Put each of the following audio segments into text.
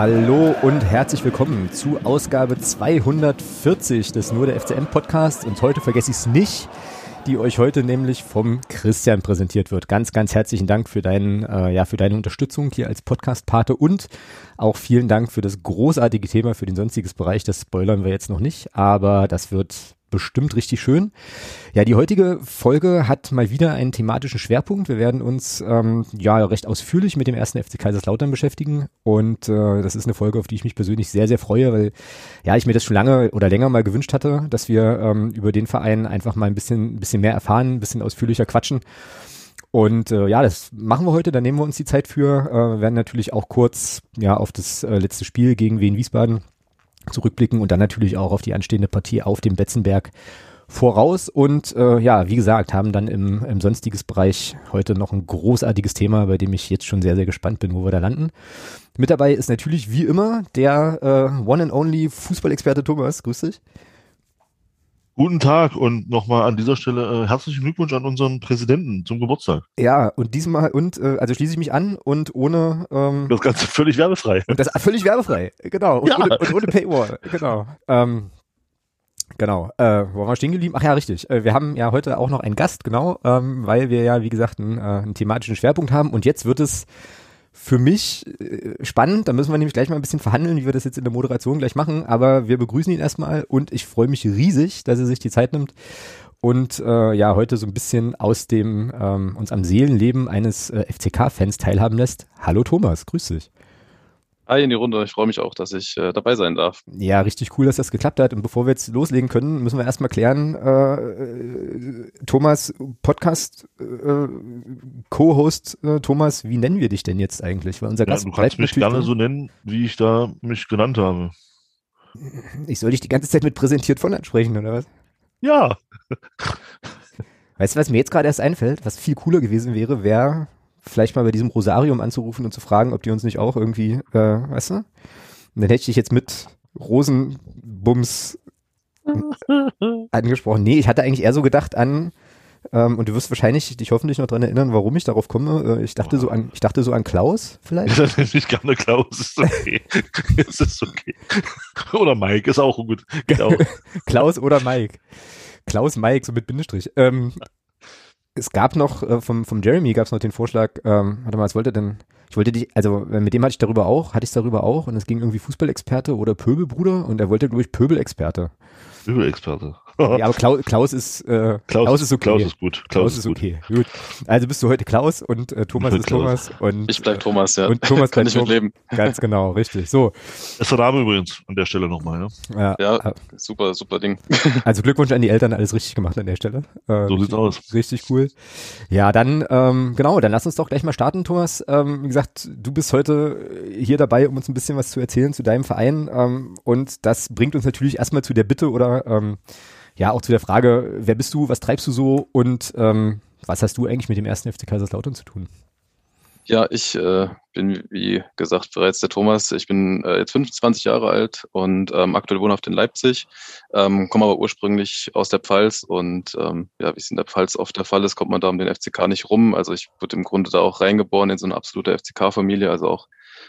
Hallo und herzlich willkommen zu Ausgabe 240 des Nur der FCM Podcast. Und heute vergesse ich es nicht, die euch heute nämlich vom Christian präsentiert wird. Ganz, ganz herzlichen Dank für, deinen, äh, ja, für deine Unterstützung hier als Podcast-Pate und auch vielen Dank für das großartige Thema für den sonstiges Bereich. Das spoilern wir jetzt noch nicht, aber das wird bestimmt richtig schön. Ja, die heutige Folge hat mal wieder einen thematischen Schwerpunkt. Wir werden uns ähm, ja recht ausführlich mit dem ersten FC Kaiserslautern beschäftigen und äh, das ist eine Folge, auf die ich mich persönlich sehr, sehr freue, weil ja ich mir das schon lange oder länger mal gewünscht hatte, dass wir ähm, über den Verein einfach mal ein bisschen, ein bisschen mehr erfahren, ein bisschen ausführlicher quatschen. Und äh, ja, das machen wir heute, da nehmen wir uns die Zeit für. Äh, werden natürlich auch kurz ja auf das äh, letzte Spiel gegen Wien Wiesbaden zurückblicken und dann natürlich auch auf die anstehende Partie auf dem Betzenberg voraus und äh, ja, wie gesagt, haben dann im, im sonstiges Bereich heute noch ein großartiges Thema, bei dem ich jetzt schon sehr, sehr gespannt bin, wo wir da landen. Mit dabei ist natürlich wie immer der äh, One and Only Fußballexperte Thomas. Grüß dich. Guten Tag und nochmal an dieser Stelle äh, herzlichen Glückwunsch an unseren Präsidenten zum Geburtstag. Ja, und diesmal, und äh, also schließe ich mich an und ohne ähm, Das Ganze völlig werbefrei. Und das völlig werbefrei, genau. Und, Ja. ohne, und ohne Paywall, genau. Ähm, genau. Äh, wo waren wir stehen geblieben? Ach ja, richtig. Äh, wir haben ja heute auch noch einen Gast, genau, ähm, weil wir ja, wie gesagt, einen, äh, einen thematischen Schwerpunkt haben. Und jetzt wird es für mich äh, spannend. Da müssen wir nämlich gleich mal ein bisschen verhandeln, wie wir das jetzt in der Moderation gleich machen. Aber wir begrüßen ihn erstmal und ich freue mich riesig, dass er sich die Zeit nimmt und äh, ja heute so ein bisschen aus dem ähm, uns am Seelenleben eines äh, FCK-Fans teilhaben lässt. Hallo Thomas, grüß dich. Hi in die Runde. Ich freue mich auch, dass ich äh, dabei sein darf. Ja, richtig cool, dass das geklappt hat. Und bevor wir jetzt loslegen können, müssen wir erstmal klären, äh, äh, Thomas, Podcast äh, Co-Host äh, Thomas, wie nennen wir dich denn jetzt eigentlich? Weil unser Ja, Gast du kannst mich gerne drin. so nennen, wie ich da mich genannt habe. Ich soll dich die ganze Zeit mit präsentiert von ansprechen, oder was? Ja, Weißt du, was mir jetzt gerade erst einfällt, was viel cooler gewesen wäre, wäre vielleicht mal bei diesem Rosarium anzurufen und zu fragen, ob die uns nicht auch irgendwie, äh, weißt du? Und dann hätte ich dich jetzt mit Rosenbums angesprochen. Nee, ich hatte eigentlich eher so gedacht an, ähm, und du wirst wahrscheinlich dich hoffentlich noch dran erinnern, warum ich darauf komme. Äh, ich dachte so an, ich dachte so an Klaus vielleicht. ich gerne Klaus, ist okay. es ist okay. Oder Mike, ist auch gut. Geht auch. Klaus oder Mike. Klaus Mike, so mit Bindestrich. Ähm, es gab noch, äh, vom, vom Jeremy gab es noch den Vorschlag, ähm, warte mal, was wollte denn, ich wollte dich, also äh, mit dem hatte ich darüber auch, hatte ich darüber auch und es ging irgendwie Fußballexperte oder Pöbelbruder und er wollte, glaube ich, Pöbelexperte. Übelexperte. Ja, aber Klaus, Klaus ist, äh, Klaus, Klaus, ist okay. Klaus ist gut. Klaus ist gut. okay. Gut. Also bist du heute Klaus und äh, Thomas ist Klaus. Thomas und Ich bleib Thomas, ja. und Thomas Kann bleibt ich mit Thomas. leben. Ganz genau, richtig. So, Ist der Name übrigens an der Stelle nochmal, ne? ja, Ja, äh, super, super Ding. also Glückwunsch an die Eltern, alles richtig gemacht an der Stelle. Äh, So sieht's aus. Richtig cool. Ja, dann, ähm, genau, dann lass uns doch gleich mal starten, Thomas. Ähm, wie gesagt, du bist heute hier dabei, um uns ein bisschen was zu erzählen zu deinem Verein. Ähm, und das bringt uns natürlich erstmal zu der Bitte oder ähm, ja auch zu der Frage, wer bist du, was treibst du so und ähm, was hast du eigentlich mit dem ersten FC Kaiserslautern zu tun? Ja, ich äh, bin, wie gesagt, bereits der Thomas. Ich bin äh, jetzt 25 Jahre alt und ähm, aktuell wohnhaft in Leipzig, ähm, komme aber ursprünglich aus der Pfalz und ähm, ja, wie es in der Pfalz oft der Fall ist, kommt man da um den FCK nicht rum. Also ich wurde im Grunde da auch reingeboren in so eine absolute FCK-Familie. Also auch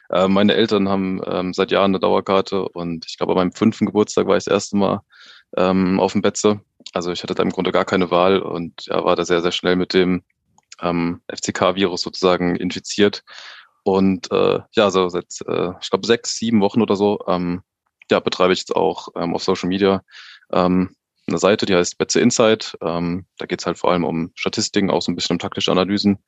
äh, meine Eltern haben ähm, seit Jahren eine Dauerkarte und ich glaube, an meinem fünften Geburtstag war ich das erste Mal ähm, auf dem Betze. Also ich hatte da im Grunde gar keine Wahl und ja, war da sehr, sehr schnell mit dem ähm, FCK-Virus sozusagen infiziert. Und äh, ja, so seit, äh, ich glaube, sechs, sieben Wochen oder so, ähm, ja, betreibe ich jetzt auch ähm, auf Social Media ähm, eine Seite, die heißt Betze Insight. Ähm, da geht's halt vor allem um Statistiken, auch so ein bisschen um taktische Analysen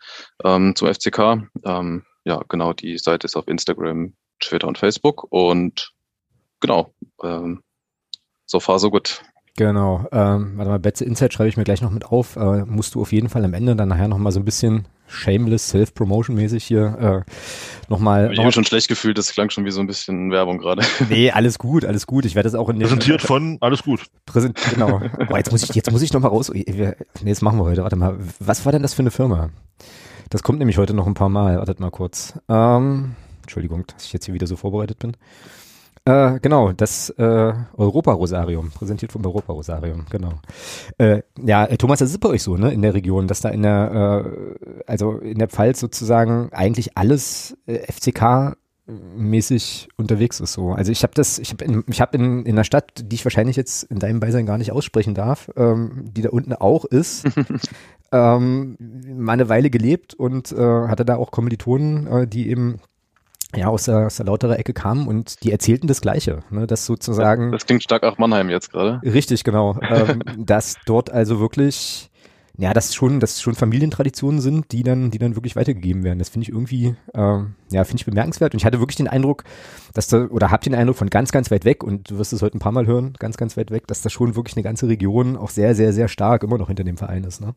ähm, zum FCK. Ähm, ja, genau, die Seite ist auf Instagram, Twitter und Facebook. Und genau, ähm, so far so gut. Genau, ähm, warte mal, Betze Insight schreibe ich mir gleich noch mit auf. Äh, musst du auf jeden Fall am Ende dann nachher nochmal so ein bisschen shameless, self-promotion-mäßig hier äh, nochmal. Ich habe mich schon schlecht gefühlt, das klang schon wie so ein bisschen Werbung gerade. Nee, alles gut, alles gut. Ich werde das auch in den Präsentiert von, alles gut. Präsent, genau. Boah, jetzt muss ich, jetzt muss ich noch mal raus. Nee, jetzt machen wir heute. Warte mal. Was war denn das für eine Firma? Das kommt nämlich heute noch ein paar Mal. Wartet mal kurz. Ähm, Entschuldigung, dass ich jetzt hier wieder so vorbereitet bin. Äh, genau, das äh, Europa-Rosarium, präsentiert vom Europa-Rosarium, genau. Äh, ja, äh, Thomas, das ist bei euch so, ne, in der Region, dass da in der, äh, also in der Pfalz sozusagen eigentlich alles äh, FCK mäßig unterwegs ist so. Also ich habe das, ich habe in, ich hab in, in einer Stadt, die ich wahrscheinlich jetzt in deinem Beisein gar nicht aussprechen darf, ähm, die da unten auch ist, ähm, mal eine Weile gelebt und äh, hatte da auch Kommilitonen, äh, die eben ja, aus der, aus der lauterer Ecke kamen und die erzählten das Gleiche, ne, dass sozusagen. Das klingt stark nach Mannheim jetzt gerade. Richtig, genau. ähm, dass dort also wirklich, ja, dass schon, dass schon Familientraditionen sind, die dann, die dann wirklich weitergegeben werden. Das finde ich irgendwie, ähm, ja, finde ich bemerkenswert. Und ich hatte wirklich den Eindruck, dass da, oder habe den Eindruck von ganz, ganz weit weg, und du wirst es heute ein paar Mal hören, ganz, ganz weit weg, dass da schon wirklich eine ganze Region auch sehr, sehr, sehr stark immer noch hinter dem Verein ist, ne?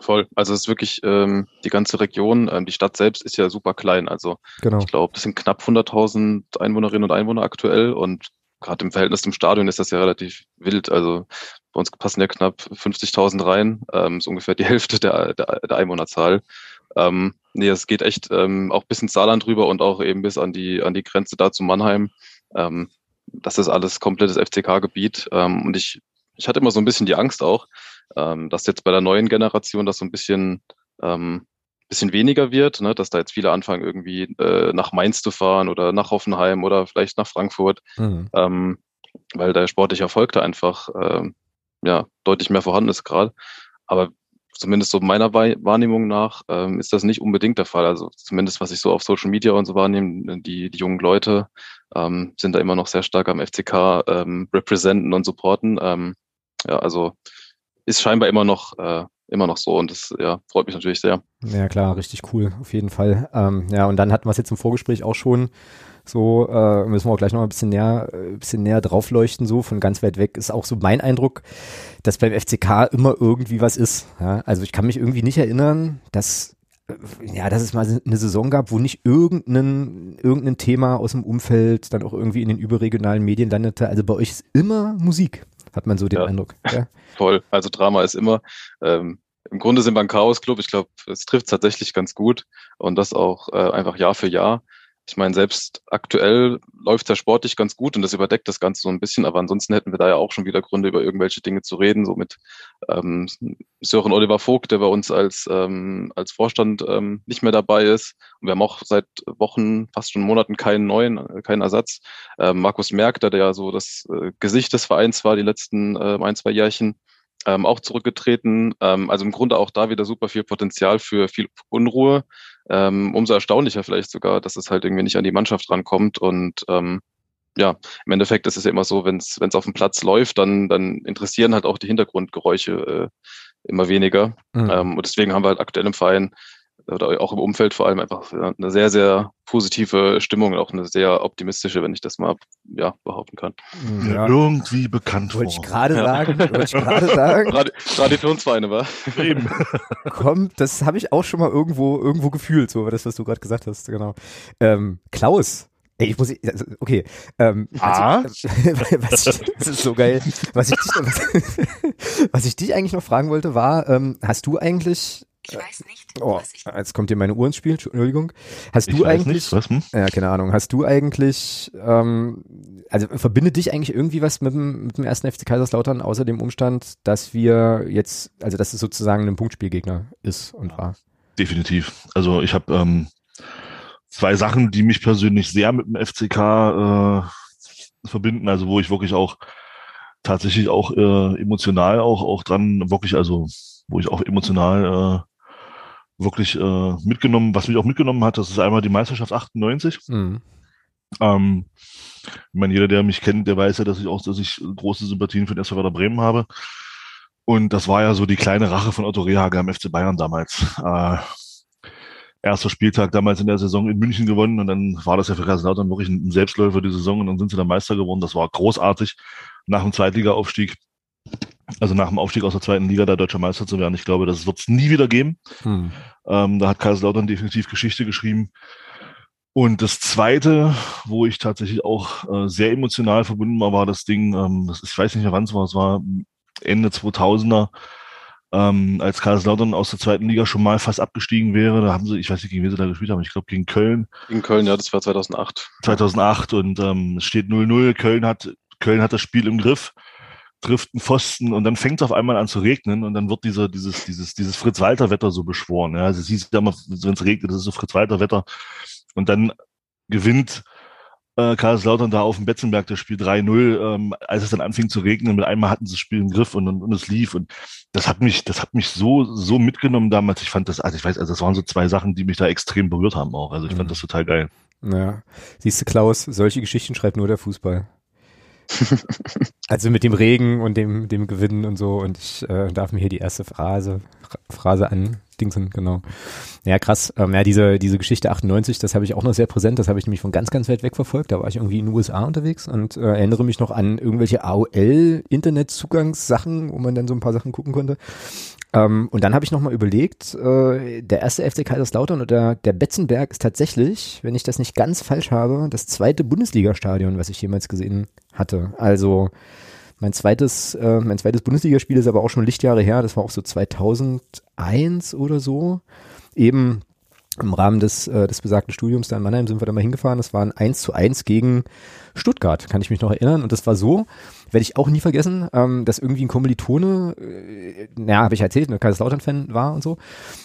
Voll. Also es ist wirklich ähm, die ganze Region, ähm, die Stadt selbst ist ja super klein. Also genau. ich glaube, es sind knapp 100.000 Einwohnerinnen und Einwohner aktuell und gerade im Verhältnis zum Stadion ist das ja relativ wild. Also bei uns passen ja knapp 50.000 rein, ähm, ist ungefähr die Hälfte der, der, der Einwohnerzahl. Ähm, nee, es geht echt ähm, auch bis ins Saarland rüber und auch eben bis an die, an die Grenze da zu Mannheim. Ähm, das ist alles komplettes FCK-Gebiet ähm, und ich, ich hatte immer so ein bisschen die Angst auch, ähm, dass jetzt bei der neuen Generation das so ein bisschen, ähm, bisschen weniger wird, ne? dass da jetzt viele anfangen, irgendwie äh, nach Mainz zu fahren oder nach Hoffenheim oder vielleicht nach Frankfurt, mhm. ähm, weil der sportliche Erfolg da einfach ähm, ja, deutlich mehr vorhanden ist gerade. Aber zumindest so meiner Wahrnehmung nach ähm, ist das nicht unbedingt der Fall. Also zumindest was ich so auf Social Media und so wahrnehme, die, die jungen Leute ähm, sind da immer noch sehr stark am FCK ähm, representen und supporten. Ähm, ja, also ist scheinbar immer noch, äh, immer noch so und das ja, freut mich natürlich sehr. Ja klar, richtig cool, auf jeden Fall. Ähm, ja, und dann hatten wir es jetzt im Vorgespräch auch schon so, äh, müssen wir auch gleich noch ein bisschen näher, ein äh, bisschen näher draufleuchten, so von ganz weit weg ist auch so mein Eindruck, dass beim FCK immer irgendwie was ist. Ja? Also ich kann mich irgendwie nicht erinnern, dass äh, ja, dass es mal eine Saison gab, wo nicht irgendein, irgendein Thema aus dem Umfeld dann auch irgendwie in den überregionalen Medien landete. Also bei euch ist immer Musik hat man so den ja. Eindruck. Ja? Voll. Also Drama ist immer. Ähm, Im Grunde sind wir ein Chaos-Club. Ich glaube, es trifft tatsächlich ganz gut und das auch äh, einfach Jahr für Jahr ich meine, selbst aktuell läuft der sportlich ganz gut und das überdeckt das Ganze so ein bisschen, aber ansonsten hätten wir da ja auch schon wieder Gründe, über irgendwelche Dinge zu reden, so mit ähm, Sören Oliver Vogt, der bei uns als, ähm, als Vorstand ähm, nicht mehr dabei ist. Und wir haben auch seit Wochen, fast schon Monaten keinen neuen, keinen Ersatz. Ähm, Markus Merck, der ja so das äh, Gesicht des Vereins war, die letzten äh, ein, zwei Jährchen, ähm, auch zurückgetreten. Ähm, also im Grunde auch da wieder super viel Potenzial für viel Unruhe. Ähm, umso erstaunlicher vielleicht sogar, dass es halt irgendwie nicht an die Mannschaft rankommt. Und ähm, ja, im Endeffekt ist es ja immer so, wenn es auf dem Platz läuft, dann, dann interessieren halt auch die Hintergrundgeräusche äh, immer weniger. Mhm. Ähm, und deswegen haben wir halt aktuell im Verein oder auch im Umfeld vor allem einfach eine sehr, sehr positive Stimmung und auch eine sehr optimistische, wenn ich das mal ja, behaupten kann. Ja. Irgendwie bekannt Wollte ich gerade ja. sagen. Wollte ich gerade sagen. Traditionsvereine, war. Eben. Komm, das habe ich auch schon mal irgendwo, irgendwo gefühlt, so das, was du gerade gesagt hast, genau. Ähm, Klaus, Ey, ich muss, also, okay. Ähm, ah? was, ich, was ich, das ist so geil. Was ich, dich, was, was ich dich eigentlich noch fragen wollte, war, ähm, hast du eigentlich ich weiß nicht, oh, was ich. Jetzt kommt dir meine Uhr ins Spiel, Entschuldigung. Hast ich du eigentlich. Nicht, was, hm? Ja, keine Ahnung. Hast du eigentlich, ähm, also verbindet dich eigentlich irgendwie was mit dem, mit dem ersten FC Kaiserslautern, außer dem Umstand, dass wir jetzt, also dass es sozusagen ein Punktspielgegner ist und war? Definitiv. Also ich habe ähm, zwei Sachen, die mich persönlich sehr mit dem FCK äh, verbinden, also wo ich wirklich auch tatsächlich auch äh, emotional auch, auch dran, wirklich, also wo ich auch emotional äh, wirklich äh, mitgenommen, was mich auch mitgenommen hat, das ist einmal die Meisterschaft 98. Mhm. Ähm, ich meine, jeder, der mich kennt, der weiß ja, dass ich auch, dass ich große Sympathien für den SV Werder Bremen habe. Und das war ja so die kleine Rache von Otto Rehhager am FC Bayern damals. Äh, erster Spieltag damals in der Saison in München gewonnen und dann war das ja für Kaiserslautern wirklich ein Selbstläufer die Saison und dann sind sie dann Meister geworden. Das war großartig nach dem Zweitliga-Aufstieg also nach dem Aufstieg aus der zweiten Liga da deutscher Meister zu werden. Ich glaube, das wird es nie wieder geben. Hm. Ähm, da hat Kaiserslautern definitiv Geschichte geschrieben. Und das zweite, wo ich tatsächlich auch äh, sehr emotional verbunden war, war das Ding, ähm, das ist, ich weiß nicht mehr wann es war, es war Ende 2000er, ähm, als Kaiserslautern aus der zweiten Liga schon mal fast abgestiegen wäre. Da haben sie, ich weiß nicht, gegen wen sie da gespielt haben, ich glaube gegen Köln. Gegen Köln, ja, das war 2008. 2008 und ähm, es steht 0-0. Köln hat, Köln hat das Spiel im Griff trifft einen Pfosten und dann fängt es auf einmal an zu regnen und dann wird dieser, dieses, dieses, dieses Fritz-Walter-Wetter so beschworen. Ja, also es hieß ja immer, wenn es regnet, das ist so Fritz-Walter-Wetter. Und dann gewinnt äh, Kaiserslautern da auf dem Betzenberg das Spiel 3-0, ähm, als es dann anfing zu regnen, mit einmal hatten sie das Spiel im Griff und, und, und es lief und das hat mich, das hat mich so, so mitgenommen damals. Ich fand das, also ich weiß, also das waren so zwei Sachen, die mich da extrem berührt haben auch. Also ich fand mhm. das total geil. Ja. Siehst du, Klaus, solche Geschichten schreibt nur der Fußball. also mit dem Regen und dem, dem Gewinnen und so. Und ich äh, darf mir hier die erste Phrase, Phrase andingsen, genau. Ja, krass. Ähm, ja, diese, diese Geschichte 98, das habe ich auch noch sehr präsent. Das habe ich nämlich von ganz, ganz weit weg verfolgt. Da war ich irgendwie in den USA unterwegs und äh, erinnere mich noch an irgendwelche AOL-Internetzugangssachen, wo man dann so ein paar Sachen gucken konnte. Ähm, und dann habe ich nochmal überlegt, äh, der erste FC Kaiserslautern oder der Betzenberg ist tatsächlich, wenn ich das nicht ganz falsch habe, das zweite Bundesliga-Stadion, was ich jemals gesehen hatte. Also mein zweites, äh, mein zweites Bundesligaspiel ist aber auch schon Lichtjahre her. Das war auch so 2001 oder so. Eben im Rahmen des, äh, des besagten Studiums da in Mannheim sind wir da mal hingefahren. Das war ein 1 zu 1 gegen Stuttgart, kann ich mich noch erinnern. Und das war so, werde ich auch nie vergessen, ähm, dass irgendwie ein Kommilitone, äh, naja, habe ich erzählt, ein Kaiserslautern-Fan war und so.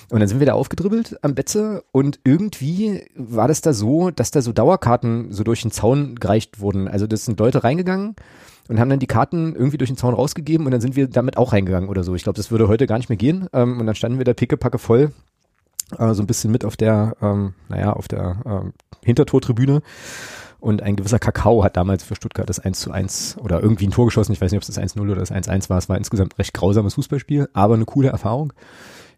Und dann sind wir da aufgedribbelt am Betze und irgendwie war das da so, dass da so Dauerkarten so durch den Zaun gereicht wurden. Also das sind Leute reingegangen und haben dann die Karten irgendwie durch den Zaun rausgegeben und dann sind wir damit auch reingegangen oder so. Ich glaube, das würde heute gar nicht mehr gehen. Ähm, und dann standen wir da pickepacke voll äh, so ein bisschen mit auf der, ähm, naja, auf der ähm, Hintertortribüne. Und ein gewisser Kakao hat damals für Stuttgart das 1 zu 1 oder irgendwie ein Tor geschossen. Ich weiß nicht, ob es das 1-0 oder das 1-1 war. Es war insgesamt ein recht grausames Fußballspiel, aber eine coole Erfahrung,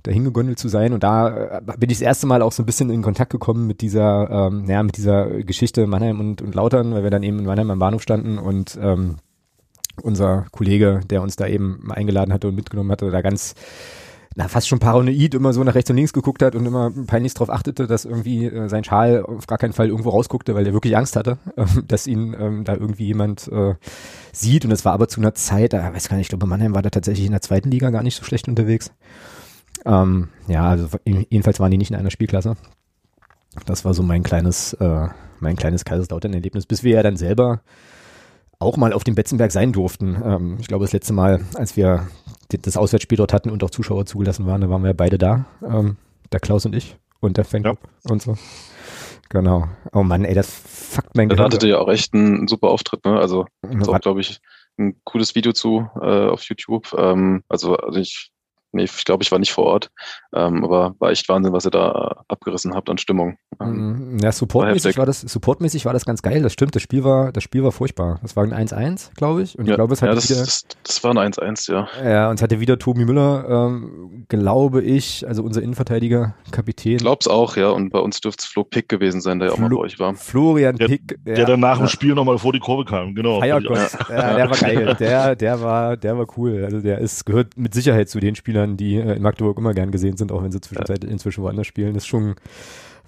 da hingegondelt zu sein. Und da äh, bin ich das erste Mal auch so ein bisschen in Kontakt gekommen mit dieser, ähm, naja, mit dieser Geschichte Mannheim und, und Lautern, weil wir dann eben in Mannheim am Bahnhof standen und ähm, unser Kollege, der uns da eben eingeladen hatte und mitgenommen hatte, da ganz na, fast schon paranoid immer so nach rechts und links geguckt hat und immer peinlich darauf achtete, dass irgendwie äh, sein Schal auf gar keinen Fall irgendwo rausguckte, weil er wirklich Angst hatte, äh, dass ihn ähm, da irgendwie jemand äh, sieht. Und es war aber zu einer Zeit, da weiß gar nicht, ich glaube, Mannheim war da tatsächlich in der zweiten Liga gar nicht so schlecht unterwegs. Ähm, ja, also jedenfalls waren die nicht in einer Spielklasse. Das war so mein kleines, äh, mein kleines Kaiserslautern-Erlebnis, bis wir ja dann selber auch mal auf dem Betzenberg sein durften. Ähm, ich glaube, das letzte Mal, als wir das Auswärtsspiel dort hatten und auch Zuschauer zugelassen waren, da waren wir beide da. Ähm, der Klaus und ich und der Fanclub ja. und so. Genau. Oh Mann, ey, das fuckt mein Gehirn. Da hattet ihr ja auch echt einen super Auftritt, ne? Also, das auch, glaube ich, ein cooles Video zu äh, auf YouTube. Ähm, also, also ich nee, ich glaube, ich war nicht vor Ort. Ähm, aber war echt Wahnsinn, was ihr da abgerissen habt an Stimmung. Ähm, ja, supportmäßig war, war das, supportmäßig war das ganz geil. Das stimmt. Das Spiel war, das Spiel war furchtbar. Das war ein 1-1, glaube ich. Und ja, ich glaube, es hatte ja, das, wieder, das, das war ein 1-1, ja. Ja, und es hatte wieder Tobi Müller, ähm, glaube ich, also unser Innenverteidiger, Kapitän. Ich glaub's auch, ja. Und bei uns dürfte es Flo Pick gewesen sein, der ja auch mal bei euch war. Florian der, Pick. Der, der dann nach dem Spiel nochmal vor die Kurve kam, genau. Ja, ja, der war geil. Der, der war, der war cool. Also der ist, gehört mit Sicherheit zu den Spielern, die äh, in Magdeburg immer gern gesehen sind, auch wenn sie zwischenzeit ja. inzwischen woanders spielen. Ist schon,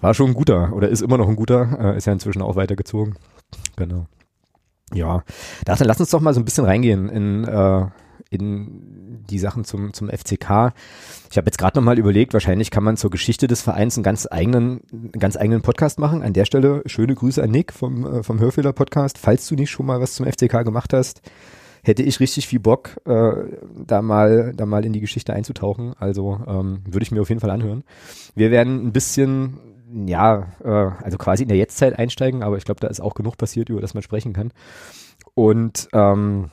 war schon ein guter oder ist immer noch ein guter, äh, ist ja inzwischen auch weitergezogen. Genau. Ja, dann lass uns doch mal so ein bisschen reingehen in, äh, in die Sachen zum, zum FCK. Ich habe jetzt gerade nochmal überlegt, wahrscheinlich kann man zur Geschichte des Vereins einen ganz eigenen, einen ganz eigenen Podcast machen. An der Stelle schöne Grüße an Nick vom, äh, vom Hörfehler Podcast. Falls du nicht schon mal was zum FCK gemacht hast, hätte ich richtig viel Bock, äh, da mal, da mal in die Geschichte einzutauchen. Also ähm, würde ich mir auf jeden Fall anhören. Wir werden ein bisschen, ja, äh, also quasi in der Jetztzeit einsteigen, aber ich glaube, da ist auch genug passiert, über das man sprechen kann. Und ähm,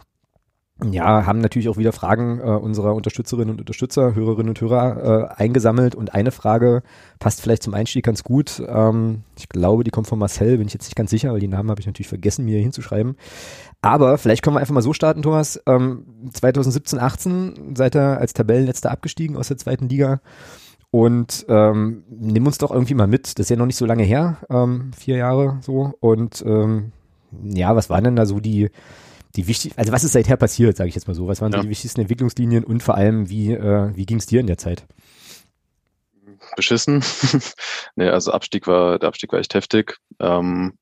ja, haben natürlich auch wieder Fragen äh, unserer Unterstützerinnen und Unterstützer, Hörerinnen und Hörer äh, eingesammelt. Und eine Frage passt vielleicht zum Einstieg ganz gut. Ähm, ich glaube, die kommt von Marcel, bin ich jetzt nicht ganz sicher, weil die Namen habe ich natürlich vergessen, mir hinzuschreiben. Aber vielleicht können wir einfach mal so starten, Thomas. Ähm, 2017, 18 seid ihr als Tabellenletzter abgestiegen aus der zweiten Liga. Und ähm, nimm uns doch irgendwie mal mit. Das ist ja noch nicht so lange her, ähm, vier Jahre so. Und ähm, ja, was waren denn da so die, die wichtig, also was ist seither passiert, sage ich jetzt mal so? Was waren ja. so die wichtigsten Entwicklungslinien und vor allem, wie, äh, wie ging es dir in der Zeit? Beschissen. nee, also Abstieg war, der Abstieg war echt heftig. Ähm,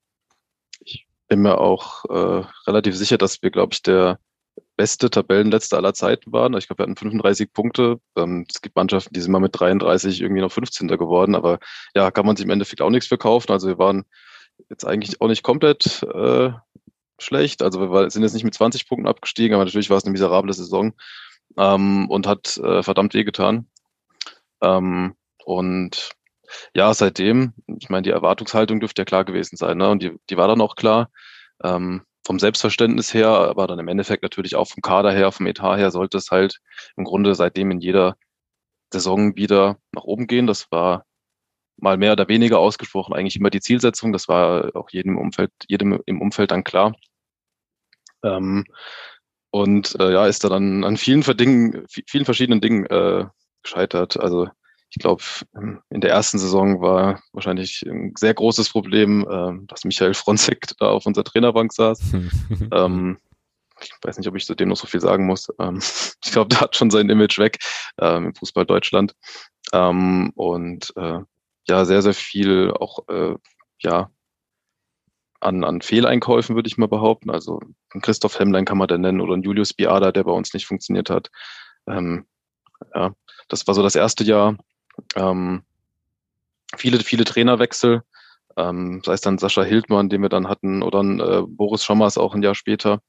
bin mir auch äh, relativ sicher, dass wir, glaube ich, der beste Tabellenletzte aller Zeiten waren. Ich glaube, wir hatten 35 Punkte. Ähm, es gibt Mannschaften, die sind mal mit 33 irgendwie noch 15. geworden, aber ja, kann man sich im Endeffekt auch nichts verkaufen. Also wir waren jetzt eigentlich auch nicht komplett äh, schlecht. Also wir sind jetzt nicht mit 20 Punkten abgestiegen, aber natürlich war es eine miserable Saison ähm, und hat äh, verdammt weh getan. Ähm, und Ja, seitdem, ich meine, die Erwartungshaltung dürfte ja klar gewesen sein, ne? Und die, die war dann auch klar. Ähm, vom Selbstverständnis her, aber dann im Endeffekt natürlich auch vom Kader her, vom Etat her, sollte es halt im Grunde seitdem in jeder Saison wieder nach oben gehen. Das war mal mehr oder weniger ausgesprochen eigentlich immer die Zielsetzung. Das war auch jedem Umfeld, jedem im Umfeld dann klar. Ähm, und äh, ja, ist da dann an vielen, Dingen, vielen verschiedenen Dingen äh, gescheitert. Also ich glaube, in der ersten Saison war wahrscheinlich ein sehr großes Problem, äh, dass Michael Fronzek da auf unserer Trainerbank saß. ähm, ich weiß nicht, ob ich zu dem noch so viel sagen muss. Ähm, ich glaube, der hat schon sein Image weg ähm, im Fußball Deutschland. Ähm, und äh, ja, sehr, sehr viel auch äh, ja, an, an Fehleinkäufen, würde ich mal behaupten. Also Christoph Hemmlein kann man da nennen oder ein Julius Biada, der bei uns nicht funktioniert hat. Ähm, ja, das war so das erste Jahr. Ähm, viele, viele Trainerwechsel, ähm, sei es dann Sascha Hildmann, den wir dann hatten, oder äh, Boris Schommers auch ein Jahr später.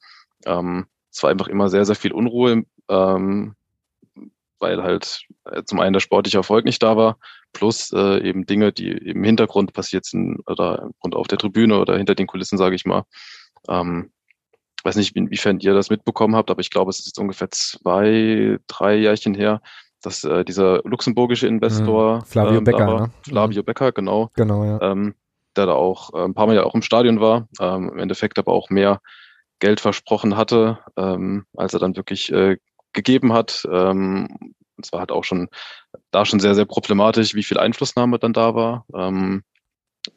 Ähm, es war einfach immer sehr, sehr viel Unruhe, ähm, weil halt äh, zum einen der sportliche Erfolg nicht da war, plus äh, eben Dinge, die im Hintergrund passiert sind oder und auf der Tribüne oder hinter den Kulissen, sage ich mal. Ähm, weiß nicht, inwiefern ihr das mitbekommen habt, aber ich glaube, es ist jetzt ungefähr zwei, drei Jährchen her, dass äh, dieser luxemburgische Investor mhm. Flavio ähm, Becker, war, ne? Flavio Becker, genau, Genau, ja. ähm, der da auch äh, ein paar Mal ja auch im Stadion war, ähm, im Endeffekt aber auch mehr Geld versprochen hatte, ähm, als er dann wirklich äh, gegeben hat. Ähm, und zwar hat auch schon da schon sehr, sehr problematisch, wie viel Einflussnahme dann da war, ähm,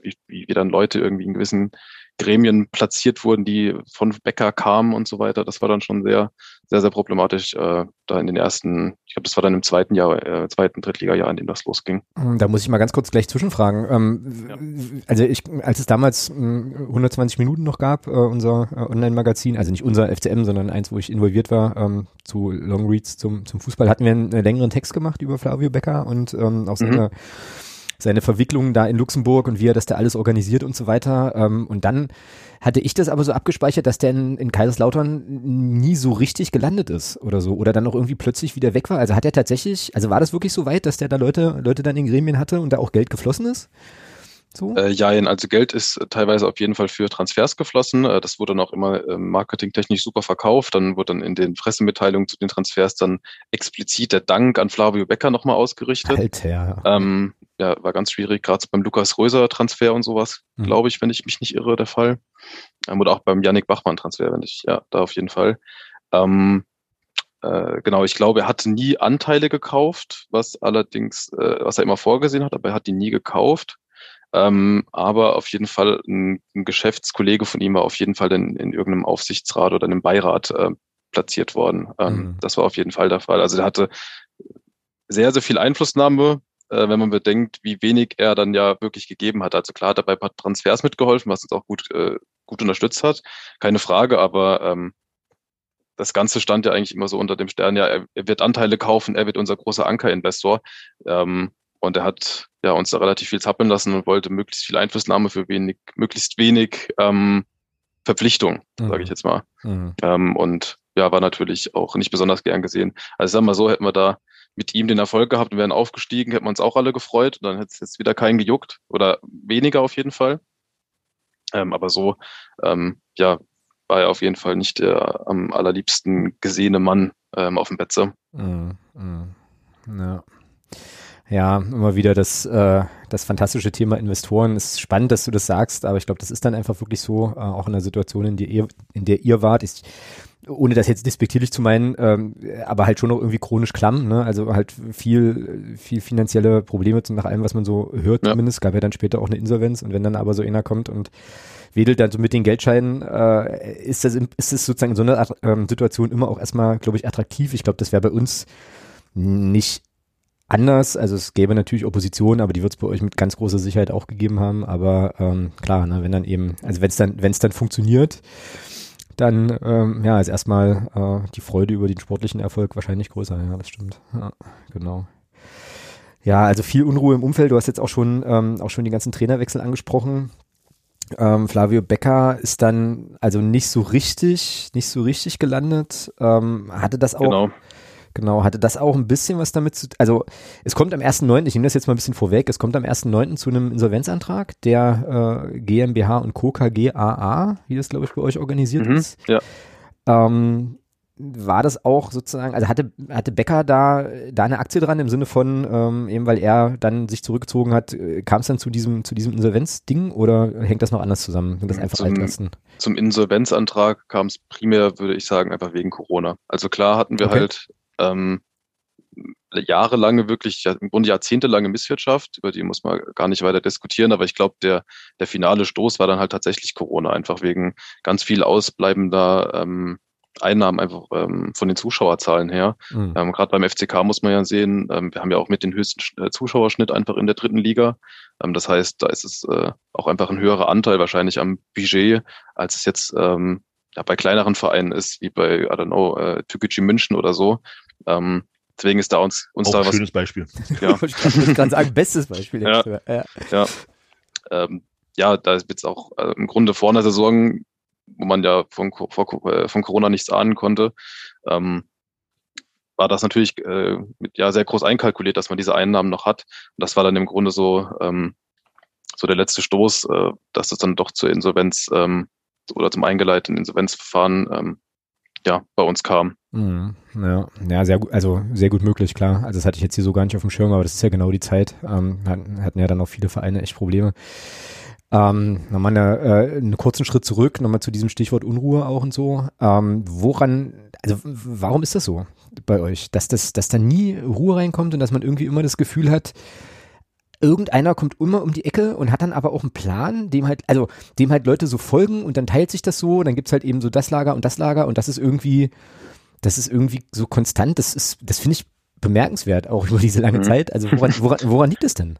wie, wie, wie dann Leute irgendwie in gewissen Gremien platziert wurden, die von Becker kamen und so weiter. Das war dann schon sehr, sehr, sehr problematisch äh, da in den ersten, ich glaube, das war dann im zweiten Jahr, äh, zweiten Drittliga-Jahr, in dem das losging. Da muss ich mal ganz kurz gleich zwischenfragen. Ähm, ja. Also ich, als es damals äh, 120 Minuten noch gab, äh, unser äh, Online-Magazin, also nicht unser FCM, sondern eins, wo ich involviert war, ähm, zu Longreads zum, zum Fußball, hatten wir einen, einen längeren Text gemacht über Flavio Becker und ähm, auch seine mhm seine Verwicklungen da in Luxemburg und wie er das da alles organisiert und so weiter. Ähm, und dann hatte ich das aber so abgespeichert, dass der in, in Kaiserslautern nie so richtig gelandet ist oder so. Oder dann auch irgendwie plötzlich wieder weg war. Also hat er tatsächlich, also war das wirklich so weit, dass der da Leute, Leute dann in Gremien hatte und da auch Geld geflossen ist? So? Äh, ja, also Geld ist teilweise auf jeden Fall für Transfers geflossen. Äh, das wurde dann auch immer äh, marketingtechnisch super verkauft. Dann wurde dann in den Pressemitteilungen zu den Transfers dann explizit der Dank an Flavio Becker nochmal ausgerichtet. Alter. Ähm, ja, war ganz schwierig, gerade beim Lukas Röser Transfer und sowas, mhm. glaube ich, wenn ich mich nicht irre, der Fall. Ähm, oder auch beim Yannick Bachmann Transfer, wenn ich, ja, da auf jeden Fall. Ähm, äh, genau, ich glaube, er hat nie Anteile gekauft, was allerdings, äh, was er immer vorgesehen hat, aber er hat die nie gekauft. Ähm, aber auf jeden Fall ein, ein, Geschäftskollege von ihm war auf jeden Fall in, in irgendeinem Aufsichtsrat oder einem Beirat äh, platziert worden. Ähm, mhm. Das war auf jeden Fall der Fall. Also er hatte sehr, sehr viel Einflussnahme äh, wenn man bedenkt, wie wenig er dann ja wirklich gegeben hat. Also klar hat er bei ein paar Transfers mitgeholfen, was uns auch gut, äh, gut unterstützt hat, keine Frage, aber ähm, das Ganze stand ja eigentlich immer so unter dem Stern, ja, er, er wird Anteile kaufen, er wird unser großer Ankerinvestor. Ähm, und er hat ja uns da relativ viel zappeln lassen und wollte möglichst viel Einflussnahme für wenig, möglichst wenig ähm, Verpflichtung, mhm. sage ich jetzt mal. Mhm. Ähm, und ja, war natürlich auch nicht besonders gern gesehen. Also sagen wir mal so, hätten wir da mit ihm den Erfolg gehabt und wären aufgestiegen, hätten wir uns auch alle gefreut. Und dann hätte es jetzt wieder keinen gejuckt oder weniger auf jeden Fall. Ähm, aber so, ähm, ja, war er auf jeden Fall nicht der am allerliebsten gesehene Mann ähm, auf dem Betze. Mm, mm, ja. Ja, immer wieder das, äh, das fantastische Thema Investoren. Es ist spannend, dass du das sagst, aber ich glaube, das ist dann einfach wirklich so, äh, auch in der Situation, in der ihr, in der ihr wart. Ich, ohne das jetzt despektierlich zu meinen, ähm, aber halt schon noch irgendwie chronisch klamm, ne? Also halt viel, viel finanzielle Probleme nach allem, was man so hört ja. zumindest. Gab ja dann später auch eine Insolvenz und wenn dann aber so einer kommt und wedelt dann so mit den Geldscheinen, äh, ist das ist das sozusagen in so einer ähm, Situation immer auch erstmal, glaube ich, attraktiv. Ich glaube, das wäre bei uns nicht anders. Also es gäbe natürlich Opposition, aber die wird es bei euch mit ganz großer Sicherheit auch gegeben haben. Aber ähm, klar, ne, wenn dann eben, also wenn es dann, wenn es dann funktioniert, dann ähm, ja, ist erstmal äh, die Freude über den sportlichen Erfolg wahrscheinlich größer. Ja, das stimmt. Ja, genau. Ja, also viel Unruhe im Umfeld. Du hast jetzt auch schon ähm, auch schon die ganzen Trainerwechsel angesprochen. Ähm, Flavio Becker ist dann also nicht so richtig, nicht so richtig gelandet. Ähm, hatte das auch, genau. Genau, hatte das auch ein bisschen was damit zu Also es kommt am 1.9., ich nehme das jetzt mal ein bisschen vorweg, es kommt am 1.9. zu einem Insolvenzantrag der äh, GmbH und Co. KGAA, wie das glaube ich bei euch organisiert Mhm, ist. ja. Ähm, war das auch sozusagen, also hatte, hatte Becker da, da eine Aktie dran im Sinne von, ähm, eben weil er dann sich zurückgezogen hat, äh, kam es dann zu diesem, zu diesem Insolvenzding oder hängt das noch anders zusammen? Sind das einfach Zum- altlasten? Zum Insolvenzantrag kam es primär, würde ich sagen, einfach wegen Corona. Also klar hatten wir Okay. halt ähm, jahrelange, wirklich im Grunde jahrzehntelange Misswirtschaft, über die muss man gar nicht weiter diskutieren, aber ich glaube, der, der finale Stoß war dann halt tatsächlich Corona, einfach wegen ganz viel ausbleibender ähm, Einnahmen einfach ähm, von den Zuschauerzahlen her. Mhm. Ähm, Gerade beim FCK muss man ja sehen, ähm, wir haben ja auch mit den höchsten äh, Zuschauerschnitt einfach in der dritten Liga. Ähm, das heißt, da ist es äh, auch einfach ein höherer Anteil wahrscheinlich am Budget, als es jetzt ähm, ja, bei kleineren Vereinen ist, wie bei, I don't know, äh, Türkgücü München oder so. Ähm, deswegen ist da uns, uns Auch da ein was schönes Beispiel. ja. Ich gerade sagen, bestes Beispiel. Ja. Ja. Ja. ähm, ja, da ist jetzt auch äh, im Grunde vor einer Saison, wo man ja von, vor, äh, von Corona nichts ahnen konnte, ähm, war das natürlich äh, mit, ja sehr groß einkalkuliert, dass man diese Einnahmen noch hat. Und das war dann im Grunde so ähm, so der letzte Stoß, äh, dass es dann doch zur Insolvenz ähm, oder zum eingeleiteten Insolvenzverfahren ähm, ja bei uns kam. Mhm. Ja, ja, sehr gut, also sehr gut möglich, klar. Also das hatte ich jetzt hier so gar nicht auf dem Schirm, aber das ist ja genau die Zeit. Ähm, hatten, hatten ja dann auch viele Vereine echt Probleme. Ähm, nochmal eine, äh, einen kurzen Schritt zurück, nochmal zu diesem Stichwort Unruhe auch und so. Ähm, woran, also warum ist das so bei euch, dass das, dass da nie Ruhe reinkommt und dass man irgendwie immer das Gefühl hat, irgendeiner kommt immer um die Ecke und hat dann aber auch einen Plan, dem halt, also dem halt Leute so folgen und dann teilt sich das so und dann gibt's halt eben so das Lager und das Lager und das ist irgendwie, das ist irgendwie so konstant, das ist, das finde ich bemerkenswert, auch über diese lange Mhm. Zeit. Also woran, woran, woran liegt es denn?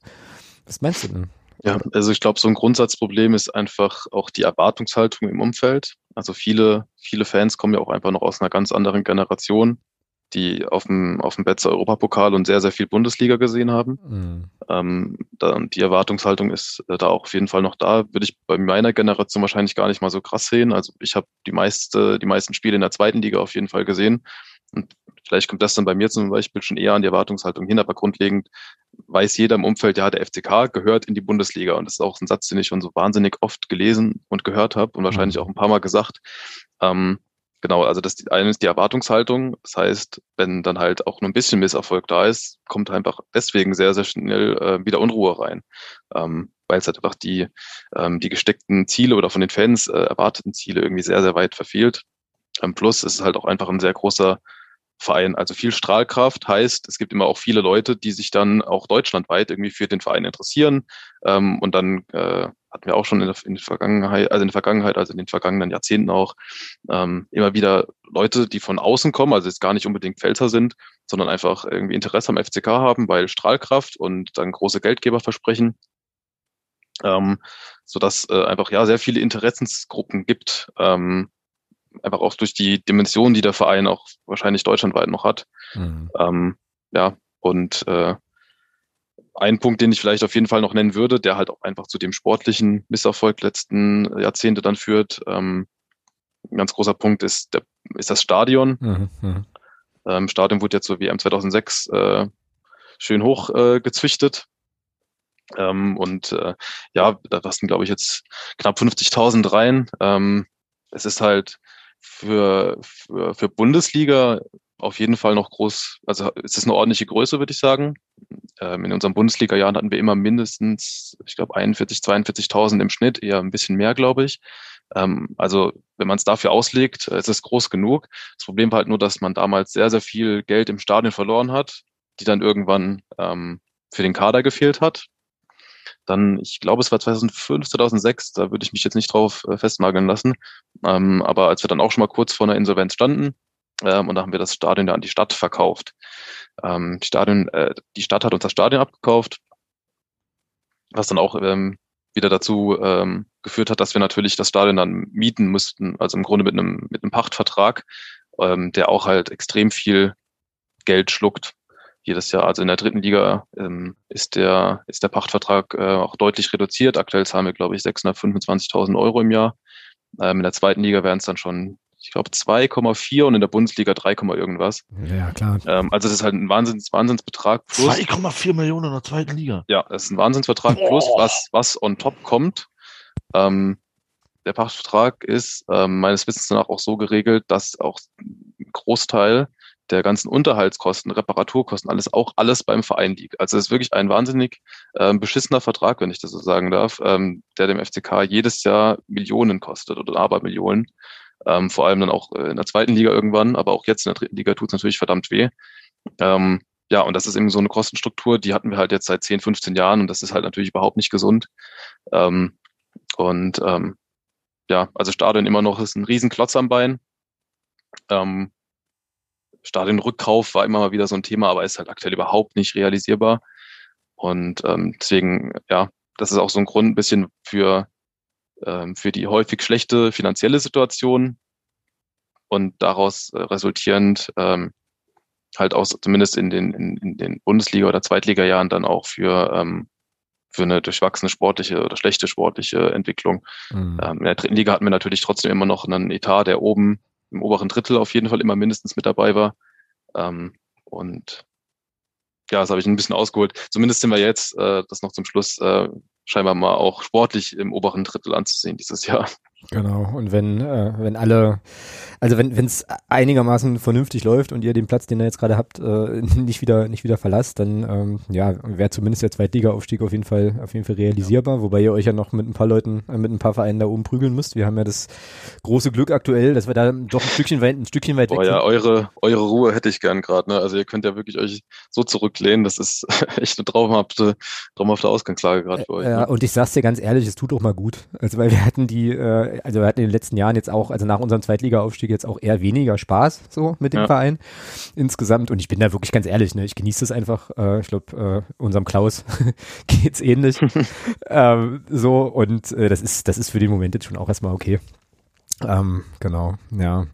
Was meinst du denn? Ja, also ich glaube, so ein Grundsatzproblem ist einfach auch die Erwartungshaltung im Umfeld. Also viele, viele Fans kommen ja auch einfach noch aus einer ganz anderen Generation, die auf dem, auf dem Betzer Europapokal und sehr, sehr viel Bundesliga gesehen haben. Mhm. Ähm, da, die Erwartungshaltung ist äh, da auch auf jeden Fall noch da. Würde ich bei meiner Generation wahrscheinlich gar nicht mal so krass sehen. Also ich habe die meiste, die meisten Spiele in der zweiten Liga auf jeden Fall gesehen. Und vielleicht kommt das dann bei mir zum Beispiel schon eher an die Erwartungshaltung hin, aber grundlegend weiß jeder im Umfeld, ja, der FCK gehört in die Bundesliga. Und das ist auch ein Satz, den ich schon so wahnsinnig oft gelesen und gehört habe und wahrscheinlich auch ein paar Mal gesagt. Ähm, genau, also das eine ist die Erwartungshaltung. Das heißt, wenn dann halt auch nur ein bisschen Misserfolg da ist, kommt einfach deswegen sehr, sehr schnell äh, wieder Unruhe rein. Ähm, weil es halt einfach die, ähm, die gesteckten Ziele oder von den Fans äh, erwarteten Ziele irgendwie sehr, sehr weit verfehlt. Ähm, plus ist es halt auch einfach ein sehr großer Verein. Also viel Strahlkraft heißt, es gibt immer auch viele Leute, die sich dann auch deutschlandweit irgendwie für den Verein interessieren. Ähm, und dann äh, hatten wir auch schon in der, in der Vergangenheit, also in der Vergangenheit, also in den vergangenen Jahrzehnten auch ähm, immer wieder Leute, die von außen kommen, also jetzt gar nicht unbedingt Pfälzer sind, sondern einfach irgendwie Interesse am FCK haben, weil Strahlkraft und dann große Geldgeber versprechen. Ähm, so dass äh, einfach ja sehr viele Interessensgruppen gibt, ähm, einfach auch durch die Dimension, die der Verein auch wahrscheinlich deutschlandweit noch hat. Mhm. Ähm, ja, und äh, ein Punkt, den ich vielleicht auf jeden Fall noch nennen würde, der halt auch einfach zu dem sportlichen Misserfolg letzten Jahrzehnte dann führt. Ähm, ein ganz großer Punkt ist, der, ist das Stadion. Mhm. Mhm. Ähm, Stadion wurde jetzt zur WM 2006 äh, schön hoch äh, gezüchtet. Ähm, und äh, ja, da passen, glaube ich, jetzt knapp 50.000 rein. Ähm, es ist halt für, für, für Bundesliga auf jeden Fall noch groß, also es ist eine ordentliche Größe, würde ich sagen. Ähm, in unseren Bundesliga-Jahren hatten wir immer mindestens, ich glaube, 41, 42.000 im Schnitt, eher ein bisschen mehr, glaube ich. Ähm, also wenn man es dafür auslegt, äh, es ist groß genug. Das Problem war halt nur, dass man damals sehr, sehr viel Geld im Stadion verloren hat, die dann irgendwann ähm, für den Kader gefehlt hat. Dann, ich glaube, es war 2005, 2006, da würde ich mich jetzt nicht drauf äh, festnageln lassen. Ähm, aber als wir dann auch schon mal kurz vor einer Insolvenz standen, ähm, und da haben wir das Stadion ja an die Stadt verkauft. Ähm, die, Stadion, äh, die Stadt hat uns das Stadion abgekauft, was dann auch ähm, wieder dazu ähm, geführt hat, dass wir natürlich das Stadion dann mieten mussten, also im Grunde mit einem, mit einem Pachtvertrag, ähm, der auch halt extrem viel Geld schluckt jedes Jahr. Also in der dritten Liga ähm, ist der ist der Pachtvertrag äh, auch deutlich reduziert. Aktuell zahlen wir, glaube ich, 625.000 Euro im Jahr. Ähm, in der zweiten Liga wären es dann schon, ich glaube 2,4 und in der Bundesliga 3, irgendwas. Ja, klar. Ähm, also das ist halt ein Wahnsinns, Wahnsinnsbetrag. 2,4 Millionen in der zweiten Liga. Ja, das ist ein Wahnsinnsvertrag Boah. plus, was, was on top kommt. Ähm, der Pachtvertrag ist ähm, meines Wissens nach auch so geregelt, dass auch ein Großteil der ganzen Unterhaltskosten, Reparaturkosten, alles auch alles beim Verein liegt. Also es ist wirklich ein wahnsinnig ähm, beschissener Vertrag, wenn ich das so sagen darf, ähm, der dem FCK jedes Jahr Millionen kostet oder aber Millionen. Ähm, vor allem dann auch äh, in der zweiten Liga irgendwann, aber auch jetzt in der dritten Liga tut es natürlich verdammt weh. Ähm, ja, und das ist eben so eine Kostenstruktur, die hatten wir halt jetzt seit 10, 15 Jahren und das ist halt natürlich überhaupt nicht gesund. Ähm, und ähm, ja, also Stadion immer noch ist ein Riesenklotz am Bein. Ähm, Stadionrückkauf war immer mal wieder so ein Thema, aber ist halt aktuell überhaupt nicht realisierbar. Und ähm, deswegen, ja, das ist auch so ein Grund ein bisschen für, ähm, für die häufig schlechte finanzielle Situation und daraus äh, resultierend ähm, halt auch zumindest in den, in, in den Bundesliga- oder Zweitliga-Jahren dann auch für, ähm, für eine durchwachsene sportliche oder schlechte sportliche Entwicklung. Mhm. Ähm, in der dritten Liga hatten wir natürlich trotzdem immer noch einen Etat, der oben im oberen Drittel auf jeden Fall immer mindestens mit dabei war. Ähm, und ja, das habe ich ein bisschen ausgeholt. Zumindest sind wir jetzt, äh, das noch zum Schluss, äh, scheinbar mal auch sportlich im oberen Drittel anzusehen dieses Jahr. Genau, und wenn, äh, wenn alle, also wenn es einigermaßen vernünftig läuft und ihr den Platz, den ihr jetzt gerade habt, äh, nicht wieder nicht wieder verlasst, dann ähm, ja, wäre zumindest der Zweitliga-Aufstieg auf jeden Fall auf jeden Fall realisierbar, wobei ihr euch ja noch mit ein paar Leuten, äh, mit ein paar Vereinen da oben prügeln müsst. Wir haben ja das große Glück aktuell, dass wir da doch ein Stückchen weit, ein Stückchen weit Boah, weg sind. ja, eure, eure Ruhe hätte ich gern gerade. Ne? Also ihr könnt ja wirklich euch so zurücklehnen. Das ist echt eine traumhafte, traumhafte Ausgangslage gerade für euch. Ja, und ich sag's dir ganz ehrlich, es tut doch mal gut. Also weil wir hatten die, äh, also wir hatten in den letzten Jahren jetzt auch, also nach unserem Zweitliga-Aufstieg jetzt auch eher weniger Spaß so mit dem Ja. Verein insgesamt. Und ich bin da wirklich ganz ehrlich, ne, ich genieße das einfach. Äh, ich glaube, äh, unserem Klaus geht's ähnlich. ähm, so und äh, das ist, das ist für den Moment jetzt schon auch erstmal okay. Ähm, genau, ja.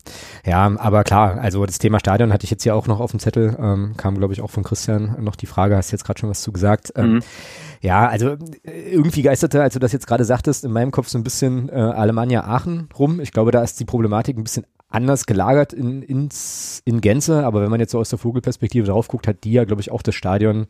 Ja, aber klar, also das Thema Stadion hatte ich jetzt hier auch noch auf dem Zettel, ähm, kam glaube ich auch von Christian noch die Frage, hast jetzt gerade schon was zu gesagt. Ähm, Mhm. ja, also äh, irgendwie geisterte, als du das jetzt gerade sagtest, in meinem Kopf so ein bisschen äh, Alemannia Aachen rum. Ich glaube, da ist die Problematik ein bisschen anders gelagert in, ins, in Gänze, aber wenn man jetzt so aus der Vogelperspektive drauf guckt, hat die ja, glaube ich, auch das Stadion,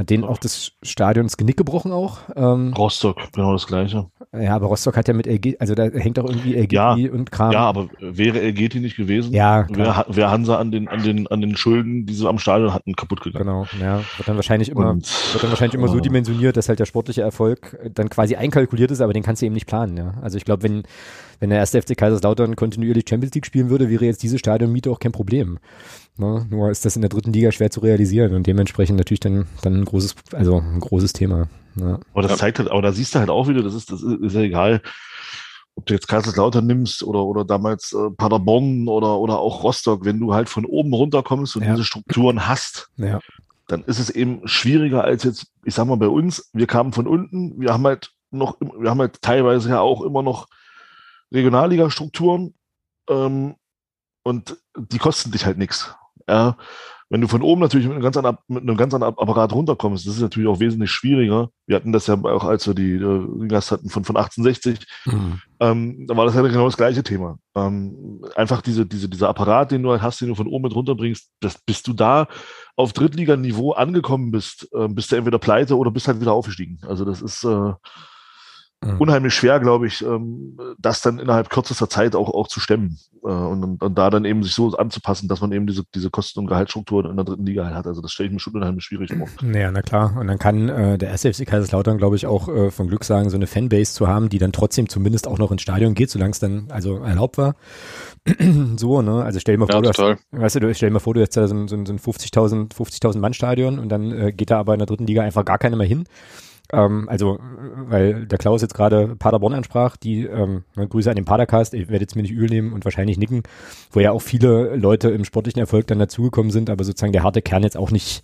hat denen auch das Stadion das Genick gebrochen auch. Ähm, Rostock, genau das gleiche. ja, aber Rostock hat ja mit LG, also da hängt auch irgendwie LG Ja, und Kram. Ja, aber wäre Elgeti nicht gewesen, Ja, wäre wär Hansa an den, an, den, an den Schulden, die sie am Stadion hatten, kaputt gegangen. Genau, ja, wird dann wahrscheinlich immer, Und, wird dann wahrscheinlich immer so äh, dimensioniert, dass halt der sportliche Erfolg dann quasi einkalkuliert ist, aber den kannst du eben nicht planen, ja. Also ich glaube, wenn, wenn der erste FC Kaiserslautern kontinuierlich Champions League spielen würde, wäre jetzt diese Stadionmiete auch kein Problem. Ne? Nur ist das in der dritten Liga schwer zu realisieren und dementsprechend natürlich dann, dann ein großes, also ein großes Thema. Ja. Aber das zeigt halt, aber da siehst du halt auch wieder, das ist, das ist, ist ja egal, ob du jetzt Kaiserslautern nimmst oder, oder damals äh, Paderborn oder, oder auch Rostock, wenn du halt von oben runterkommst und Ja. diese Strukturen hast, ja. dann ist es eben schwieriger als jetzt, ich sag mal, bei uns. Wir kamen von unten, wir haben halt noch, wir haben halt teilweise ja auch immer noch Regionalliga-Strukturen ähm, und die kosten dich halt nichts. Ja, wenn du von oben natürlich mit einem ganz anderen, mit einem ganz anderen Apparat runterkommst, das ist natürlich auch wesentlich schwieriger. Wir hatten das ja auch, als wir die äh, Gast hatten von, von 1860, Mhm. ähm, da war das ja genau das gleiche Thema. Ähm, einfach diese, diese, dieser Apparat, den du halt hast, den du von oben mit runterbringst, das, bis du da auf Drittliganiveau angekommen bist, äh, bist du entweder pleite oder bist halt wieder aufgestiegen. Also das ist äh. Unheimlich schwer, glaube ich, ähm, das dann innerhalb kürzester Zeit auch, auch zu stemmen äh, und, und, da dann eben sich so anzupassen, dass man eben diese, diese Kosten- und Gehaltsstrukturen in der dritten Liga halt hat. Also das stelle ich mir schon unheimlich schwierig vor. Ja, na klar. Und dann kann äh, der SFC Kaiserslautern, glaube ich, auch äh, von Glück sagen, so eine Fanbase zu haben, die dann trotzdem zumindest auch noch ins Stadion geht, solange es dann also erlaubt war. so, ne? Also stell dir mal Ja, vor, du hast, total. weißt du, stell dir mal vor, du hast da so ein, so ein so ein 50.000 50.000 Mann Stadion und dann äh, geht da aber in der dritten Liga einfach gar keiner mehr hin. Ähm, also, weil der Klaus jetzt gerade Paderborn ansprach, die ähm, ne, Grüße an den Padercast, ich werde jetzt mir nicht übel nehmen und wahrscheinlich nicken, wo ja auch viele Leute im sportlichen Erfolg dann dazugekommen sind, aber sozusagen der harte Kern jetzt auch nicht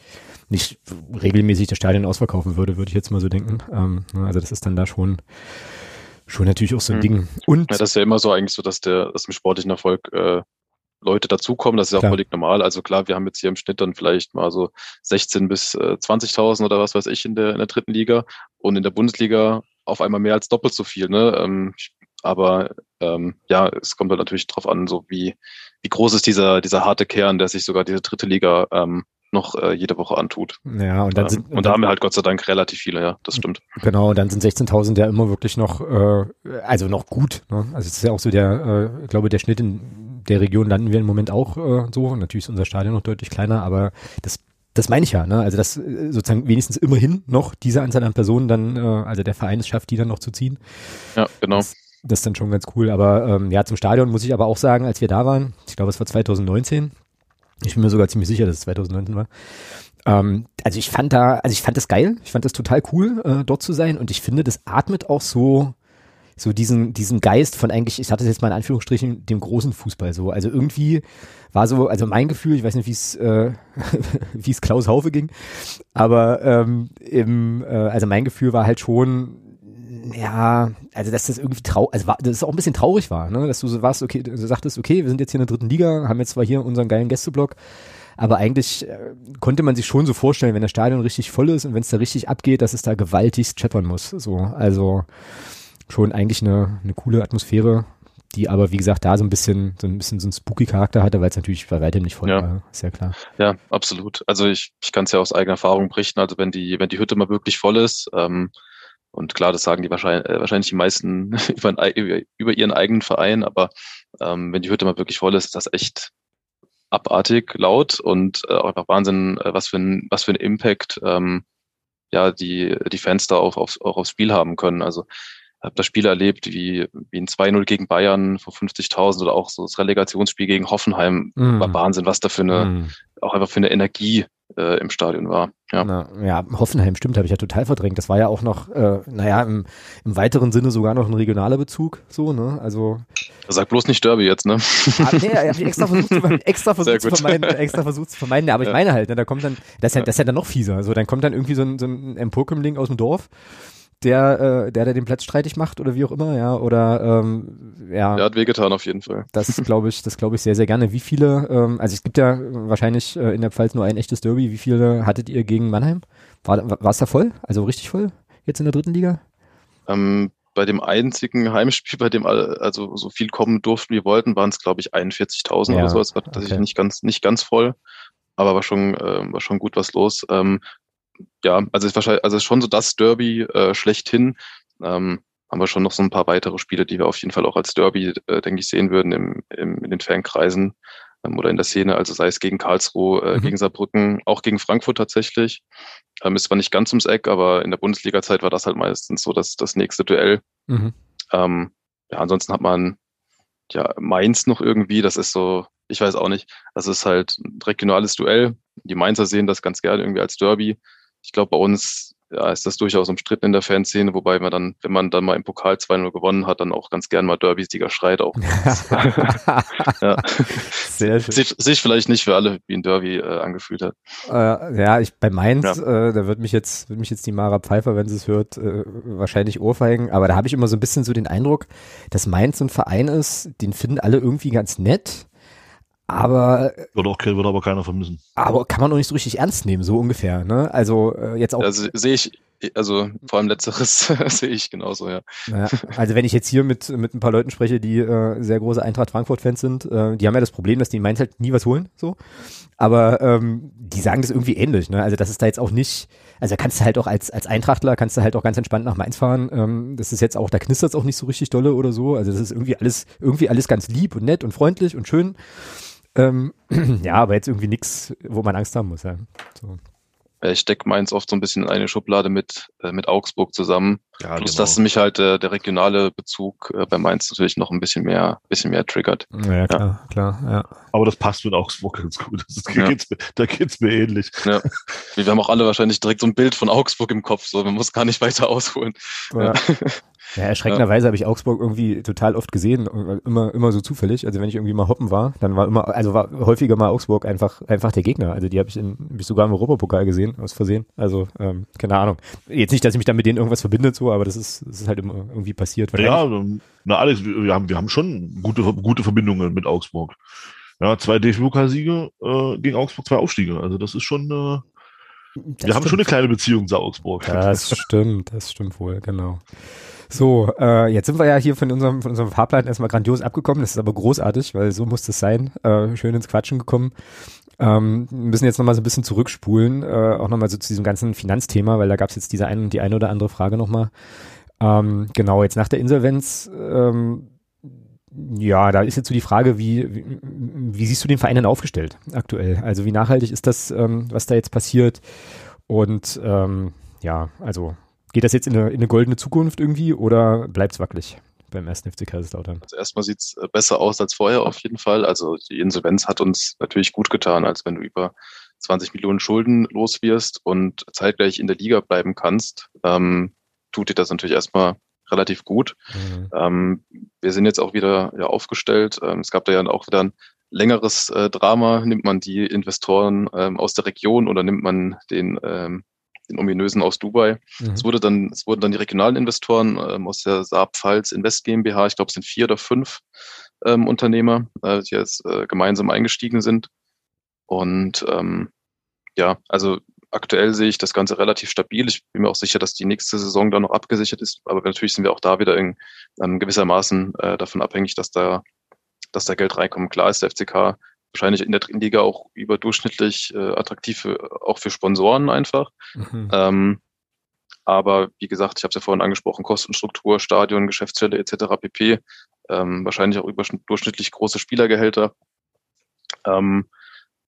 nicht regelmäßig das Stadion ausverkaufen würde, würde ich jetzt mal so denken. Ähm, ne, also das ist dann da schon schon natürlich auch so ein Hm. Ding. Und Ja, das ist ja immer so eigentlich so, dass der, dass im sportlichen Erfolg äh, Leute dazukommen. Das ist ja auch völlig normal. Also klar, wir haben jetzt hier im Schnitt dann vielleicht mal so 16 bis äh, 20.000 oder was weiß ich in der, in der dritten Liga und in der Bundesliga auf einmal mehr als doppelt so viel. Ne? Ähm, Aber ähm, ja, es kommt halt natürlich drauf an, so wie, wie groß ist dieser, dieser harte Kern, der sich sogar diese dritte Liga ähm, noch äh, jede Woche antut. Ja, und dann sind, ähm, und da haben wir halt Gott sei Dank relativ viele, ja, das stimmt. Genau, und dann sind 16.000 ja immer wirklich noch, äh, also noch gut. Ne? Also es ist ja auch so der, äh, ich glaube, der Schnitt in der Region landen wir im Moment auch äh, so. Natürlich ist unser Stadion noch deutlich kleiner, aber das das meine ich ja, ne? Also dass äh, sozusagen wenigstens immerhin noch diese Anzahl an Personen dann, äh, also der Verein es schafft, die dann noch zu ziehen. Ja, genau. Das, das ist dann schon ganz cool. Aber ähm, ja, zum Stadion muss ich aber auch sagen, als wir da waren, ich glaube, es war 2019, ich bin mir sogar ziemlich sicher, dass es 2019 war. Ähm, also ich fand da, also ich fand das geil, ich fand das total cool, äh, dort zu sein und ich finde, das atmet auch so, so diesen, diesen Geist von eigentlich, ich hatte es jetzt mal in Anführungsstrichen, dem großen Fußball so. Also irgendwie war so, also mein Gefühl, ich weiß nicht, wie es, äh, wie es Klaus Haufe ging, aber ähm, im, äh, also mein Gefühl war halt schon, ja, also dass das irgendwie traurig, also war, dass es auch ein bisschen traurig war, ne? dass du so warst, okay, du sagtest, okay, wir sind jetzt hier in der dritten Liga, haben jetzt zwar hier unseren geilen Gästeblock, aber eigentlich äh, konnte man sich schon so vorstellen, wenn das Stadion richtig voll ist und wenn es da richtig abgeht, dass es da gewaltig scheppern muss. So, also schon eigentlich eine, eine coole Atmosphäre, die aber wie gesagt da so ein bisschen so ein bisschen so einen spooky Charakter hatte, weil es natürlich bei weitem nicht voll ja. war, ist ja klar. Ja, absolut. Also ich, ich kann es ja aus eigener Erfahrung berichten. Also wenn die wenn die Hütte mal wirklich voll ist, ähm, und klar, das sagen die wahrscheinlich, äh, wahrscheinlich die meisten über, über, über, ihren eigenen Verein, aber ähm, wenn die Hütte mal wirklich voll ist, ist das echt abartig laut und äh, einfach Wahnsinn, äh, was für ein, was für ein Impact ähm, ja die, die Fans da auch, aufs, auch aufs Spiel haben können. Also habe das Spiel erlebt, wie, wie ein 2-0 gegen Bayern vor 50.000 oder auch so das Relegationsspiel gegen Hoffenheim. Mm. War Wahnsinn, was da für eine, mm. auch einfach für eine Energie äh, im Stadion war. Ja, Na, ja Hoffenheim stimmt, habe ich ja total verdrängt. Das war ja auch noch, äh, naja, im, im weiteren Sinne sogar noch ein regionaler Bezug, so, ne? Also. Sag bloß nicht Derby jetzt, ne? Ah, nee, habe ich extra versucht, zu, extra versucht zu vermeiden, extra versucht zu vermeiden. aber ich meine halt, ne, da kommt dann, das ist ja, das ist ja dann noch fieser. So, dann kommt dann irgendwie so ein, so ein Empokömmling aus dem Dorf der, äh, der, der den Platz streitig macht oder wie auch immer, ja, oder ähm, ja. Der hat wehgetan auf jeden Fall. Das glaube ich, das glaube ich sehr, sehr gerne. Wie viele, ähm, also es gibt ja wahrscheinlich äh, in der Pfalz nur ein echtes Derby. Wie viele hattet ihr gegen Mannheim? War, es da voll? Also richtig voll jetzt in der dritten Liga? Ähm, bei dem einzigen Heimspiel, bei dem also so viel kommen durften, wie wollten, waren es glaube ich 41.000 ja, oder so. Es war tatsächlich okay. nicht ganz nicht ganz voll, aber war schon äh, war schon gut was los. Ähm, ja, also ist wahrscheinlich, also ist schon so das Derby äh, schlechthin. Ähm, haben wir schon noch so ein paar weitere Spiele, die wir auf jeden Fall auch als Derby, äh, denke ich, sehen würden im, im, in den Fankreisen ähm, oder in der Szene. Also sei es gegen Karlsruhe, äh, mhm. gegen Saarbrücken, auch gegen Frankfurt tatsächlich. Ähm, ist zwar nicht ganz ums Eck, aber in der Bundesliga-Zeit war das halt meistens so das, das nächste Duell. Mhm. Ähm, ja, ansonsten hat man ja Mainz noch irgendwie, das ist so, ich weiß auch nicht, das ist halt ein regionales Duell. Die Mainzer sehen das ganz gerne irgendwie als Derby ich glaube, bei uns ja, ist das durchaus umstritten in der Fanszene, wobei man dann, wenn man dann mal im Pokal 2-0 gewonnen hat, dann auch ganz gern mal Derby-Sieger schreit auch. ja. Sehr schön. Sich, sich, vielleicht nicht für alle wie ein Derby äh, angefühlt hat. Äh, ja, ich bei Mainz, ja. äh, da wird mich jetzt, wird mich jetzt die Mara Pfeiffer, wenn sie es hört, äh, wahrscheinlich ohrfeigen, aber da habe ich immer so ein bisschen so den Eindruck, dass Mainz so ein Verein ist, den finden alle irgendwie ganz nett aber wird auch wird aber keiner vermissen. Aber kann man auch nicht so richtig ernst nehmen, so ungefähr. Ne? Also äh, jetzt auch. Also sehe ich, also vor allem letzteres sehe ich genauso, ja. Naja, also wenn ich jetzt hier mit mit ein paar Leuten spreche, die äh, sehr große Eintracht Frankfurt Fans sind, äh, die haben ja das Problem, dass die in Mainz halt nie was holen, so. Aber ähm, die sagen das irgendwie ähnlich. Ne? Also das ist da jetzt auch nicht. Also da kannst du halt auch als als Eintrachtler kannst du halt auch ganz entspannt nach Mainz fahren. Ähm, das ist jetzt auch, da knistert es auch nicht so richtig dolle oder so. Also das ist irgendwie alles irgendwie alles ganz lieb und nett und freundlich und schön. Ähm, ja, aber jetzt irgendwie nichts, wo man Angst haben muss. Ja. So. Ich stecke meins oft so ein bisschen in eine Schublade mit, äh, mit Augsburg zusammen. Ja, Plus, genau. dass mich halt äh, der regionale Bezug äh, bei Mainz natürlich noch ein bisschen mehr, bisschen mehr triggert. Ja, klar, ja. klar, ja. Aber das passt mit Augsburg ganz gut. Das ist, ja. geht's, da geht's mir ähnlich. Ja. Wir haben auch alle wahrscheinlich direkt so ein Bild von Augsburg im Kopf, so man muss gar nicht weiter ausholen. Ja. Ja, erschreckenderweise ja. habe ich Augsburg irgendwie total oft gesehen, immer, immer so zufällig. Also wenn ich irgendwie mal hoppen war, dann war immer, also war häufiger mal Augsburg einfach, einfach der Gegner. Also die habe ich, in, hab ich sogar im Europapokal gesehen, aus Versehen. Also, ähm, keine Ahnung. Jetzt nicht, dass ich mich dann mit denen irgendwas verbindet, so, aber das ist, das ist halt immer irgendwie passiert. Ja, na Alex, wir haben, wir haben schon gute, gute Verbindungen mit Augsburg. Ja, zwei DFB-Pokalsiege äh, gegen Augsburg, zwei Aufstiege. Also das ist schon, äh, wir stimmt. haben schon eine kleine Beziehung zu Augsburg. Das stimmt, das stimmt wohl, genau. So, äh, jetzt sind wir ja hier von unserem, von unserem Fahrplan erstmal grandios abgekommen. Das ist aber großartig, weil so muss das sein. Äh, schön ins Quatschen gekommen. Ähm, müssen jetzt nochmal so ein bisschen zurückspulen, äh, auch nochmal so zu diesem ganzen Finanzthema, weil da gab es jetzt diese eine, die eine oder andere Frage nochmal. Ähm, genau, jetzt nach der Insolvenz, ähm, ja, da ist jetzt so die Frage, wie, wie, wie siehst du den Verein denn aufgestellt aktuell? Also wie nachhaltig ist das, ähm, was da jetzt passiert? Und ähm, ja, also geht das jetzt in eine, in eine goldene Zukunft irgendwie oder bleibt es wackelig? beim ersten FC Kaiserslautern? Also erstmal sieht es äh, besser aus als vorher auf jeden Fall. Also die Insolvenz hat uns natürlich gut getan, als wenn du über 20 Millionen Schulden los wirst und zeitgleich in der Liga bleiben kannst, ähm, tut dir das natürlich erstmal relativ gut. Mhm. Ähm, wir sind jetzt auch wieder ja, aufgestellt. Ähm, es gab da ja auch wieder ein längeres äh, Drama. Nimmt man die Investoren ähm, aus der Region oder nimmt man den ähm, den ominösen aus Dubai. Mhm. Es wurde dann, es wurden dann die regionalen Investoren ähm, aus der Saab Pfalz Invest GmbH, ich glaube, es sind vier oder fünf ähm, Unternehmer, äh, die jetzt äh, gemeinsam eingestiegen sind. Und ähm, ja, also aktuell sehe ich das Ganze relativ stabil. Ich bin mir auch sicher, dass die nächste Saison dann noch abgesichert ist. Aber natürlich sind wir auch da wieder in, ähm, gewissermaßen äh, davon abhängig, dass da, dass da Geld reinkommt. Klar ist der FCK wahrscheinlich in der dritten Liga auch überdurchschnittlich äh, attraktiv für, auch für Sponsoren einfach. Mhm. Ähm, aber wie gesagt, ich habe es ja vorhin angesprochen, Kostenstruktur, Stadion, Geschäftsstelle etc. pp. Ähm, wahrscheinlich auch überdurchschnittlich große Spielergehälter. Ähm,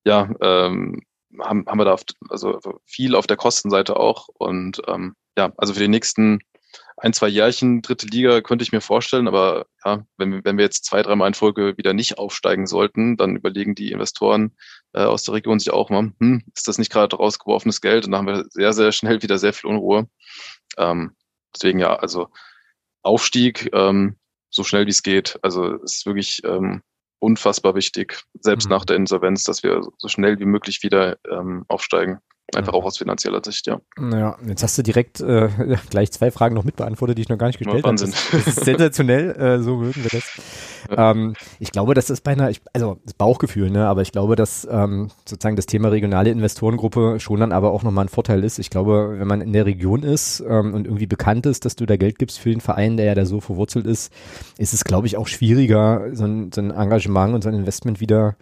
ja, ähm, haben, haben wir da auf, also viel auf der Kostenseite auch. Und ähm, ja, also für die nächsten ein, zwei Jährchen dritte Liga könnte ich mir vorstellen, aber ja, wenn wir, wenn wir jetzt zwei, dreimal in Folge wieder nicht aufsteigen sollten, dann überlegen die Investoren äh, aus der Region sich auch mal, hm, ist das nicht gerade rausgeworfenes Geld? Und dann haben wir sehr, sehr schnell wieder sehr viel Unruhe. Ähm, deswegen ja, also Aufstieg ähm, so schnell wie es geht. Also es ist wirklich ähm, unfassbar wichtig, selbst mhm. nach der Insolvenz, dass wir so schnell wie möglich wieder ähm, aufsteigen. Einfach auch aus finanzieller Sicht, ja. Naja, jetzt hast du direkt äh, gleich zwei Fragen noch mitbeantwortet, die ich noch gar nicht gestellt habe. Wahnsinn. Das, das ist sensationell, äh, so mögen wir das. Ja. Ähm, ich glaube, das ist beinahe, ich, also das Bauchgefühl, ne, aber ich glaube, dass ähm, sozusagen das Thema regionale Investorengruppe schon dann aber auch nochmal ein Vorteil ist. Ich glaube, wenn man in der Region ist ähm, und irgendwie bekannt ist, dass du da Geld gibst für den Verein, der ja da so verwurzelt ist, ist es, glaube ich, auch schwieriger, so ein, so ein Engagement und so ein Investment wieder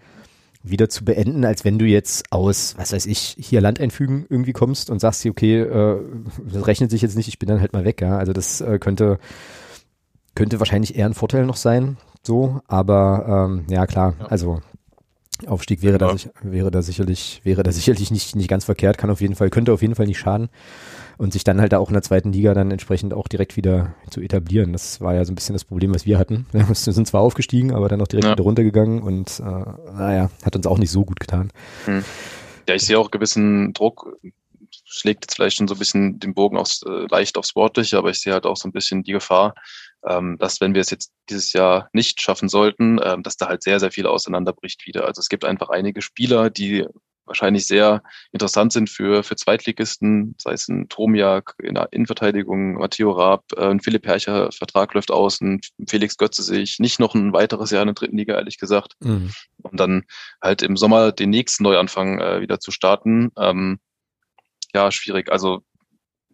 wieder zu beenden, als wenn du jetzt aus, was weiß ich, hier Land einfügen irgendwie kommst und sagst, okay, äh, das rechnet sich jetzt nicht, ich bin dann halt mal weg, ja. Also das äh, könnte, könnte wahrscheinlich eher ein Vorteil noch sein, so, aber ähm, ja klar, ja. also Aufstieg wäre ja. da, wäre da sicherlich, wäre da sicherlich nicht, nicht ganz verkehrt, kann auf jeden Fall, könnte auf jeden Fall nicht schaden und sich dann halt auch in der zweiten Liga dann entsprechend auch direkt wieder zu etablieren. Das war ja so ein bisschen das Problem, was wir hatten. Wir sind zwar aufgestiegen, aber dann auch direkt ja. wieder runtergegangen und äh, naja, hat uns auch nicht so gut getan. Hm. Ja, ich sehe auch gewissen Druck, schlägt jetzt vielleicht schon so ein bisschen den Bogen aufs, äh, leicht aufs Sportliche, aber ich sehe halt auch so ein bisschen die Gefahr, ähm, dass wenn wir es jetzt dieses Jahr nicht schaffen sollten, ähm, dass da halt sehr, sehr viel auseinanderbricht wieder. Also es gibt einfach einige Spieler, die wahrscheinlich sehr interessant sind für, für Zweitligisten, sei es ein Tromiak in der Innenverteidigung, Matteo Raab, äh, ein Philipp Hercher Vertrag läuft aus, ein Felix Götze sehe ich nicht noch ein weiteres Jahr in der dritten Liga, ehrlich gesagt. Mhm. Und dann halt im Sommer den nächsten Neuanfang äh, wieder zu starten. Ähm, ja, schwierig. Also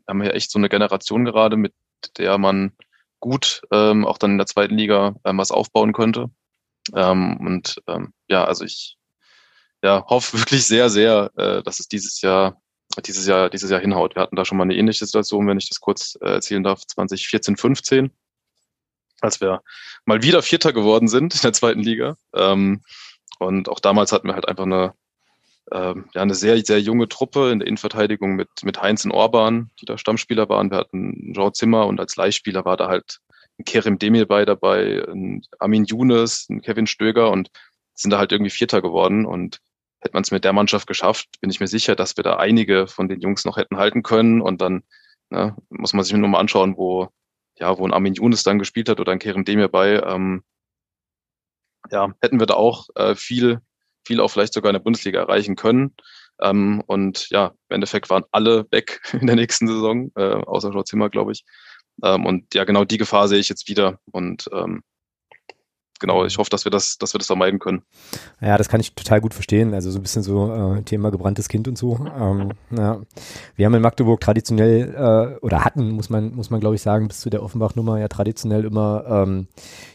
haben wir ja echt so eine Generation gerade, mit der man gut ähm, auch dann in der zweiten Liga ähm, was aufbauen könnte. Ähm, und ähm, ja, also ich ja, hoffe wirklich sehr, sehr, äh, dass es dieses Jahr, dieses Jahr, dieses Jahr hinhaut. Wir hatten da schon mal eine ähnliche Situation, wenn ich das kurz äh, erzählen darf, 2014, 15, als wir mal wieder Vierter geworden sind in der zweiten Liga. Ähm, und auch damals hatten wir halt einfach eine, ähm, ja, eine sehr, sehr junge Truppe in der Innenverteidigung mit, mit Heinz und Orban, die da Stammspieler waren. Wir hatten Jean Zimmer und als Leihspieler war da halt ein Kerem Demirbay dabei, ein Armin Younes, ein Kevin Stöger und sind da halt irgendwie Vierter geworden und hätte man es mit der Mannschaft geschafft, bin ich mir sicher, dass wir da einige von den Jungs noch hätten halten können. Und dann ne, muss man sich nur mal anschauen, wo, ja, wo ein Armin Younes dann gespielt hat oder ein Kerem Demir bei. Ähm, ja, hätten wir da auch äh, viel, viel auch vielleicht sogar in der Bundesliga erreichen können. Ähm, und ja, im Endeffekt waren alle weg in der nächsten Saison, äh, außer Schau Zimmer, glaube ich. Ähm, und ja, genau die Gefahr sehe ich jetzt wieder. Und ähm, genau, ich hoffe, dass wir das, dass wir das vermeiden können. Ja, das kann ich total gut verstehen. Also so ein bisschen so äh, Thema gebranntes Kind und so. Ähm, ja. Wir haben in Magdeburg traditionell äh, oder hatten, muss man, muss man glaube ich sagen, bis zu der Offenbach-Nummer ja traditionell immer ähm,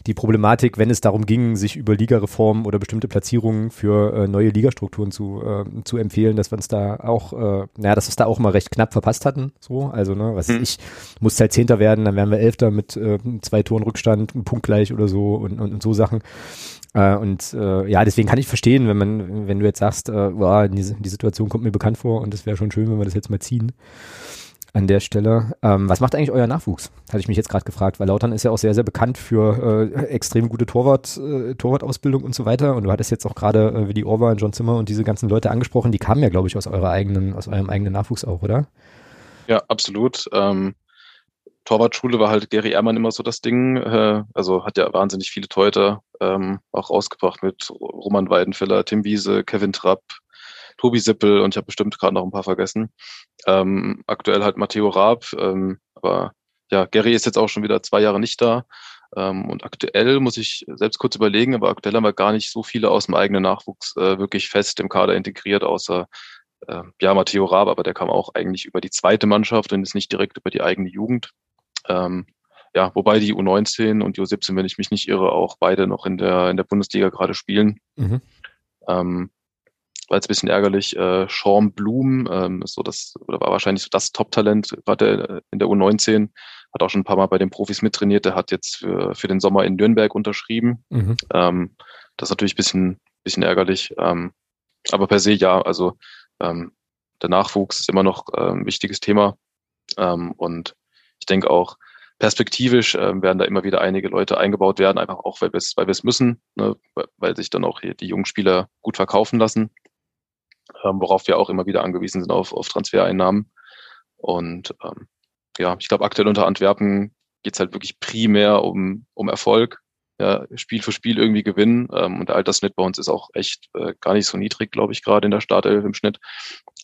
die Problematik, wenn es darum ging, sich über Ligareformen oder bestimmte Platzierungen für äh, neue Ligastrukturen zu, äh, zu empfehlen, dass wir uns da auch, äh, naja, dass wir es da auch mal recht knapp verpasst hatten. So, also ne, was hm. ich muss halt Zehnter werden, dann wären wir Elfter mit äh, zwei Toren Rückstand, ein Punkt gleich oder so und, und, und so Sachen. Äh, und äh, ja, deswegen kann ich verstehen, wenn man, wenn du jetzt sagst, äh, boah, die, die Situation kommt mir bekannt vor und es wäre schon schön, wenn wir das jetzt mal ziehen an der Stelle. Ähm, was macht eigentlich euer Nachwuchs? Hatte ich mich jetzt gerade gefragt, weil Lautern ist ja auch sehr, sehr bekannt für äh, extrem gute Torwart, äh, Torwartausbildung und so weiter. Und du hattest jetzt auch gerade äh, die Orban, John Zimmer und diese ganzen Leute angesprochen, die kamen ja, glaube ich, aus eurer eigenen, aus eurem eigenen Nachwuchs auch, oder? Ja, absolut. Ähm, Torwartschule war halt Gary Ehrmann immer so das Ding. Äh, also hat ja wahnsinnig viele Torhüter ähm, auch rausgebracht mit Roman Weidenfeller, Tim Wiese, Kevin Trapp, Tobi Sippel und ich habe bestimmt gerade noch ein paar vergessen. Ähm, aktuell halt Matteo Raab, ähm, aber ja, Gary ist jetzt auch schon wieder zwei Jahre nicht da. Ähm, und aktuell muss ich selbst kurz überlegen, aber aktuell haben wir gar nicht so viele aus dem eigenen Nachwuchs äh, wirklich fest im Kader integriert, außer äh, ja, Matteo Raab, aber der kam auch eigentlich über die zweite Mannschaft und ist nicht direkt über die eigene Jugend. Ähm, ja, wobei die U19 und die U17, wenn ich mich nicht irre, auch beide noch in der, in der Bundesliga gerade spielen. Mhm. Ähm, war jetzt ein bisschen ärgerlich. Äh, Sean Blum ähm, ist so das, oder war wahrscheinlich so das Top-Talent gerade in der U19, hat auch schon ein paar Mal bei den Profis mittrainiert. Der hat jetzt für, für den Sommer in Nürnberg unterschrieben. Mhm. Ähm, das ist natürlich ein bisschen, bisschen ärgerlich. Ähm, aber per se ja, also ähm, der Nachwuchs ist immer noch äh, ein wichtiges Thema. Ähm, und ich denke auch, perspektivisch äh, werden da immer wieder einige Leute eingebaut werden, einfach auch, weil wir es weil wir es müssen, ne, weil sich dann auch hier die jungen Spieler gut verkaufen lassen, ähm, worauf wir auch immer wieder angewiesen sind auf, auf Transfereinnahmen. Und ähm, ja, ich glaube, aktuell unter Antwerpen geht's halt wirklich primär um, um Erfolg, ja, Spiel für Spiel irgendwie gewinnen. Ähm, und der Altersschnitt bei uns ist auch echt äh, gar nicht so niedrig, glaube ich, gerade in der Startelf im Schnitt.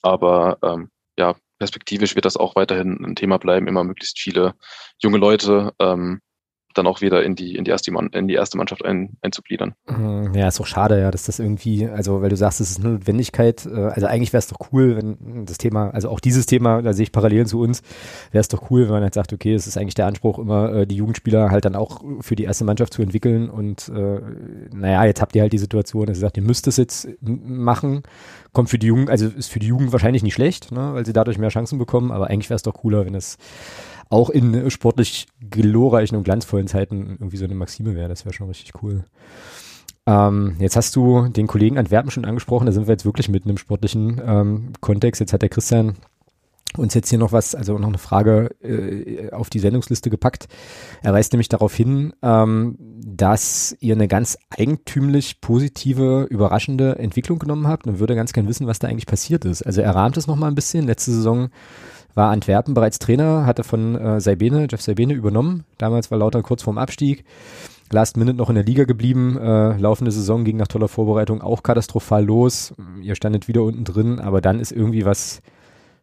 Aber ähm, ja, perspektivisch wird das auch weiterhin ein Thema bleiben, immer möglichst viele junge Leute ähm, dann auch wieder in die, in die erste, in die erste Mannschaft ein, einzugliedern. Mhm, ja, ist doch schade, ja, dass das irgendwie, also weil du sagst, es ist eine Notwendigkeit, äh, also eigentlich wäre es doch cool, wenn das Thema, also auch dieses Thema, da sehe ich Parallelen zu uns, wäre es doch cool, wenn man halt sagt, okay, es ist eigentlich der Anspruch, immer äh, die Jugendspieler halt dann auch für die erste Mannschaft zu entwickeln und äh, naja, jetzt habt ihr halt die Situation, dass ihr sagt, ihr müsst es jetzt machen, kommt für die Jugend, also ist für die Jugend wahrscheinlich nicht schlecht, ne, weil sie dadurch mehr Chancen bekommen, aber eigentlich wäre es doch cooler, wenn es auch in sportlich glorreichen und glanzvollen Zeiten irgendwie so eine Maxime wäre. Das wäre schon richtig cool. Ähm, jetzt hast du den Kollegen Antwerpen schon angesprochen, da sind wir jetzt wirklich mitten im sportlichen ähm, Kontext. Jetzt hat der Christian uns jetzt hier noch was, also noch eine Frage äh, auf die Sendungsliste gepackt. Er weist nämlich darauf hin, ähm, dass ihr eine ganz eigentümlich positive, überraschende Entwicklung genommen habt und würde ganz gern wissen, was da eigentlich passiert ist. Also er rahmt es nochmal ein bisschen. Letzte Saison war Antwerpen bereits Trainer, hatte von äh, Saibene, Jeff Saibene übernommen. Damals war Lauter kurz vorm Abstieg. Last Minute noch in der Liga geblieben. Äh, laufende Saison ging nach toller Vorbereitung auch katastrophal los. Ihr standet wieder unten drin, aber dann ist irgendwie was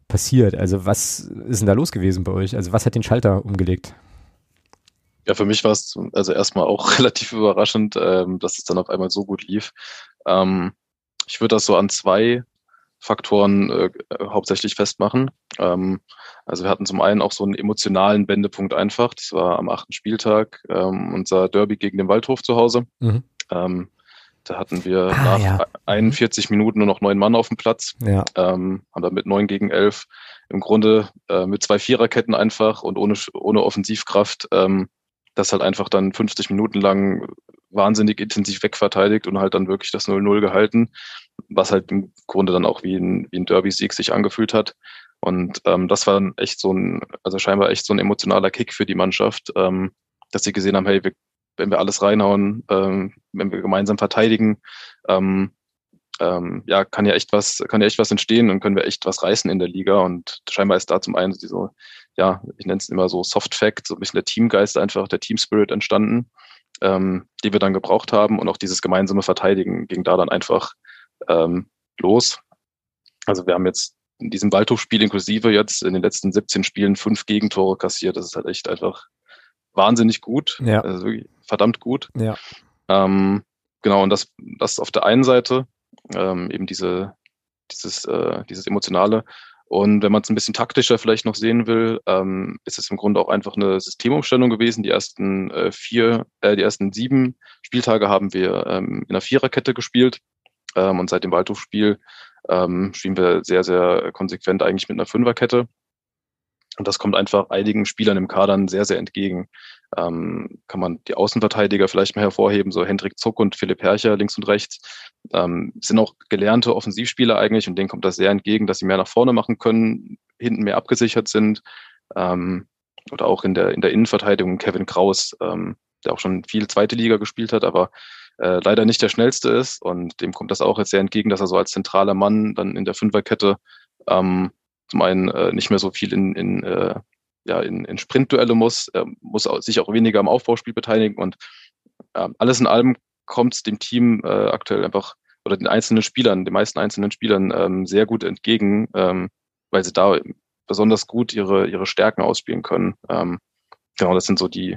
passiert. Also was ist denn da los gewesen bei euch? Also was hat den Schalter umgelegt? Ja, für mich war es also erstmal auch relativ überraschend, ähm, dass es dann auf einmal so gut lief. Ähm, ich würde das so an zwei Faktoren äh, hauptsächlich festmachen. Ähm, also wir hatten zum einen auch so einen emotionalen Wendepunkt einfach. Das war am achten Spieltag ähm, unser Derby gegen den Waldhof zu Hause. Mhm. Ähm, da hatten wir ah, nach ja. 41 Minuten nur noch neun Mann auf dem Platz. Ja. Ähm, haben dann mit neun gegen elf im Grunde äh, mit zwei Viererketten einfach und ohne, ohne Offensivkraft ähm, das halt einfach dann 50 Minuten lang wahnsinnig intensiv wegverteidigt und halt dann wirklich das 0-0 gehalten was halt im Grunde dann auch wie ein, wie ein Derby-Sieg sich angefühlt hat. Und ähm, das war dann echt so ein, also scheinbar echt so ein emotionaler Kick für die Mannschaft, ähm, dass sie gesehen haben, hey, wir, wenn wir alles reinhauen, ähm, wenn wir gemeinsam verteidigen, ähm, ähm, ja, kann ja echt was, kann ja echt was entstehen und können wir echt was reißen in der Liga. Und scheinbar ist da zum einen so, ja, ich nenne es immer so Soft Fact, so ein bisschen der Teamgeist einfach, der Team Spirit entstanden, ähm, die wir dann gebraucht haben und auch dieses gemeinsame Verteidigen ging da dann einfach ähm, los. Also wir haben jetzt in diesem Waldhofspiel inklusive jetzt in den letzten 17 Spielen fünf Gegentore kassiert. Das ist halt echt einfach wahnsinnig gut. Ja. Also verdammt gut. Ja. Ähm, genau, und das, das auf der einen Seite, ähm, eben diese, dieses, äh, dieses Emotionale. Und wenn man es ein bisschen taktischer vielleicht noch sehen will, ähm, ist es im Grunde auch einfach eine Systemumstellung gewesen. Die ersten äh, vier, äh, die ersten sieben Spieltage haben wir ähm, in einer Viererkette gespielt. Ähm, und seit dem Waldhofspiel ähm, spielen wir sehr, sehr konsequent eigentlich mit einer Fünferkette. Und das kommt einfach einigen Spielern im Kader sehr, sehr entgegen. Ähm, kann man die Außenverteidiger vielleicht mal hervorheben, so Hendrik Zuck und Philipp Hercher links und rechts. Ähm, sind auch gelernte Offensivspieler eigentlich und denen kommt das sehr entgegen, dass sie mehr nach vorne machen können, hinten mehr abgesichert sind. Ähm, oder auch in der, in der Innenverteidigung Kevin Kraus, ähm, der auch schon viel zweite Liga gespielt hat, aber äh, leider nicht der schnellste ist. Und dem kommt das auch jetzt sehr entgegen, dass er so als zentraler Mann dann in der Fünferkette ähm, zum einen äh, nicht mehr so viel in, in, äh, ja, in, in Sprintduelle muss, er muss sich auch weniger am Aufbauspiel beteiligen und äh, alles in allem kommt es dem Team äh, aktuell einfach oder den einzelnen Spielern, den meisten einzelnen Spielern ähm, sehr gut entgegen, ähm, weil sie da besonders gut ihre, ihre Stärken ausspielen können. Ähm, genau, das sind so die,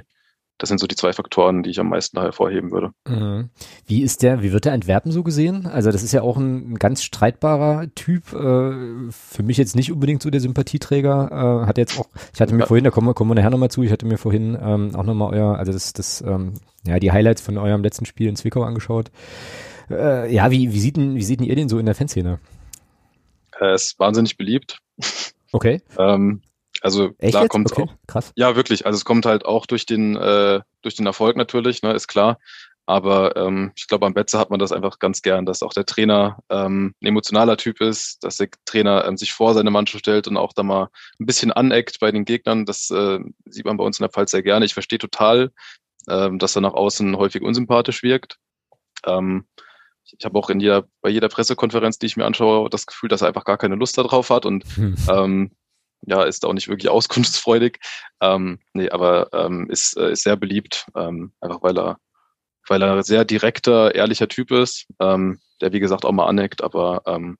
das sind so die zwei Faktoren, die ich am meisten hervorheben würde. Mhm. Wie ist der, wie wird der Antwerpen so gesehen? Also das ist ja auch ein, ein ganz streitbarer Typ. Äh, für mich jetzt nicht unbedingt so der Sympathieträger. Äh, hat jetzt auch, ich hatte mir ja. vorhin, da kommen wir, kommen wir nachher nochmal zu, ich hatte mir vorhin ähm, auch nochmal euer, also das, das, ähm, ja, die Highlights von eurem letzten Spiel in Zwickau angeschaut. Äh, ja, wie, wie sieht denn, wie sieht denn ihr den so in der Fanszene? Er ist wahnsinnig beliebt. Okay. ähm, also Echt da kommt okay. auch. Krass. Ja, wirklich. Also es kommt halt auch durch den, äh, durch den Erfolg natürlich, ne, ist klar. Aber ähm, ich glaube, am Betze hat man das einfach ganz gern, dass auch der Trainer ähm, ein emotionaler Typ ist, dass der Trainer ähm, sich vor seine Mannschaft stellt und auch da mal ein bisschen aneckt bei den Gegnern. Das äh, sieht man bei uns in der Pfalz sehr gerne. Ich verstehe total, ähm, dass er nach außen häufig unsympathisch wirkt. Ähm, ich habe auch in jeder, bei jeder Pressekonferenz, die ich mir anschaue, das Gefühl, dass er einfach gar keine Lust darauf hat und Hm. ähm, ja, ist auch nicht wirklich auskunftsfreudig. Ähm, nee, aber ähm, ist, äh, ist sehr beliebt, ähm, einfach weil er, weil er sehr direkter, ehrlicher Typ ist, ähm, der wie gesagt auch mal aneckt, aber ähm,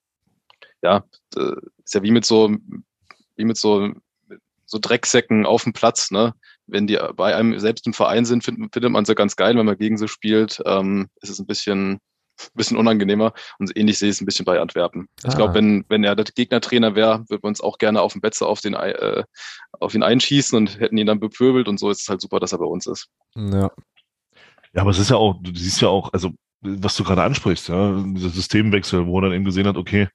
ja, ist ja wie mit so, wie mit so, so Drecksäcken auf dem Platz, ne? Wenn die bei einem selbst im Verein sind, findet, findet man sie ganz geil, wenn man gegen sie spielt. Ähm, ist es ein bisschen, bisschen unangenehmer. Und ähnlich sehe ich es ein bisschen bei Antwerpen. Ich Ah. glaube, wenn, wenn er der Gegnertrainer wäre, würden wir uns auch gerne auf dem Betze auf, den, äh, auf ihn einschießen und hätten ihn dann bepöbelt. Und so ist es halt super, dass er bei uns ist. Ja. Ja, aber es ist ja auch, du siehst ja auch, also was du gerade ansprichst, ja, dieser Systemwechsel, wo er dann eben gesehen hat, okay,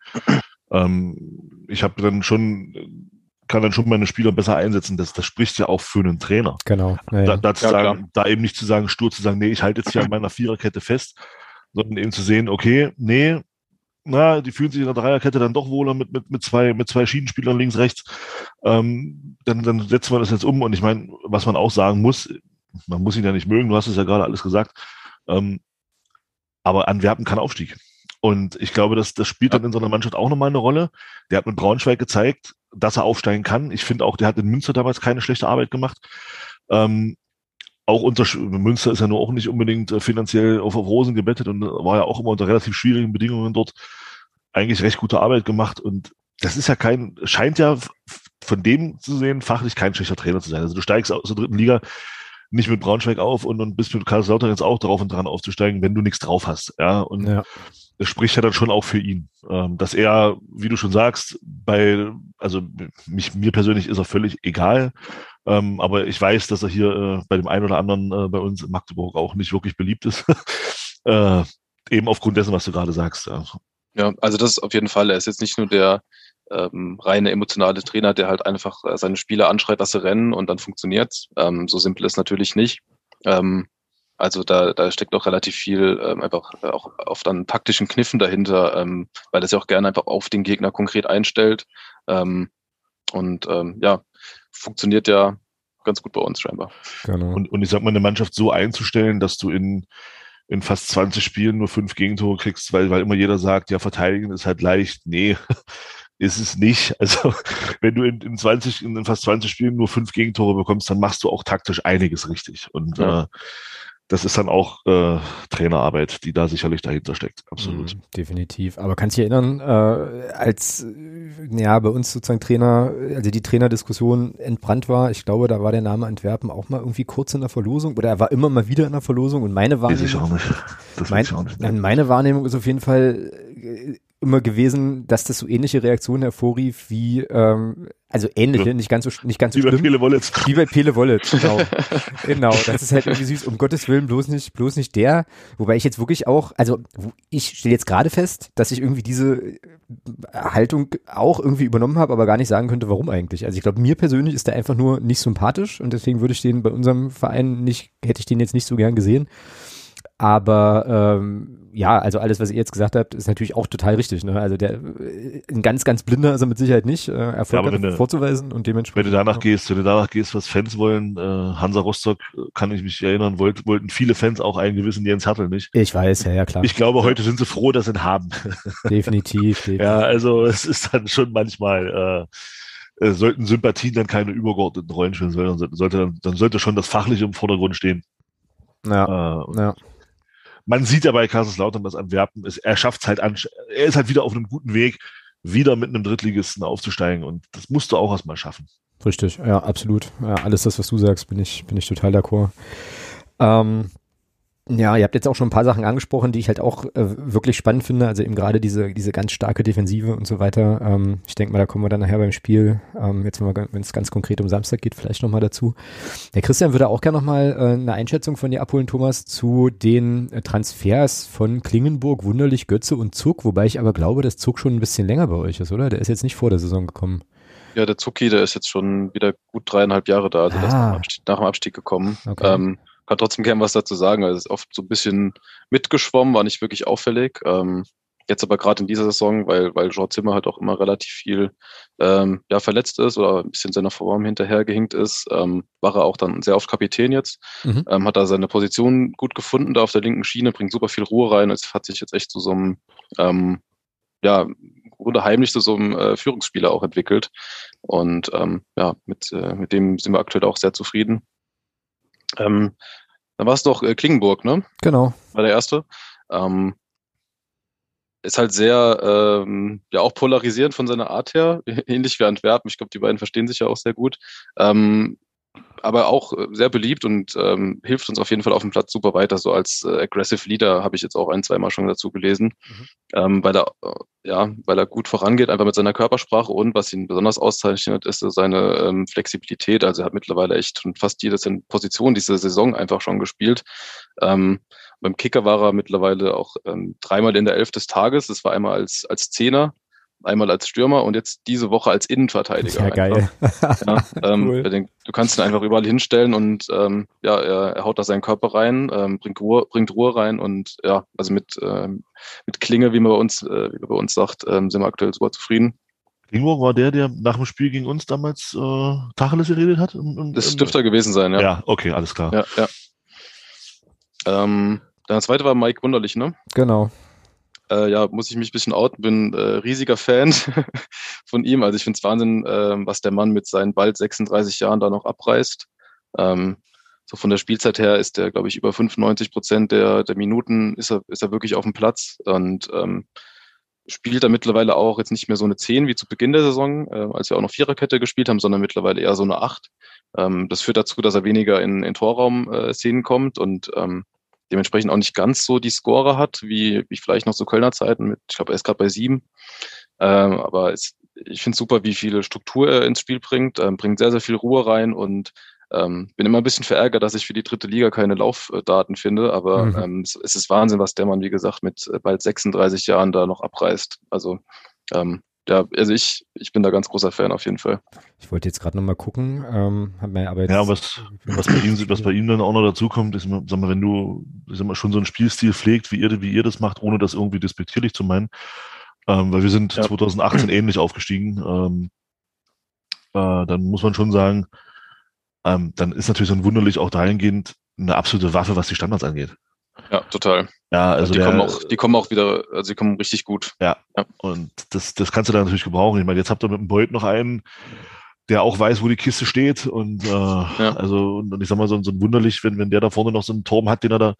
ähm, ich habe dann schon, kann dann schon meine Spieler besser einsetzen. Das, das spricht ja auch für einen Trainer. Genau. Ja, Da, da, Ja, sagen, da eben nicht zu sagen, stur zu sagen, nee, ich halte jetzt hier an meiner Viererkette fest, sondern eben zu sehen, okay, nee, na, die fühlen sich in der Dreierkette dann doch wohler mit, mit, mit zwei, mit zwei Schienenspielern links, rechts. Ähm, dann, dann setzen wir das jetzt um. Und ich meine, was man auch sagen muss, man muss ihn ja nicht mögen, du hast es ja gerade alles gesagt. Ähm, aber Antwerpen kann Aufstieg. Und ich glaube, dass das spielt dann in so einer Mannschaft auch nochmal eine Rolle. Der hat mit Braunschweig gezeigt, dass er aufsteigen kann. Ich finde auch, der hat in Münster damals keine schlechte Arbeit gemacht. Ähm, auch unter Münster ist ja nur auch nicht unbedingt äh, finanziell auf, auf Rosen gebettet und war ja auch immer unter relativ schwierigen Bedingungen dort eigentlich recht gute Arbeit gemacht. Und das ist ja kein, scheint ja von dem zu sehen, fachlich kein schlechter Trainer zu sein. Also du steigst aus der dritten Liga nicht mit Braunschweig auf und, und bist mit Karlslautern jetzt auch drauf und dran aufzusteigen, wenn du nichts drauf hast. Ja, und ja. das spricht ja dann schon auch für ihn, ähm, dass er, wie du schon sagst, bei, also mich, mir persönlich ist er völlig egal, ähm, aber ich weiß, dass er hier äh, bei dem einen oder anderen äh, bei uns in Magdeburg auch nicht wirklich beliebt ist, äh, eben aufgrund dessen, was du gerade sagst. Ja. Ja, also das ist auf jeden Fall. Er ist jetzt nicht nur der ähm, reine emotionale Trainer, der halt einfach äh, seine Spieler anschreit, dass sie rennen und dann funktioniert's. Ähm, so simpel ist natürlich nicht. Ähm, also da, da steckt auch relativ viel ähm, einfach auch auf dann taktischen Kniffen dahinter, ähm, weil er sich auch gerne einfach auf den Gegner konkret einstellt. Ähm, und ähm, ja, funktioniert ja ganz gut bei uns scheinbar. Genau. Und, und ich sag mal, eine Mannschaft so einzustellen, dass du in, in fast 20 Spielen nur fünf Gegentore kriegst, weil, weil immer jeder sagt, ja, verteidigen ist halt leicht. Nee, ist es nicht. Also, wenn du in, in 20, in fast 20 Spielen nur fünf Gegentore bekommst, dann machst du auch taktisch einiges richtig. Und Ja. äh, das ist dann auch äh, Trainerarbeit, die da sicherlich dahinter steckt. Absolut. Mhm, definitiv. Aber kannst du dich erinnern, äh, als äh, ja bei uns sozusagen Trainer, also die Trainerdiskussion entbrannt war, ich glaube, da war der Name Antwerpen auch mal irgendwie kurz in der Verlosung oder er war immer mal wieder in der Verlosung und meine Wahrnehmung. Weiß ich auch nicht. Das mein, ich auch nicht. Meine Wahrnehmung ist auf jeden Fall äh, immer gewesen, dass das so ähnliche Reaktionen hervorrief wie, ähm, also ähnliche, ja. nicht ganz so, nicht ganz so wie schlimm. Wie bei Pele Wallet. Wie bei Pele Wallet, genau. genau, das ist halt irgendwie süß. Um Gottes Willen bloß nicht, bloß nicht der. Wobei ich jetzt wirklich auch, also ich stelle jetzt gerade fest, dass ich irgendwie diese äh, Haltung auch irgendwie übernommen habe, aber gar nicht sagen könnte, warum eigentlich. Also ich glaube, mir persönlich ist der einfach nur nicht sympathisch und deswegen würde ich den bei unserem Verein nicht, hätte ich den jetzt nicht so gern gesehen. Aber ähm, ja, also alles, was ihr jetzt gesagt habt, ist natürlich auch total richtig. Ne? Also der ein ganz, ganz blinder ist er mit Sicherheit nicht, äh, Erfolg ja, du, vorzuweisen und dementsprechend. Wenn du danach gehst, wenn du danach gehst, was Fans wollen, äh, Hansa Rostock, äh, kann ich mich erinnern, wollt, wollten viele Fans auch einen gewissen Jens Hertel nicht. Ich weiß, ja, ja, klar. Ich glaube, heute sind sie froh, dass sie ihn haben. Definitiv, definitiv. Ja, also es ist dann schon manchmal, äh, äh, sollten Sympathien dann keine übergeordneten Rollen spielen, sondern sollte dann, dann sollte schon das Fachliche im Vordergrund stehen. Ja, äh, ja man sieht ja bei Kaiserslautern, dass Antwerpen ist, er schafft es halt an, er ist halt wieder auf einem guten Weg, wieder mit einem Drittligisten aufzusteigen und das musst du auch erstmal schaffen. Richtig, ja, absolut. Ja, alles das, was du sagst, bin ich, bin ich total d'accord. Ähm, ja, ihr habt jetzt auch schon ein paar Sachen angesprochen, die ich halt auch äh, wirklich spannend finde. Also eben gerade diese, diese ganz starke Defensive und so weiter. Ähm, ich denke mal, da kommen wir dann nachher beim Spiel, ähm, jetzt wenn es ganz konkret um Samstag geht, vielleicht nochmal dazu. Der Christian würde auch gerne nochmal äh, eine Einschätzung von dir abholen, Thomas, zu den äh, Transfers von Klingenburg, Wunderlich, Götze und Zug, wobei ich aber glaube, dass Zug schon ein bisschen länger bei euch ist, oder? Der ist jetzt nicht vor der Saison gekommen. Ja, der Zucki, der ist jetzt schon wieder gut dreieinhalb Jahre da, also ah. der ist nach dem, Abstieg, nach dem Abstieg gekommen. Okay. Ähm, kann trotzdem gerne was dazu sagen. Also es ist oft so ein bisschen mitgeschwommen, war nicht wirklich auffällig. Ähm, jetzt aber gerade in dieser Saison, weil, weil Jean Zimmer halt auch immer relativ viel ähm, ja, verletzt ist oder ein bisschen seiner Form hinterhergehinkt ist, ähm, war er auch dann sehr oft Kapitän jetzt. Mhm. Ähm, hat da seine Position gut gefunden da auf der linken Schiene, bringt super viel Ruhe rein. Es hat sich jetzt echt zu so einem, ähm, ja, oder heimlich zu so einem äh, Führungsspieler auch entwickelt. Und ähm, ja, mit, äh, mit dem sind wir aktuell auch sehr zufrieden. Ähm, dann war es doch äh, Klingenburg, ne? Genau. War der erste. Ähm, ist halt sehr, ähm, ja, auch polarisierend von seiner Art her, ähnlich wie Antwerpen. Ich glaube, die beiden verstehen sich ja auch sehr gut. Ähm, aber auch äh, sehr beliebt und ähm, hilft uns auf jeden Fall auf dem Platz super weiter. So als äh, Aggressive Leader habe ich jetzt auch ein, zwei Mal schon dazu gelesen, mhm. ähm, weil er äh, ja, weil er gut vorangeht, einfach mit seiner Körpersprache und was ihn besonders auszeichnet, ist seine ähm, Flexibilität. Also er hat mittlerweile echt fast jede Position diese Saison einfach schon gespielt. Ähm, beim Kicker war er mittlerweile auch ähm, dreimal in der Elf des Tages. Das war einmal als, als Zehner einmal als Stürmer und jetzt diese Woche als Innenverteidiger. Ja, geil. ja, ähm, cool. Du kannst ihn einfach überall hinstellen und ähm, ja, er, er haut da seinen Körper rein, ähm, bringt, Ruhe, bringt Ruhe rein und ja, also mit, ähm, mit Klinge, wie man bei uns, äh, wie man bei uns sagt, ähm, sind wir aktuell super zufrieden. Klingburg war der, der nach dem Spiel gegen uns damals äh, Tacheles geredet hat? Und, und, das dürfte er gewesen sein, ja. Ja, okay, alles klar. Ja, ja. Ähm, dann der zweite war Mike Wunderlich, ne? Genau äh, ja, muss ich mich ein bisschen outen, bin äh, riesiger Fan von ihm. Also ich finde es Wahnsinn, äh, was der Mann mit seinen bald 36 Jahren da noch abreißt. Ähm, so von der Spielzeit her ist er, glaube ich, über 95 Prozent der, der Minuten ist er, ist er wirklich auf dem Platz und ähm, spielt er mittlerweile auch jetzt nicht mehr so eine 10 wie zu Beginn der Saison, äh, als wir auch noch Viererkette gespielt haben, sondern mittlerweile eher so eine 8. Ähm, das führt dazu, dass er weniger in, in Torraum-Szenen äh, kommt und ähm, dementsprechend auch nicht ganz so die Scorer hat, wie, wie vielleicht noch zu Kölner Zeiten mit, ich glaube, er ist gerade bei sieben. Ähm, aber es, ich finde super, wie viel Struktur er ins Spiel bringt, ähm, bringt sehr, sehr viel Ruhe rein und ähm, bin immer ein bisschen verärgert, dass ich für die dritte Liga keine Laufdaten finde, aber mhm. ähm, es, es, ist Wahnsinn, was der Mann, wie gesagt, mit bald 36 Jahren da noch abreißt. Also ähm, ja, also ich, ich bin da ganz großer Fan auf jeden Fall. Ich wollte jetzt gerade nochmal gucken, ähm, hat mir aber jetzt Ja, was, was bei ihm, was bei ihm dann auch noch dazu kommt, ist, sag mal, wenn du, sag mal, schon so einen Spielstil pflegt, wie ihr, wie ihr das macht, ohne das irgendwie despektierlich zu meinen, ähm, weil wir sind ja. 2018 ähnlich aufgestiegen, ähm, äh, dann muss man schon sagen, ähm, dann ist natürlich so ein wunderlich auch dahingehend eine absolute Waffe, was die Standards angeht. Ja, total. Ja, also die der, kommen auch, die kommen auch wieder, also die kommen richtig gut. Ja. ja. Und das, das kannst du da natürlich gebrauchen. Ich meine, jetzt habt ihr mit dem Beut noch einen, der auch weiß, wo die Kiste steht. Und äh, ja. also, und ich sag mal, so, so ein wunderlich, wenn, wenn der da vorne noch so einen Turm hat, den er da,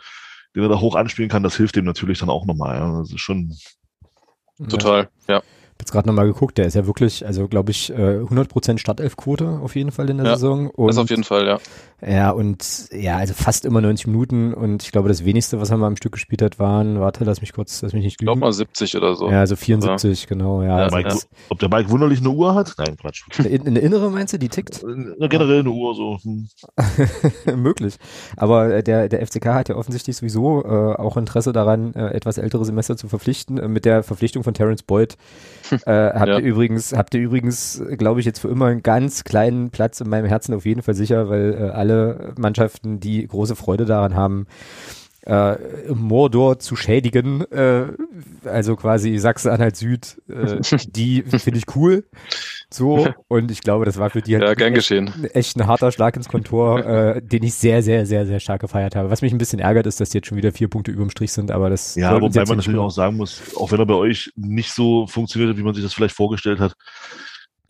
den er da hoch anspielen kann, das hilft dem natürlich dann auch nochmal. Ja. Das ist schon. Total, ja jetzt gerade nochmal geguckt, der ist ja wirklich, also glaube ich, 100% äh, Startelfquote auf jeden Fall in der ja, Saison. Und, das auf jeden Fall, ja. Ja, und ja, also fast immer 90 Minuten und ich glaube, das wenigste, was er mal am Stück gespielt hat, waren, warte, lass mich kurz, lass mich nicht lügen. Ich glaube mal 70 oder so. Ja, also 74, ja. genau, ja. ja, also Mike, ob der Mike wunderlich eine Uhr hat? Nein, Quatsch. Eine, eine innere meinst du, die tickt? Eine, generell eine Uhr so. Hm. Möglich. Aber äh, der, der FCK hat ja offensichtlich sowieso äh, auch Interesse daran, äh, etwas ältere Semester zu verpflichten. Äh, mit der Verpflichtung von Terence Boyd äh, habt ja. ihr übrigens, habt ihr übrigens, glaube ich, jetzt für immer einen ganz kleinen Platz in meinem Herzen auf jeden Fall sicher, weil äh, alle Mannschaften, die große Freude daran haben, äh, Mordor zu schädigen, äh, also quasi Sachsen-Anhalt Süd, äh, die finde ich cool. So, und ich glaube, das war für die halt ja, gern echt, echt ein harter Schlag ins Kontor, äh, den ich sehr, sehr, sehr, sehr stark gefeiert habe. Was mich ein bisschen ärgert, ist, dass die jetzt schon wieder vier Punkte überm Strich sind, aber das Ja, wobei man natürlich auch sagen muss, auch wenn er bei euch nicht so funktioniert, wie man sich das vielleicht vorgestellt hat,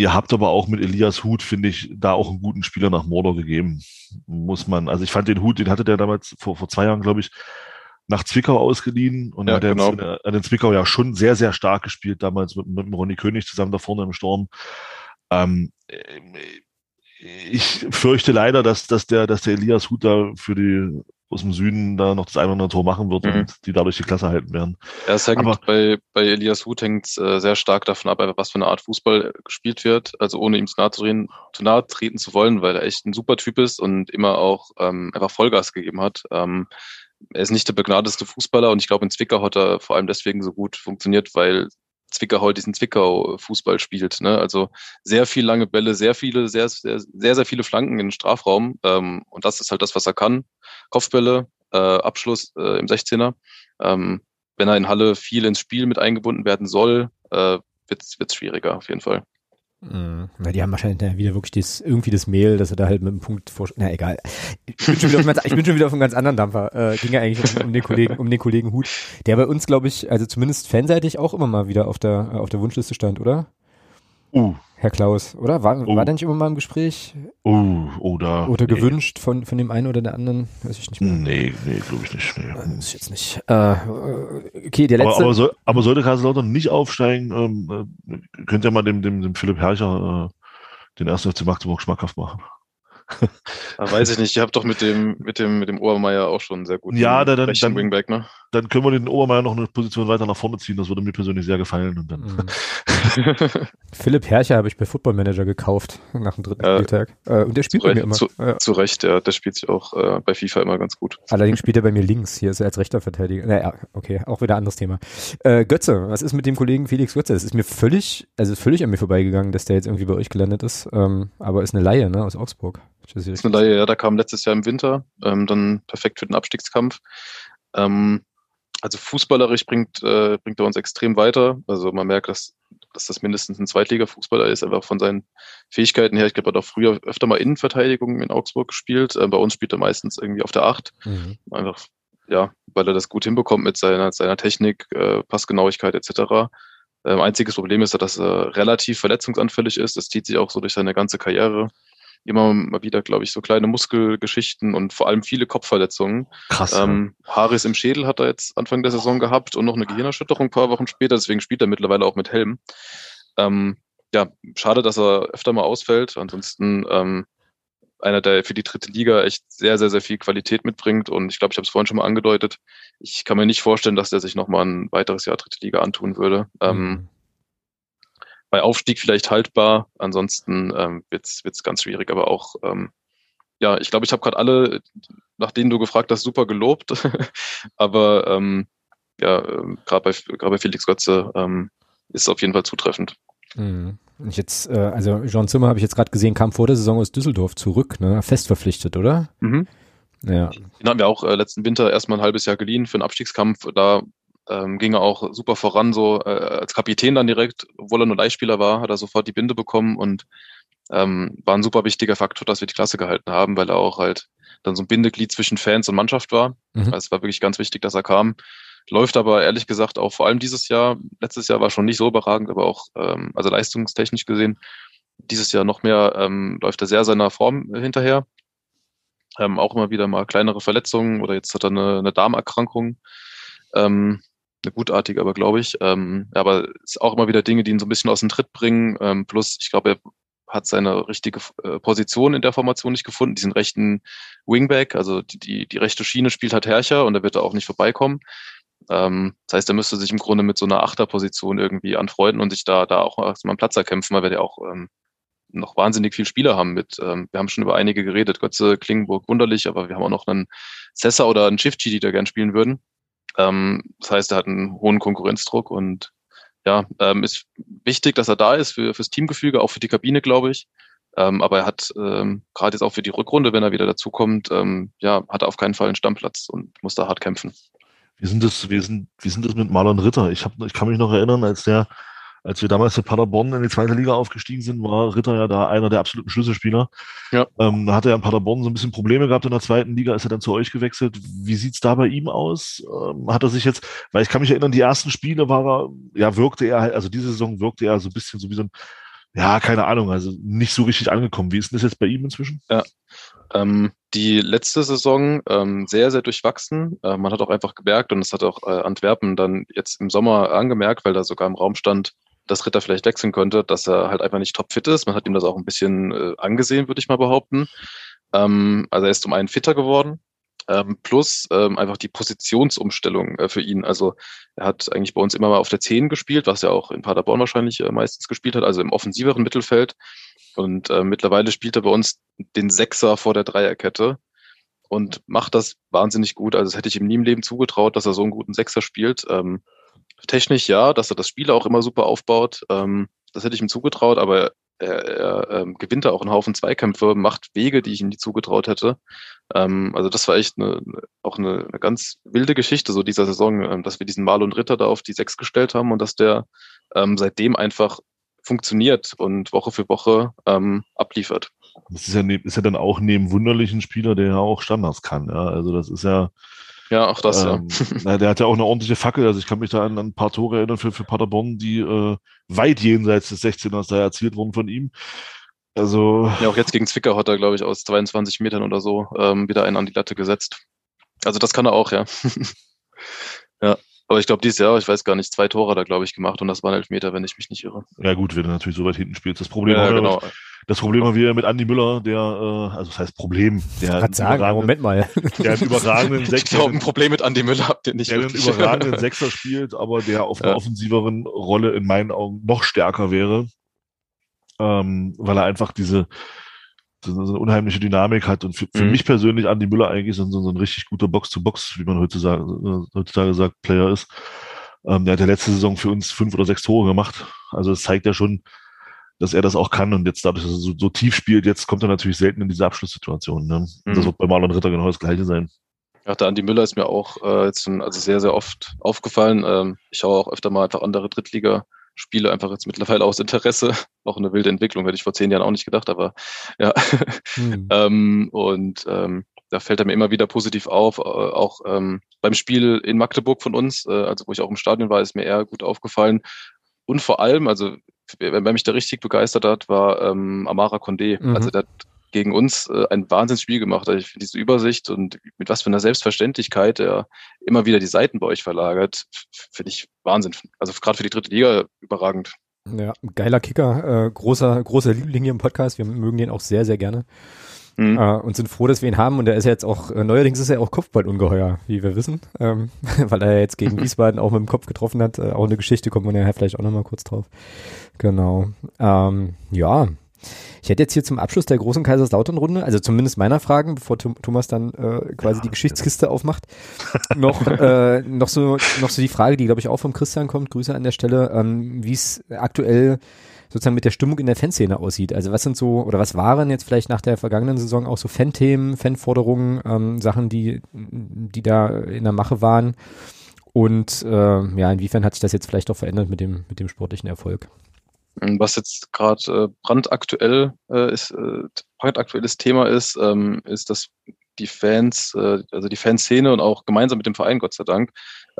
Ihr habt aber auch mit Elias Hut, finde ich, da auch einen guten Spieler nach Mordor gegeben. Muss man. Also ich fand den Hut, den hatte der damals vor, vor zwei Jahren, glaube ich, nach Zwickau ausgeliehen und ja, hat genau. an den Zwickau ja schon sehr, sehr stark gespielt, damals mit, mit Ronny König zusammen da vorne im Sturm. Ähm, ich fürchte leider, dass, dass der, dass der Elias Hut da für die aus dem Süden da noch das ein oder andere Tor machen wird mhm. und die dadurch die Klasse halten werden. Ja, es hängt Aber, bei, bei Elias Huth hängt äh, sehr stark davon ab, was für eine Art Fußball gespielt wird. Also ohne ihm zu nahe, zu, reden, zu nahe treten zu wollen, weil er echt ein super Typ ist und immer auch ähm, einfach Vollgas gegeben hat. Ähm, er ist nicht der begnadeste Fußballer und ich glaube, in Zwickau hat er vor allem deswegen so gut funktioniert, weil Zwickau heute diesen Zwickau-Fußball spielt. Ne? Also sehr viel lange Bälle, sehr viele, sehr, sehr, sehr, sehr viele Flanken in den Strafraum. Ähm, und das ist halt das, was er kann. Kopfbälle, äh, Abschluss äh, im 16er. Ähm, wenn er in Halle viel ins Spiel mit eingebunden werden soll, äh, wird es schwieriger auf jeden Fall. Mhm. Na, die haben wahrscheinlich ja, wieder wirklich das, irgendwie das Mehl, dass er da halt mit einem Punkt vor. Na egal. Ich bin schon wieder auf, ich bin schon wieder auf einem ganz anderen Dampfer. Äh, ging ja eigentlich um, um, den Kollegen, um den Kollegen Hut, der bei uns, glaube ich, also zumindest fanseitig auch immer mal wieder auf der auf der Wunschliste stand, oder? Uh. Herr Klaus, oder? War, oh. war der nicht immer mal im Gespräch? Oh, oder. Oder nee. gewünscht von, von dem einen oder der anderen? Weiß ich nicht mehr. Nee, nee, glaube ich nicht. Nee. Äh, ist jetzt nicht. Äh, okay, der letzte. Aber, aber, soll, aber sollte Kaiserslautern nicht aufsteigen, ähm, äh, könnt ihr mal dem, dem, dem Philipp Herrscher äh, den ersten FC Magdeburg schmackhaft machen. Da weiß ich nicht, ihr habt doch mit dem, mit dem, mit dem Obermeier auch schon sehr gut. Ja, dann, dann, dann, Wingback, ne? Dann können wir den Obermeier noch eine Position weiter nach vorne ziehen. Das würde mir persönlich sehr gefallen. Und dann. Mhm. Philipp Herrcher habe ich bei Football Manager gekauft nach dem dritten äh, Spieltag. Äh, und der spielt bei mir immer. Zu, ja. zu Recht, ja. Der spielt sich auch äh, bei FIFA immer ganz gut. Allerdings spielt er bei mir links. Hier ist er als rechter Verteidiger. Naja, okay, auch wieder ein anderes Thema. Äh, Götze, was ist mit dem Kollegen Felix Götze? Das ist mir völlig, also völlig an mir vorbeigegangen, dass der jetzt irgendwie bei euch gelandet ist. Ähm, aber ist eine Laie, ne, aus Augsburg. Das ist eine Laie, ja, da kam letztes Jahr im Winter, ähm, dann perfekt für den Abstiegskampf. Ähm, also fußballerisch bringt, äh, bringt er uns extrem weiter. Also man merkt, dass, dass das mindestens ein Zweitliga-Fußballer ist, einfach von seinen Fähigkeiten her. Ich glaube, er hat auch früher öfter mal Innenverteidigung in Augsburg gespielt. Äh, bei uns spielt er meistens irgendwie auf der Acht. Mhm. Einfach, ja, weil er das gut hinbekommt mit seiner, seiner Technik, äh, Passgenauigkeit etc. Ähm, einziges Problem ist, dass er relativ verletzungsanfällig ist. Das zieht sich auch so durch seine ganze Karriere immer mal wieder, glaube ich, so kleine Muskelgeschichten und vor allem viele Kopfverletzungen. Krass. Ähm, Haris im Schädel hat er jetzt Anfang der Saison gehabt und noch eine Gehirnerschütterung ein paar Wochen später, deswegen spielt er mittlerweile auch mit Helm. Ähm, ja, schade, dass er öfter mal ausfällt. Ansonsten ähm, einer, der für die dritte Liga echt sehr, sehr, sehr viel Qualität mitbringt. Und ich glaube, ich habe es vorhin schon mal angedeutet. Ich kann mir nicht vorstellen, dass der sich nochmal ein weiteres Jahr dritte Liga antun würde. Ähm, mhm. Ähm, bei Aufstieg vielleicht haltbar, ansonsten ähm, wird es ganz schwierig, aber auch, ähm, ja, ich glaube, ich habe gerade alle, nach denen du gefragt hast, super gelobt, aber ähm, ja, ähm, gerade bei, bei Felix Götze ähm, ist es auf jeden Fall zutreffend. Mhm. Ich jetzt, äh, also Jean Zimmer habe ich jetzt gerade gesehen, kam vor der Saison aus Düsseldorf zurück, ne? Fest verpflichtet, oder? Mhm. Ja. Den haben wir auch äh, letzten Winter erstmal ein halbes Jahr geliehen für einen Abstiegskampf. Da ähm, ging er auch super voran, so äh, als Kapitän dann direkt, obwohl er nur Leihspieler war, hat er sofort die Binde bekommen und ähm, war ein super wichtiger Faktor, dass wir die Klasse gehalten haben, weil er auch halt dann so ein Bindeglied zwischen Fans und Mannschaft war. Mhm. Also es war wirklich ganz wichtig, dass er kam. Läuft aber ehrlich gesagt auch vor allem dieses Jahr, letztes Jahr war schon nicht so überragend, aber auch, ähm, also leistungstechnisch gesehen, dieses Jahr noch mehr ähm, läuft er sehr seiner Form hinterher. Ähm, auch immer wieder mal kleinere Verletzungen oder jetzt hat er eine, eine Darmerkrankung. Ähm, eine gutartige, aber glaube ich. Ähm, aber es ist auch immer wieder Dinge, die ihn so ein bisschen aus dem Tritt bringen. Ähm, plus, ich glaube, er hat seine richtige äh, Position in der Formation nicht gefunden, diesen rechten Wingback, also die, die, die rechte Schiene spielt halt Herrscher und da wird er auch nicht vorbeikommen. Ähm, das heißt, er müsste sich im Grunde mit so einer Achterposition irgendwie anfreunden und sich da, da auch mal einen Platz erkämpfen, weil wir ja auch ähm, noch wahnsinnig viel Spieler haben mit, ähm, wir haben schon über einige geredet, Götze, Klingenburg, wunderlich, aber wir haben auch noch einen Sessa oder einen Shifty, die da gern spielen würden. Ähm, das heißt, er hat einen hohen Konkurrenzdruck und ja, ähm, ist wichtig, dass er da ist für fürs Teamgefüge, auch für die Kabine, glaube ich. Ähm, aber er hat ähm, gerade jetzt auch für die Rückrunde, wenn er wieder dazukommt, ähm, ja, hat er auf keinen Fall einen Stammplatz und muss da hart kämpfen. Wie sind das, wie sind, wie sind das mit Marlon Ritter? Ich, hab, ich kann mich noch erinnern, als der als wir damals mit Paderborn in die zweite Liga aufgestiegen sind, war Ritter ja da einer der absoluten Schlüsselspieler. Ja. Ähm, da hat er in Paderborn so ein bisschen Probleme gehabt in der zweiten Liga, ist er dann zu euch gewechselt. Wie sieht's da bei ihm aus? Ähm, hat er sich jetzt, weil ich kann mich erinnern, die ersten Spiele war er, ja, wirkte er halt, also diese Saison wirkte er so ein bisschen so wie so ein, ja, keine Ahnung, also nicht so richtig angekommen. Wie ist denn das jetzt bei ihm inzwischen? Ja. Ähm, die letzte Saison ähm, sehr, sehr durchwachsen. Äh, man hat auch einfach gemerkt, und das hat auch äh, Antwerpen dann jetzt im Sommer angemerkt, weil da sogar im Raum stand, dass Ritter vielleicht wechseln könnte, dass er halt einfach nicht topfit ist. Man hat ihm das auch ein bisschen äh, angesehen, würde ich mal behaupten. Ähm, also er ist um einen fitter geworden. Ähm, plus ähm, einfach die Positionsumstellung äh, für ihn. Also er hat eigentlich bei uns immer mal auf der 10 gespielt, was er auch in Paderborn wahrscheinlich äh, meistens gespielt hat, also im offensiveren Mittelfeld. Und äh, mittlerweile spielt er bei uns den Sechser vor der Dreierkette und macht das wahnsinnig gut. Also das hätte ich ihm nie im Leben zugetraut, dass er so einen guten Sechser spielt. Ähm, technisch ja, dass er das Spiel auch immer super aufbaut. Ähm, das hätte ich ihm zugetraut, aber er, er ähm, gewinnt da auch einen Haufen Zweikämpfe, macht Wege, die ich ihm nie zugetraut hätte. Ähm, also das war echt eine, auch eine, eine ganz wilde Geschichte so dieser Saison, ähm, dass wir diesen Marlon Ritter da auf die Sechs gestellt haben und dass der ähm, seitdem einfach funktioniert und Woche für Woche ähm, abliefert. Das ist ja, ist ja dann auch neben wunderlichen Spieler, der ja auch Standards kann. Ja? Also das ist ja ja, auch das, ähm, ja. Der hat ja auch eine ordentliche Fackel. Also ich kann mich da an, an ein paar Tore erinnern für, für Paderborn, die äh, weit jenseits des 16ers da erzielt wurden von ihm. Also. Ja, auch jetzt gegen Zwickau hat er, glaube ich, aus 22 Metern oder so ähm, wieder einen an die Latte gesetzt. Also das kann er auch, ja. Aber ich glaube, dieses Jahr, ich weiß gar nicht, zwei Tore da, glaube ich, gemacht und das waren Elfmeter, wenn ich mich nicht irre. Ja, gut, wenn du natürlich so weit hinten spielst. Das Problem ja, genau. Wir, das Problem haben wir mit Andy Müller, der, äh, also das heißt Problem, der ich sagen, Moment mal. Der einen überragenden Sechser. Ich glaube, ein Problem mit Andy Müller habt ihr nicht. Der einen überragenden Sechser spielt, aber der auf einer ja. offensiveren Rolle in meinen Augen noch stärker wäre. Ähm, weil er einfach diese, so eine unheimliche Dynamik hat und für, für mhm. mich persönlich Andy Müller eigentlich so, so ein richtig guter Box-to-Box, wie man heutzutage, heutzutage sagt, Player ist. Ähm, der hat ja letzte Saison für uns fünf oder sechs Tore gemacht. Also es zeigt ja schon, dass er das auch kann und jetzt dadurch, dass er so, so tief spielt, jetzt kommt er natürlich selten in diese Abschlusssituation. Ne? Mhm. Das wird bei Marlon Ritter genau das gleiche sein. Ja, der Andi Müller ist mir auch äh, jetzt schon also sehr, sehr oft aufgefallen. Ähm, ich schaue auch öfter mal einfach andere Drittliga-Spiele, einfach jetzt mittlerweile aus Interesse. Auch eine wilde Entwicklung, hätte ich vor zehn Jahren auch nicht gedacht, aber ja. Mhm. ähm, und ähm, da fällt er mir immer wieder positiv auf. Äh, auch ähm, beim Spiel in Magdeburg von uns, äh, also wo ich auch im Stadion war, ist mir eher gut aufgefallen. Und vor allem, also wer, wer mich da richtig begeistert hat, war ähm, Amara Condé. Mhm. Also der hat gegen uns äh, ein Wahnsinnsspiel gemacht. Also ich finde diese Übersicht und mit was für einer Selbstverständlichkeit er immer wieder die Seiten bei euch verlagert, finde ich Wahnsinn. Also gerade für die dritte Liga überragend. Ja, geiler Kicker, äh, großer, großer Liebling hier im Podcast. Wir mögen den auch sehr, sehr gerne. Mhm. Äh, und sind froh, dass wir ihn haben. Und er ist jetzt auch, äh, neuerdings ist er auch Kopfballungeheuer, wie wir wissen, ähm, weil er jetzt gegen Wiesbaden auch mit dem Kopf getroffen hat. Äh, auch eine Geschichte, kommt man ja vielleicht auch nochmal kurz drauf. Genau. Ähm, ja. Ich hätte jetzt hier zum Abschluss der großen Kaiserslautern-Runde, also zumindest meiner Fragen, bevor Thomas dann äh, quasi ja, die Geschichtskiste aufmacht, noch, äh, noch, so, noch so die Frage, die glaube ich auch vom Christian kommt, Grüße an der Stelle, ähm, wie es aktuell sozusagen mit der Stimmung in der Fanszene aussieht. Also was sind so, oder was waren jetzt vielleicht nach der vergangenen Saison auch so Fanthemen, Fanforderungen, ähm, Sachen, die, die da in der Mache waren? Und äh, ja, inwiefern hat sich das jetzt vielleicht auch verändert mit dem, mit dem sportlichen Erfolg? Was jetzt gerade äh, brandaktuell äh, ist, äh, brandaktuelles Thema ist, ähm, ist, dass die Fans, äh, also die Fanszene und auch gemeinsam mit dem Verein, Gott sei Dank,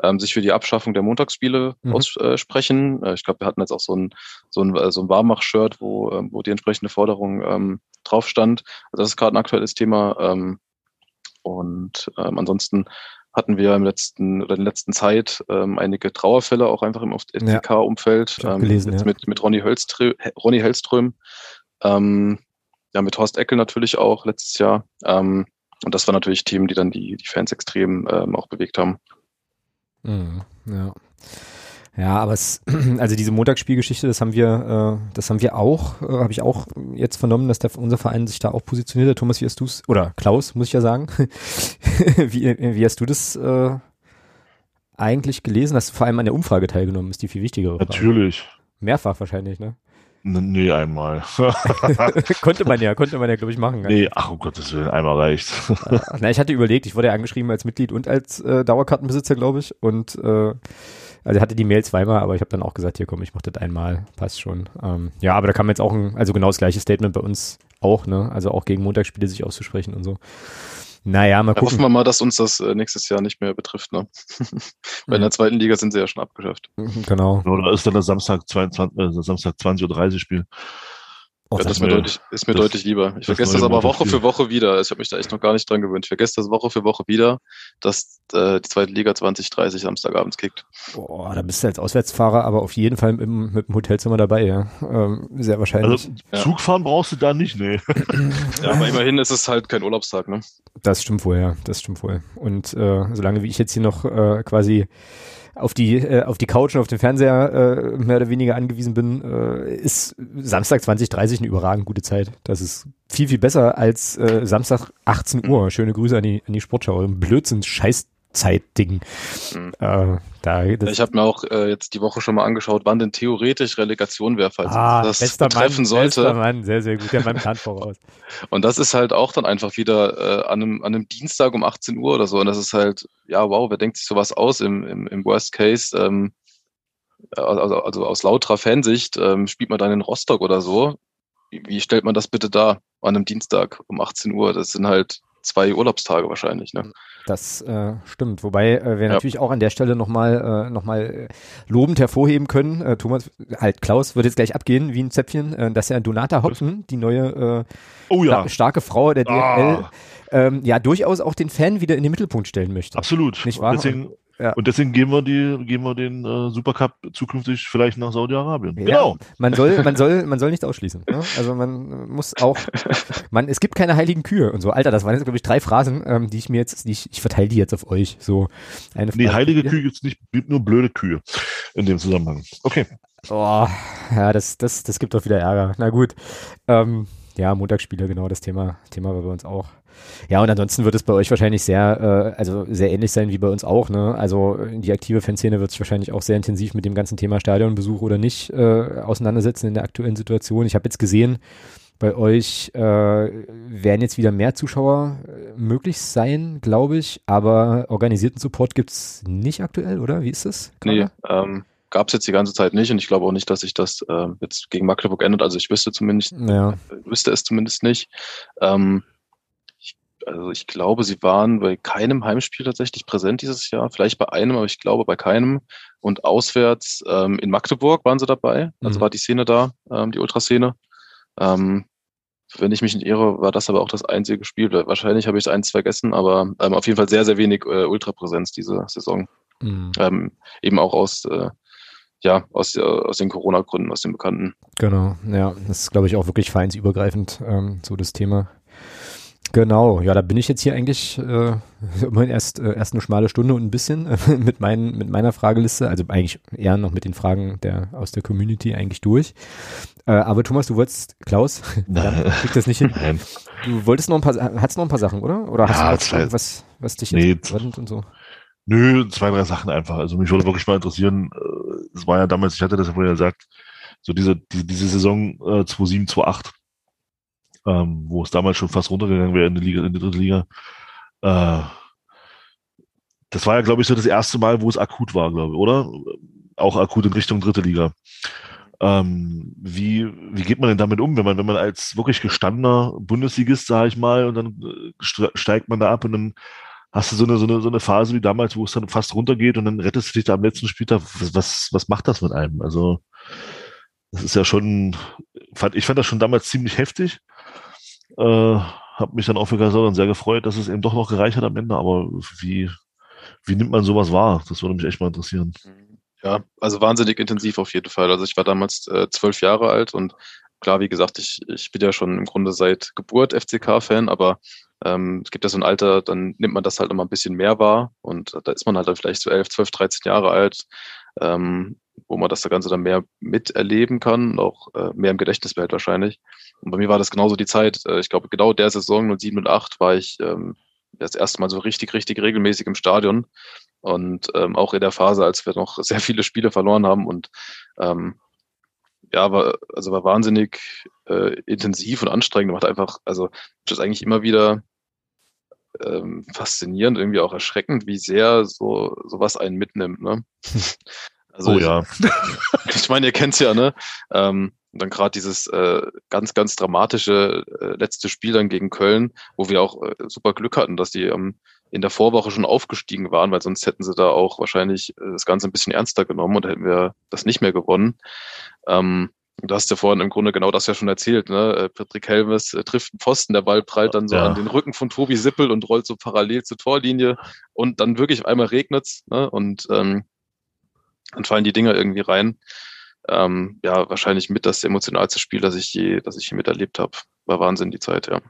ähm, sich für die Abschaffung der Montagsspiele mhm. aussprechen. Äh, ich glaube, wir hatten jetzt auch so ein, so ein, so ein Warmach-Shirt, wo, äh, wo die entsprechende Forderung ähm, drauf stand. Also das ist gerade ein aktuelles Thema. Ähm, und ähm, ansonsten hatten wir im letzten oder in der letzten Zeit ähm, einige Trauerfälle auch einfach im FCK-Umfeld. Ja, ähm, ja. mit, mit Ronny, Hölströ, Ronny Hellström, ähm, ja, mit Horst Eckel natürlich auch letztes Jahr. Ähm, und das waren natürlich Themen, die dann die, die Fans extrem ähm, auch bewegt haben. Mhm, ja. Ja, aber es, also diese Montagsspielgeschichte, das haben wir, äh, das haben wir auch, äh, habe ich auch jetzt vernommen, dass der, unser Verein sich da auch positioniert hat. Thomas, wie hast du es, oder Klaus, muss ich ja sagen, wie, wie hast du das äh, eigentlich gelesen? Hast du vor allem an der Umfrage teilgenommen? Ist die viel wichtigere Frage. Natürlich. Mehrfach wahrscheinlich, ne? Nee, einmal. konnte man ja, konnte man ja, glaube ich, machen. Nee, ach um Gottes Willen, einmal reicht. Na, ich hatte überlegt, ich wurde ja angeschrieben als Mitglied und als äh, Dauerkartenbesitzer, glaube ich. Und äh, also hatte die Mail zweimal, aber ich habe dann auch gesagt, hier komm, ich mache das einmal, passt schon. Ähm, ja, aber da kam jetzt auch ein, also genau das gleiche Statement bei uns auch, ne? Also auch gegen Montagsspiele sich auszusprechen und so. Naja, mal gucken. hoffen wir mal, dass uns das äh, nächstes Jahr nicht mehr betrifft, ne? Weil in der zweiten Liga sind sie ja schon abgeschafft. Genau. Oder ist dann das Samstag 22, äh, Samstag 20.30 Uhr Spiel? Oh, ja, das ist mir, deutlich, ist mir das, deutlich lieber. Ich vergesse das aber Woche für Woche wieder. Ich habe mich da echt noch gar nicht dran gewöhnt. Ich vergesse das Woche für Woche wieder, dass äh, die zweite Liga 2030 Samstagabends kickt. Boah, da bist du als Auswärtsfahrer aber auf jeden Fall mit, mit dem Hotelzimmer dabei, ja. Ähm, sehr wahrscheinlich. Also Zug fahren brauchst du da nicht, nee. ja, aber immerhin ist es halt kein Urlaubstag, ne? Das stimmt wohl, ja. Das stimmt wohl. Und äh, solange wie ich jetzt hier noch äh, quasi auf die äh, auf die Couch und auf den Fernseher äh, mehr oder weniger angewiesen bin, äh, ist Samstag 2030 eine überragend gute Zeit. Das ist viel viel besser als äh, Samstag 18 Uhr. Schöne Grüße an die an die Sportschau. Blödsinn, Scheiß Zeitding. Mhm. Äh, da, ich habe mir auch äh, jetzt die Woche schon mal angeschaut, wann denn theoretisch Relegation wäre, falls ah, das betreffen Mann, sollte. Bester Mann, sehr, sehr gut, der Mann kann voraus. und das ist halt auch dann einfach wieder äh, an, einem, an einem Dienstag um 18 Uhr oder so. Und das ist halt, ja, wow, wer denkt sich sowas aus im, im, im Worst Case? Ähm, also, also aus lauterer Fansicht ähm, spielt man dann in Rostock oder so. Wie, wie stellt man das bitte da an einem Dienstag um 18 Uhr? Das sind halt zwei Urlaubstage wahrscheinlich. Ne? Das äh, stimmt. Wobei äh, wir ja. natürlich auch an der Stelle nochmal äh, noch mal lobend hervorheben können. Äh, Thomas, halt Klaus wird jetzt gleich abgehen wie ein Zäpfchen, äh, dass ja Donata Hopfen, die neue äh, oh, ja. starke Frau der DFL, ah. ähm, ja durchaus auch den Fan wieder in den Mittelpunkt stellen möchte. Absolut. Nicht wahr? Deswegen, ja. Und deswegen geben wir die, geben wir den äh, Supercup zukünftig vielleicht nach Saudi-Arabien. Ja, genau. Man soll, man soll, man soll nicht ausschließen. Ne? Also man muss auch, man, es gibt keine heiligen Kühe und so. Alter, das waren jetzt glaube ich drei Phrasen, ähm, die ich mir jetzt, die ich, ich verteile die jetzt auf euch. So eine Nee, heilige Kühe gibt's nicht, gibt nur blöde Kühe in dem Zusammenhang. Okay. Oh, ja, das, das, das gibt doch wieder Ärger. Na gut. Ähm, ja, Montagsspiele, genau, das Thema, Thema war bei uns auch. Ja, und ansonsten wird es bei euch wahrscheinlich sehr, äh, also sehr ähnlich sein wie bei uns auch. Ne? Also die aktive Fanszene wird sich wahrscheinlich auch sehr intensiv mit dem ganzen Thema Stadionbesuch oder nicht äh, auseinandersetzen in der aktuellen Situation. Ich habe jetzt gesehen, bei euch äh, werden jetzt wieder mehr Zuschauer äh, möglich sein, glaube ich, aber organisierten Support gibt es nicht aktuell, oder? Wie ist das? Nee, ähm, gab es jetzt die ganze Zeit nicht und ich glaube auch nicht, dass sich das äh, jetzt gegen Magdeburg ändert. Also ich wüsste zumindest, ja. wüsste es zumindest nicht. Ähm, also ich glaube, sie waren bei keinem Heimspiel tatsächlich präsent dieses Jahr. Vielleicht bei einem, aber ich glaube bei keinem. Und auswärts ähm, in Magdeburg waren sie dabei. Also mhm. war die Szene da, ähm, die Ultraszene. Ähm, wenn ich mich nicht irre, war das aber auch das einzige Spiel. Wahrscheinlich habe ich eins vergessen, aber ähm, auf jeden Fall sehr, sehr wenig äh, Ultrapräsenz diese Saison. Mhm. Ähm, eben auch aus, äh, ja, aus, äh, aus den Corona-Gründen, aus den Bekannten. Genau, ja, das ist, glaube ich, auch wirklich vereinsübergreifend ähm, so das Thema. Genau, ja, da bin ich jetzt hier eigentlich äh, immerhin erst, äh, erst eine schmale Stunde und ein bisschen äh, mit, meinen, mit meiner Frageliste, also eigentlich eher noch mit den Fragen der, aus der Community eigentlich durch. Äh, aber Thomas, du wolltest, Klaus, krieg das nicht hin. Nein. Du wolltest noch ein paar, hattest noch ein paar Sachen, oder? Oder hast ja, du irgendwas, was dich jetzt nee, und so? Nö, zwei, drei Sachen einfach. Also mich würde wirklich mal interessieren, äh, es war ja damals, ich hatte das ja vorher gesagt, so diese, diese, diese Saison äh, 2007, 2008 ähm, wo es damals schon fast runtergegangen wäre in die Liga, in die dritte Liga. Äh, das war ja, glaube ich, so das erste Mal, wo es akut war, glaube ich, oder? Auch akut in Richtung dritte Liga. Ähm, wie, wie geht man denn damit um, wenn man, wenn man als wirklich gestandener Bundesligist, sage ich mal, und dann äh, steigt man da ab und dann hast du so eine, so eine, so eine Phase wie damals, wo es dann fast runtergeht und dann rettest du dich da am letzten Spieltag. Was, was, was macht das mit einem? Also, das ist ja schon, fand, ich fand das schon damals ziemlich heftig. Äh, hab mich dann auch für Kaiserslautern sehr gefreut, dass es eben doch noch gereicht hat am Ende, aber wie, wie nimmt man sowas wahr? Das würde mich echt mal interessieren. Ja, also wahnsinnig intensiv auf jeden Fall. Also ich war damals äh, zwölf Jahre alt und klar, wie gesagt, ich, ich bin ja schon im Grunde seit Geburt FCK-Fan, aber ähm, es gibt ja so ein Alter, dann nimmt man das halt immer ein bisschen mehr wahr und da ist man halt dann vielleicht so elf, zwölf, dreizehn Jahre alt, ähm, wo man das Ganze dann mehr miterleben kann, auch äh, mehr im Gedächtnis behält wahrscheinlich. Und bei mir war das genauso die Zeit. Äh, ich glaube, genau der Saison 07 und 8 war ich ähm, das erste Mal so richtig, richtig regelmäßig im Stadion. Und ähm, auch in der Phase, als wir noch sehr viele Spiele verloren haben und ähm, ja, war, also war wahnsinnig äh, intensiv und anstrengend. Macht einfach, also das ist eigentlich immer wieder ähm, faszinierend, irgendwie auch erschreckend, wie sehr so sowas einen mitnimmt. Ne? Also oh ja. Ich, meine, ihr kennt's ja, ne? Ähm, und dann gerade dieses äh, ganz, ganz dramatische äh, letzte Spiel dann gegen Köln, wo wir auch äh, super Glück hatten, dass die ähm, in der Vorwoche schon aufgestiegen waren, weil sonst hätten sie da auch wahrscheinlich äh, das Ganze ein bisschen ernster genommen und hätten wir das nicht mehr gewonnen. Ähm, Du hast ja vorhin im Grunde genau das ja schon erzählt. Ne? Äh, Patrick Helmes äh, trifft einen Pfosten, der Ball prallt dann so ja. an den Rücken von Tobi Sippel und rollt so parallel zur Torlinie und dann wirklich einmal regnet's ne? und ähm, dann fallen die Dinger irgendwie rein. Ähm, ja, wahrscheinlich mit das emotionalste Spiel, das ich je, das ich je miterlebt habe. War Wahnsinn die Zeit, ja.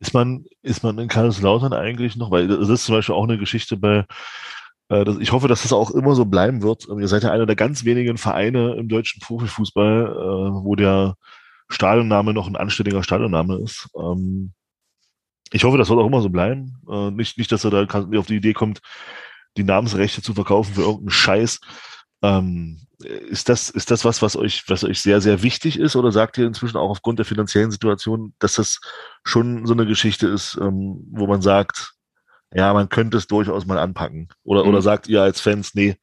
Ist man, ist man in Kaiserslautern eigentlich noch, weil das ist zum Beispiel auch eine Geschichte bei äh, ich hoffe, dass das auch immer so bleiben wird. Ihr seid ja einer der ganz wenigen Vereine im deutschen Profifußball, äh, wo der Stadionname noch ein anständiger Stadionname ist. Ähm, ich hoffe, das wird auch immer so bleiben. Äh, nicht, nicht, dass er da auf die Idee kommt, die Namensrechte zu verkaufen für irgendeinen Scheiß. Ähm, ist das, ist das was, was euch, was euch sehr, sehr wichtig ist? Oder sagt ihr inzwischen auch aufgrund der finanziellen Situation, dass das schon so eine Geschichte ist, ähm, wo man sagt, ja, man könnte es durchaus mal anpacken. Oder, mhm. oder sagt ihr als Fans, nee,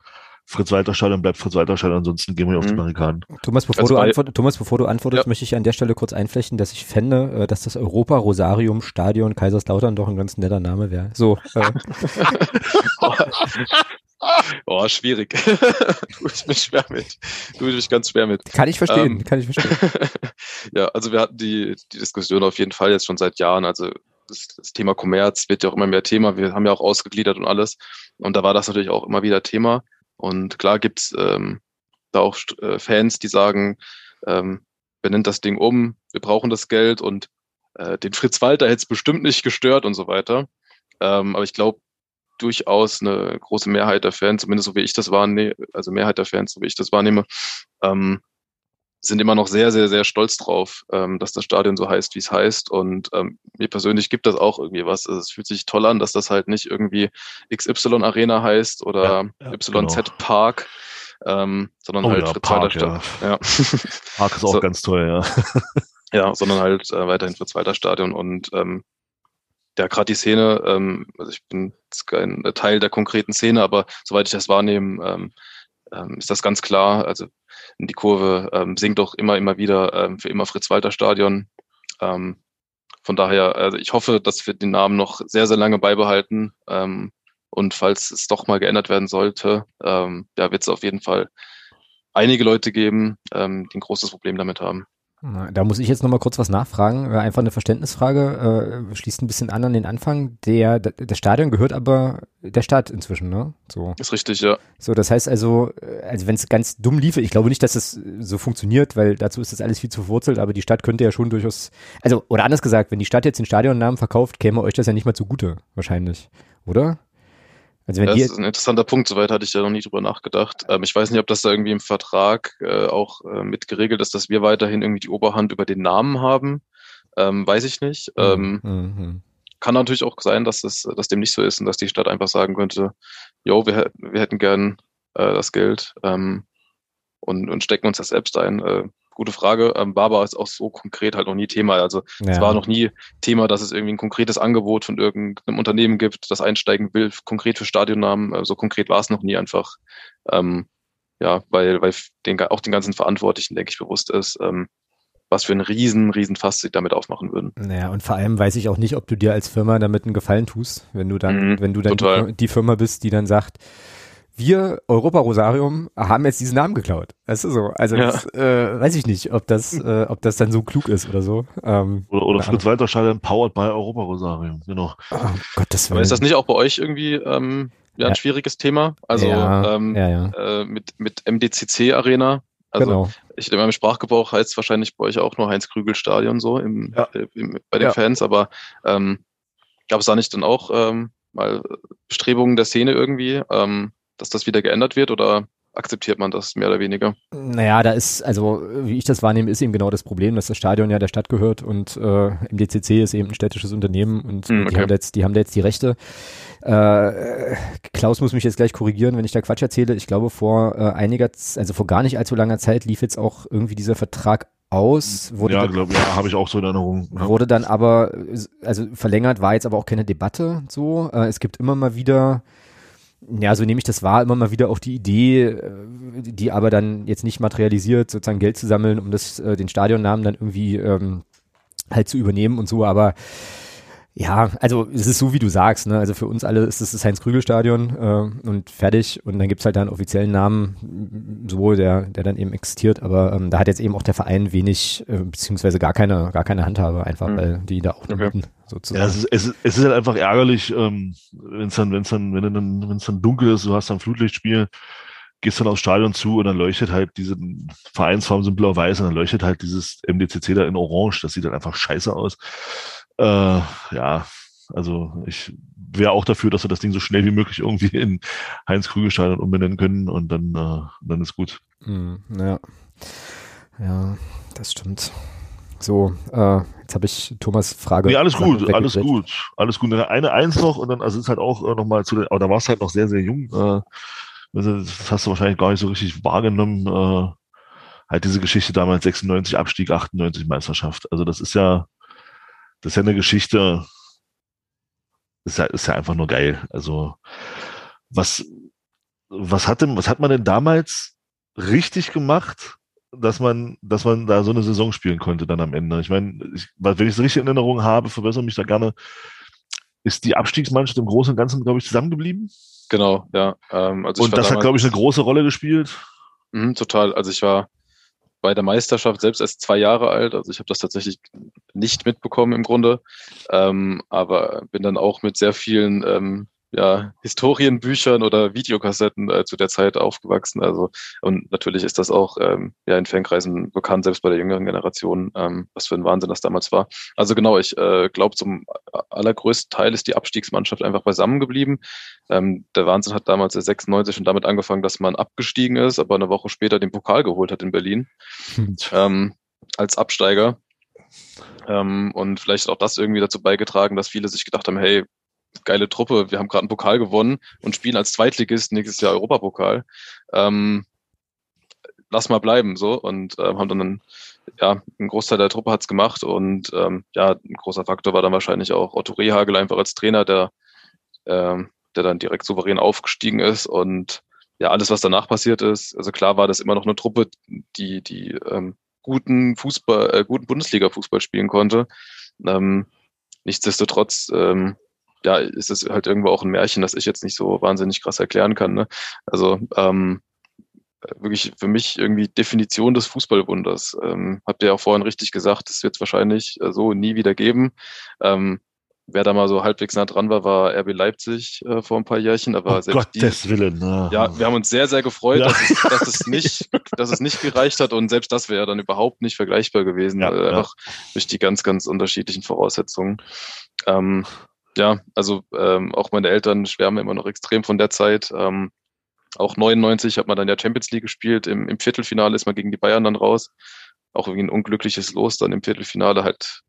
Fritz-Walter-Stadion bleibt Fritz-Walter-Stadion, ansonsten gehen wir mhm. auf die mhm. Barrikaden. Thomas, bevor, also du, antwort, Thomas, bevor du antwortest, ja. möchte ich an der Stelle kurz einflechten, dass ich fände, äh, dass das Europa-Rosarium-Stadion Kaiserslautern doch ein ganz netter Name wäre. So. Äh. oh, schwierig. Tue ich mich schwer mit. Tue ich mich ganz schwer mit. Kann ich verstehen, ähm, kann ich verstehen. ja, also wir hatten die, die Diskussion auf jeden Fall jetzt schon seit Jahren. Also das, das Thema Kommerz wird ja auch immer mehr Thema. Wir haben ja auch ausgegliedert und alles. Und da war das natürlich auch immer wieder Thema. Und klar gibt's ähm, da auch äh, Fans, die sagen, ähm, benennt das Ding um, wir brauchen das Geld und äh, den Fritz Walter hätte es bestimmt nicht gestört und so weiter. Ähm, aber ich glaube, durchaus eine große Mehrheit der Fans, zumindest so wie ich das wahrnehme, also Mehrheit der Fans, so wie ich das wahrnehme, ähm, sind immer noch sehr, sehr, sehr stolz drauf, ähm, dass das Stadion so heißt, wie es heißt. Und ähm, mir persönlich gibt das auch irgendwie was. Also es fühlt sich toll an, dass das halt nicht irgendwie XY Arena heißt oder ja, ja, YZ genau. Park, ähm, sondern oh, halt ja, Fritz Stadt. Ja. Park ist auch so, ganz toll, ja. ja, sondern halt äh, weiterhin Fritz Walter Stadion und ähm, ja, gerade die Szene, ähm, also ich bin kein Teil der konkreten Szene, aber soweit ich das wahrnehme, ähm, ist das ganz klar. Also die Kurve ähm, singt doch immer, immer wieder ähm, für immer Fritz-Walter-Stadion. Ähm, von daher, also ich hoffe, dass wir den Namen noch sehr, sehr lange beibehalten. Ähm, und falls es doch mal geändert werden sollte, ähm, ja, wird es auf jeden Fall einige Leute geben, ähm, die ein großes Problem damit haben. Da muss ich jetzt nochmal kurz was nachfragen. Äh, einfach eine Verständnisfrage. Äh, schließt ein bisschen an an den Anfang. Der, das Stadion gehört aber der Stadt inzwischen, ne? So. Ist richtig, ja. So, das heißt also, äh, also wenn es ganz dumm liefe, ich glaube nicht, dass es so funktioniert, weil dazu ist das alles viel zu verwurzelt, aber die Stadt könnte ja schon durchaus, also, oder anders gesagt, wenn die Stadt jetzt den Stadionnamen verkauft, käme euch das ja nicht mal zugute, wahrscheinlich. Oder? Also wenn das ist ein interessanter Punkt, soweit hatte ich ja noch nie drüber nachgedacht. Ähm, ich weiß nicht, ob das da irgendwie im Vertrag äh, auch äh, mit geregelt ist, dass wir weiterhin irgendwie die Oberhand über den Namen haben. Ähm, weiß ich nicht. Mhm. Ähm, mhm. Kann natürlich auch sein, dass das, dass dem nicht so ist und dass die Stadt einfach sagen könnte, jo, wir, wir hätten gern äh, das Geld ähm, und, und stecken uns das selbst ein. Gute Frage. Ähm, Barber ist auch so konkret halt noch nie Thema. Also ja. es war noch nie Thema, dass es irgendwie ein konkretes Angebot von irgendeinem Unternehmen gibt, das einsteigen will, konkret für Stadionnamen. Äh, so konkret war es noch nie einfach. Ähm, ja, weil, weil den, auch den ganzen Verantwortlichen, denke ich, bewusst ist, ähm, was für ein riesen, riesen Fass sie damit aufmachen würden. Naja, und vor allem weiß ich auch nicht, ob du dir als Firma damit einen Gefallen tust, wenn du dann, mhm, wenn du dann die, die, Firma bist, die dann sagt, wir, Europa Rosarium, haben jetzt diesen Namen geklaut. Weißt du so? Also ja. das, äh, weiß ich nicht, ob das, äh, ob das dann so klug ist oder so. Ähm, oder oder Fritz Walter Stadion powered by Europa Rosarium, genau. Oh, Gottes Willen. Aber ist das nicht auch bei euch irgendwie ähm, ja, ein ja. schwieriges Thema? Also ja, ähm, äh, mit, mit MDCC Arena. Also genau. ich in meinem Sprachgebrauch heißt es wahrscheinlich bei euch auch nur Heinz-Krügel-Stadion so im, äh, im, bei den Fans, aber ähm, gab es da nicht dann auch ähm, mal Bestrebungen der Szene irgendwie? Ähm, dass das wieder geändert wird oder akzeptiert man das mehr oder weniger? Naja, da ist, also wie ich das wahrnehme, ist eben genau das Problem, dass das Stadion ja der Stadt gehört und äh, MDCC ist eben ein städtisches Unternehmen und mm, okay. die, haben jetzt, die haben da jetzt die Rechte. Äh, Klaus muss mich jetzt gleich korrigieren, wenn ich da Quatsch erzähle. Ich glaube, vor äh, einiger, also vor gar nicht allzu langer Zeit lief jetzt auch irgendwie dieser Vertrag aus. Wurde ja, glaube ja, habe ich auch so in Erinnerung. Ja. Wurde dann aber, also verlängert war jetzt aber auch keine Debatte so. Äh, es gibt immer mal wieder ja, so nehme ich das wahr, immer mal wieder auch die Idee, äh, die aber dann jetzt nicht materialisiert, sozusagen Geld zu sammeln, um das, äh, den Stadionnamen dann irgendwie ähm, halt zu übernehmen und so, aber ja, also es ist so, wie du sagst, ne? Also für uns alle ist es das Heinz-Krügel-Stadion äh, und fertig. Und dann gibt's halt da einen offiziellen Namen, so, der, der dann eben existiert. Aber ähm, da hat jetzt eben auch der Verein wenig, äh, beziehungsweise gar keine, gar keine Handhabe, einfach, mhm. weil die da auch okay. Mieten, sozusagen. Ja, es ist, es, ist, es ist halt einfach ärgerlich, ähm, wenn es dann, wenn es dann, wenn dann, wenn es dann dunkel ist, du hast dann Flutlichtspiel, gehst dann aufs Stadion zu und dann leuchtet halt diese Vereinsfarben sind blau-weiß und dann leuchtet halt dieses MDCC da in Orange. Das sieht dann einfach scheiße aus. Äh, ja, also ich wäre auch dafür, dass wir das Ding so schnell wie möglich irgendwie in Heinz Krügelstein umbenennen können und dann, äh, dann ist gut. Mm, ja. ja, das stimmt. So, äh, jetzt habe ich Thomas Frage. Nee, alles gut, alles gut, alles gut. Eine Eins noch und dann, also ist halt auch äh, nochmal zu den, aber da warst du halt noch sehr, sehr jung. Äh, das hast du wahrscheinlich gar nicht so richtig wahrgenommen. Äh, halt diese Geschichte damals 96 Abstieg, 98 Meisterschaft. Also das ist ja, das ist ja eine Geschichte, ist ja, ist ja einfach nur geil. Also, was, was hat denn, was hat man denn damals richtig gemacht, dass man, dass man da so eine Saison spielen konnte dann am Ende? Ich meine, ich, wenn ich es richtig in Erinnerung habe, verbessere mich da gerne. Ist die Abstiegsmannschaft im Großen und Ganzen, glaube ich, zusammengeblieben? Genau, ja. Ähm, also und das hat, glaube ich, eine große Rolle gespielt. Mh, total. Also ich war bei der Meisterschaft selbst erst zwei Jahre alt. Also ich habe das tatsächlich nicht mitbekommen im Grunde, ähm, aber bin dann auch mit sehr vielen ähm, ja, Historienbüchern oder Videokassetten äh, zu der Zeit aufgewachsen. Also und natürlich ist das auch ähm, ja in Fankreisen bekannt, selbst bei der jüngeren Generation, ähm, was für ein Wahnsinn das damals war. Also genau, ich äh, glaube, zum allergrößten Teil ist die Abstiegsmannschaft einfach beisammen geblieben. Ähm, der Wahnsinn hat damals 96 schon damit angefangen, dass man abgestiegen ist, aber eine Woche später den Pokal geholt hat in Berlin ähm, als Absteiger. Ähm, und vielleicht auch das irgendwie dazu beigetragen, dass viele sich gedacht haben, hey, geile Truppe, wir haben gerade einen Pokal gewonnen und spielen als Zweitligist nächstes Jahr Europapokal. Ähm, lass mal bleiben so und äh, haben dann ja ein Großteil der Truppe hat's gemacht und ähm, ja ein großer Faktor war dann wahrscheinlich auch Otto Rehagel einfach als Trainer, der ähm, der dann direkt souverän aufgestiegen ist und ja alles was danach passiert ist. Also klar war das immer noch eine Truppe, die die ähm, guten Fußball, äh, guten Bundesliga-Fußball spielen konnte. Ähm, nichtsdestotrotz ähm, ja, ist es halt irgendwo auch ein Märchen, das ich jetzt nicht so wahnsinnig krass erklären kann. Ne? Also ähm, wirklich für mich irgendwie Definition des Fußballwunders. Ähm, habt ihr ja auch vorhin richtig gesagt, das wird es wahrscheinlich äh, so nie wieder geben. Ähm, wer da mal so halbwegs nah dran war, war RB Leipzig äh, vor ein paar Jährchen. Aber oh selbst Gottes die, Willen. Ne? Ja, wir haben uns sehr, sehr gefreut, ja. dass, es, dass, es nicht, dass es nicht gereicht hat und selbst das wäre dann überhaupt nicht vergleichbar gewesen. Ja, äh, einfach ja. durch die ganz, ganz unterschiedlichen Voraussetzungen. Ähm, ja, also ähm, auch meine Eltern schwärmen immer noch extrem von der Zeit. Ähm, auch 99 hat man dann ja Champions League gespielt. Im, Im Viertelfinale ist man gegen die Bayern dann raus. Auch irgendwie ein unglückliches Los, dann im Viertelfinale halt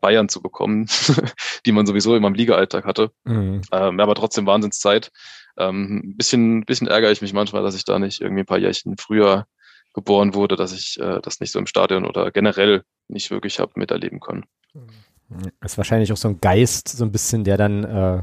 Bayern zu bekommen, die man sowieso immer im Liga-Alltag hatte. Mhm. Ähm, aber trotzdem Wahnsinnszeit. Ähm, ein bisschen, bisschen ärgere ich mich manchmal, dass ich da nicht irgendwie ein paar Jährchen früher geboren wurde, dass ich äh, das nicht so im Stadion oder generell nicht wirklich habe miterleben können. Mhm. Ist wahrscheinlich auch so ein Geist, so ein bisschen, der dann äh,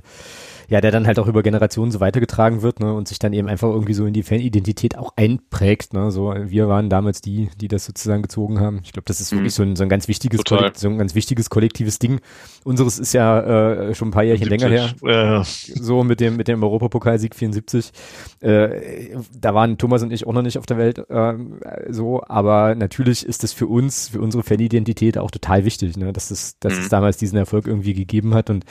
ja, der dann halt auch über Generationen so weitergetragen wird, ne, und sich dann eben einfach irgendwie so in die Fanidentität auch einprägt, ne, so, wir waren damals die, die das sozusagen gezogen haben. Ich glaube, das ist wirklich mhm. so ein, so ein ganz wichtiges, so ein ganz wichtiges kollektives Ding. Unseres ist ja äh, schon ein paar Jährchen 70. länger her. Äh. So mit dem, mit dem Europapokalsieg 74. Äh, da waren Thomas und ich auch noch nicht auf der Welt, äh, so, aber natürlich ist das für uns, für unsere Fanidentität auch total wichtig, ne, dass es, dass mhm. es damals diesen Erfolg irgendwie gegeben hat und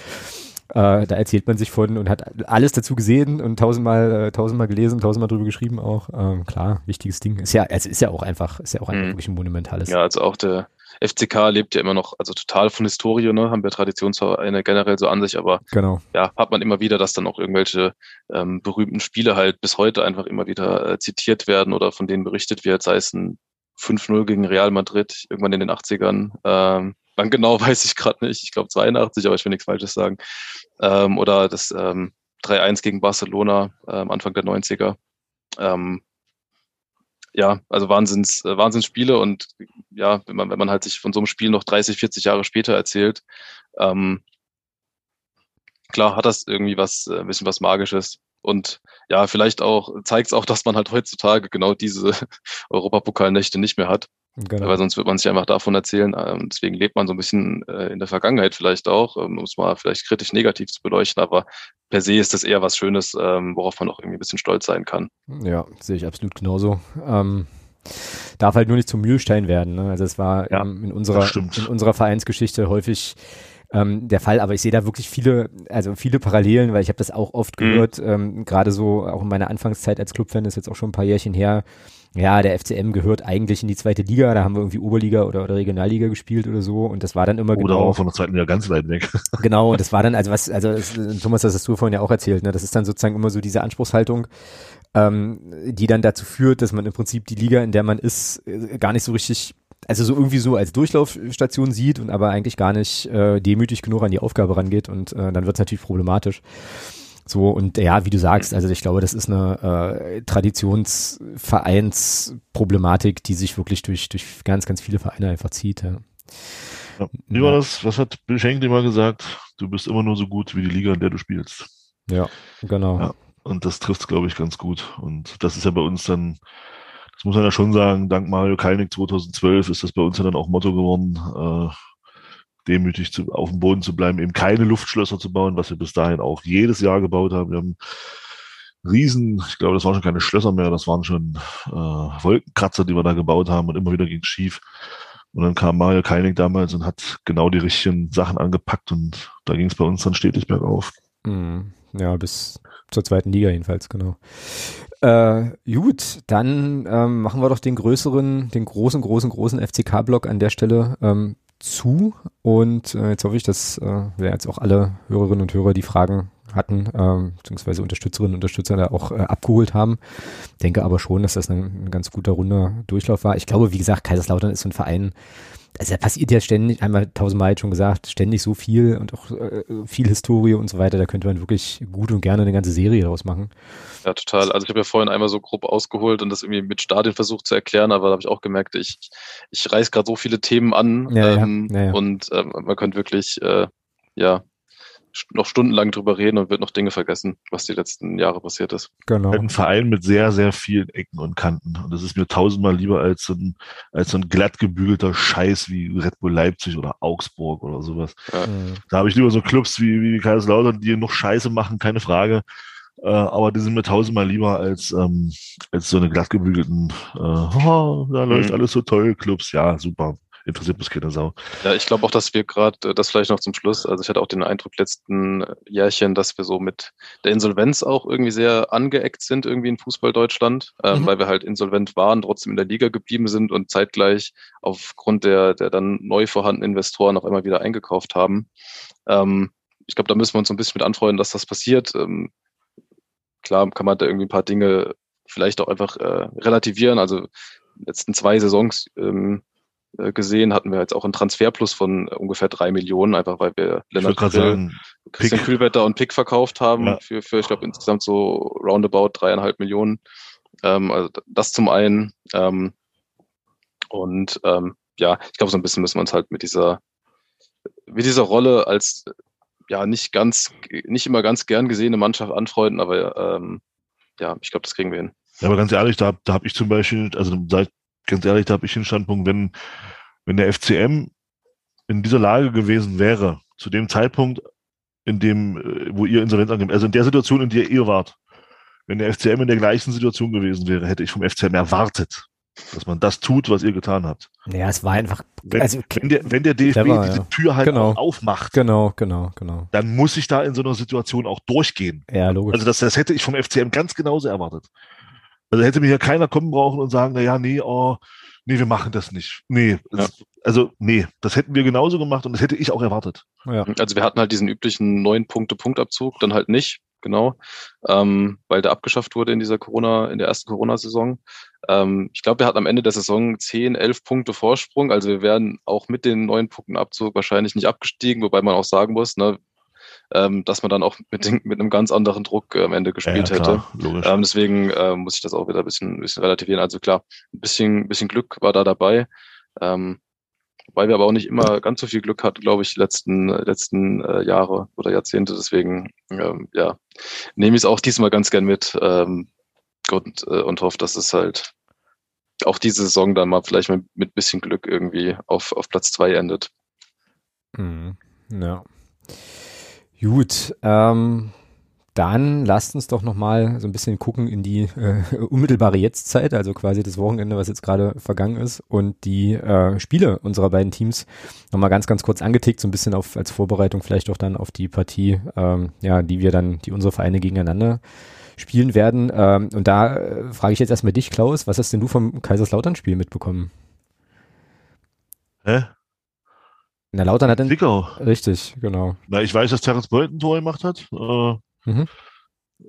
äh, da erzählt man sich von und hat alles dazu gesehen und tausendmal, äh, tausendmal gelesen, tausendmal drüber geschrieben auch. Ähm, klar, wichtiges Ding. Ist ja, also ist ja auch einfach, ist ja auch einfach mhm. wirklich ein monumentales. Ja, also auch der FCK lebt ja immer noch, also total von Historie, ne? Haben wir Traditionsvereine generell so an sich, aber genau. ja, hat man immer wieder, dass dann auch irgendwelche ähm, berühmten Spiele halt bis heute einfach immer wieder äh, zitiert werden oder von denen berichtet wird, sei es ein 5-0 gegen Real Madrid, irgendwann in den 80ern. Ähm, wann genau weiß ich gerade nicht. Ich glaube 82, aber ich will nichts Falsches sagen. Ähm, oder das ähm, 3-1 gegen Barcelona ähm, Anfang der 90er. Ähm, ja, also Wahnsinns, äh, Wahnsinnsspiele und ja, wenn man, wenn man halt sich von so einem Spiel noch 30, 40 Jahre später erzählt, ähm, klar hat das irgendwie was, äh, ein bisschen was Magisches. Und ja, vielleicht auch zeigt es auch, dass man halt heutzutage genau diese Europapokalnächte nicht mehr hat. Genau. Weil sonst wird man sich einfach davon erzählen. Ähm, deswegen lebt man so ein bisschen äh, in der Vergangenheit vielleicht auch, ähm, um es mal vielleicht kritisch negativ zu beleuchten. Aber per se ist das eher was Schönes, ähm, worauf man auch irgendwie ein bisschen stolz sein kann. Ja, sehe ich absolut genauso. Ähm, darf halt nur nicht zum Mühlstein werden. Ne? Also es war ja, in, unserer, in unserer Vereinsgeschichte häufig ähm, der Fall, aber ich sehe da wirklich viele, also viele Parallelen, weil ich habe das auch oft mhm. gehört, ähm, gerade so auch in meiner Anfangszeit als Clubfan, ist jetzt auch schon ein paar Jährchen her, ja, der FCM gehört eigentlich in die zweite Liga, da haben wir irgendwie Oberliga oder, oder Regionalliga gespielt oder so und das war dann immer oder genau. Oder auch von der zweiten Liga ganz weit weg. Genau, und das war dann, also was, also Thomas, das hast du vorhin ja auch erzählt, ne, das ist dann sozusagen immer so diese Anspruchshaltung, ähm, die dann dazu führt, dass man im Prinzip die Liga, in der man ist, äh, gar nicht so richtig also so irgendwie so als Durchlaufstation sieht und aber eigentlich gar nicht äh, demütig genug an die Aufgabe rangeht und äh, dann wird es natürlich problematisch. So, und ja, wie du sagst, also ich glaube, das ist eine äh, Traditionsvereinsproblematik, die sich wirklich durch, durch ganz, ganz viele Vereine einfach zieht. Ja. Ja. Wie war das? Was hat Bill Shankly mal gesagt? Du bist immer nur so gut wie die Liga, in der du spielst. Ja, genau. Ja, und das trifft, glaube ich, ganz gut. Und das ist ja bei uns dann das muss man ja schon sagen, dank Mario Kalnick 2012 ist das bei uns ja dann auch Motto geworden, äh, demütig zu, auf dem Boden zu bleiben, eben keine Luftschlösser zu bauen, was wir bis dahin auch jedes Jahr gebaut haben. Wir haben Riesen, ich glaube, das waren schon keine Schlösser mehr, das waren schon äh, Wolkenkratzer, die wir da gebaut haben und immer wieder ging es schief. Und dann kam Mario Kalnick damals und hat genau die richtigen Sachen angepackt und da ging es bei uns dann stetig bergauf. Mhm. Ja, bis zur zweiten Liga jedenfalls, genau. Äh, gut, dann ähm, machen wir doch den größeren, den großen, großen, großen FCK-Block an der Stelle ähm, zu. Und äh, jetzt hoffe ich, dass äh, wir jetzt auch alle Hörerinnen und Hörer die Fragen hatten, ähm, beziehungsweise Unterstützerinnen und Unterstützer da auch äh, abgeholt haben. Denke aber schon, dass das ein, ein ganz guter runder Durchlauf war. Ich glaube, wie gesagt, Kaiserslautern ist so ein Verein, also da passiert ja ständig, einmal tausendmal schon gesagt, ständig so viel und auch äh, viel Historie und so weiter. Da könnte man wirklich gut und gerne eine ganze Serie daraus machen. Ja, total. Also ich habe ja vorhin einmal so grob ausgeholt und das irgendwie mit Stadien versucht zu erklären, aber da habe ich auch gemerkt, ich, ich reiß gerade so viele Themen an ja, ähm, ja, ja, und ähm, man könnte wirklich äh, ja noch stundenlang drüber reden und wird noch Dinge vergessen, was die letzten Jahre passiert ist. Genau. Ein Verein mit sehr, sehr vielen Ecken und Kanten. Und das ist mir tausendmal lieber als so ein, als so ein glatt gebügelter Scheiß wie Red Bull Leipzig oder Augsburg oder sowas. Ja. Da habe ich lieber so Clubs wie, wie Kaiserslautern, die noch Scheiße machen, keine Frage. Äh, aber die sind mir tausendmal lieber als, ähm, als so eine glatt gebügelten, äh, oh, da läuft mhm. alles so toll, Clubs. Ja, super interessiert mich keine Sau. Ja, ich glaube auch, dass wir gerade, äh, das vielleicht noch zum Schluss, also ich hatte auch den Eindruck letzten Jährchen, dass wir so mit der Insolvenz auch irgendwie sehr angeeckt sind, irgendwie in Fußball Deutschland, ähm, mhm. weil wir halt insolvent waren, trotzdem in der Liga geblieben sind und zeitgleich aufgrund der, der dann neu vorhandenen Investoren auch immer wieder eingekauft haben. Ähm, ich glaube, da müssen wir uns so ein bisschen mit anfreunden, dass das passiert. Ähm, klar kann man da irgendwie ein paar Dinge vielleicht auch einfach äh, relativieren. Also letzten zwei Saisons ähm, äh, gesehen, hatten wir jetzt auch einen Transferplus von ungefähr drei Millionen, einfach weil wir Lennart Grill, Christian Pick. Kühlwetter und Pick verkauft haben ja. für, für, ich glaube, insgesamt so roundabout dreieinhalb Millionen. Ähm, also das zum einen. Ähm, und ähm, ja, ich glaube, so ein bisschen müssen wir uns halt mit dieser, mit dieser Rolle als ja nicht ganz, nicht immer ganz gern gesehene Mannschaft anfreunden, aber ähm, ja, ich glaube, das kriegen wir hin. Ja, aber ganz ehrlich, da, da habe ich zum Beispiel, also ganz ehrlich, da habe ich den Standpunkt, wenn, wenn der FCM in dieser Lage gewesen wäre, zu dem Zeitpunkt, in dem, äh, wo ihr Insolvenz angeht, also in der Situation, in der ihr wart, wenn der FCM in der gleichen Situation gewesen wäre, hätte ich vom FCM erwartet, dass man das tut, was ihr getan habt. Ja, es war einfach. Wenn, also, wenn, der, wenn der DFB clever, diese Tür halt genau. aufmacht, genau, genau, genau. dann muss ich da in so einer Situation auch durchgehen. Ja, logisch. Also das, das hätte ich vom FCM ganz genauso erwartet. Also hätte mir ja keiner kommen brauchen und sagen, na ja, nee, oh, nee, wir machen das nicht. Nee, ja. also nee, das hätten wir genauso gemacht und das hätte ich auch erwartet. Ja. Also wir hatten halt diesen üblichen neun Punkte Punktabzug, dann halt nicht, genau, ähm, weil der abgeschafft wurde in dieser Corona, in der ersten Corona-Saison. Ähm, ich glaube, wir hatten am Ende der Saison zehn, elf Punkte Vorsprung. Also wir wären auch mit den neun Punkten Abzug wahrscheinlich nicht abgestiegen, wobei man auch sagen muss, ne, ähm, dass man dann auch mit, den, mit einem ganz anderen Druck äh, am Ende gespielt ja, klar, hätte. Ähm, deswegen äh, muss ich das auch wieder ein bisschen, ein bisschen relativieren. Also klar, ein bisschen, bisschen Glück war da dabei. Ähm, weil wir aber auch nicht immer ganz so viel Glück hatten, glaube ich, die letzten, letzten äh, Jahre oder Jahrzehnte. Deswegen, ähm, ja, nehme ich es auch diesmal ganz gern mit ähm, und, äh, und hoffe, dass es halt auch diese Saison dann mal vielleicht mit, mit bisschen Glück irgendwie auf, auf Platz zwei endet. Mhm. Ja. Gut, ähm, dann lasst uns doch nochmal so ein bisschen gucken in die äh, unmittelbare Jetztzeit, also quasi das Wochenende, was jetzt gerade vergangen ist und die äh, Spiele unserer beiden Teams nochmal ganz, ganz kurz angetickt, so ein bisschen auf als Vorbereitung vielleicht auch dann auf die Partie, ähm, ja, die wir dann, die unsere Vereine gegeneinander spielen werden. Ähm, und da äh, frage ich jetzt erstmal dich, Klaus, was hast denn du vom Kaiserslautern-Spiel mitbekommen? Hä? Na, Lautern hat den. Zwickau. Richtig, genau. Na, ich weiß, dass Terence Boyd ein Tor gemacht hat. Äh, mhm. äh,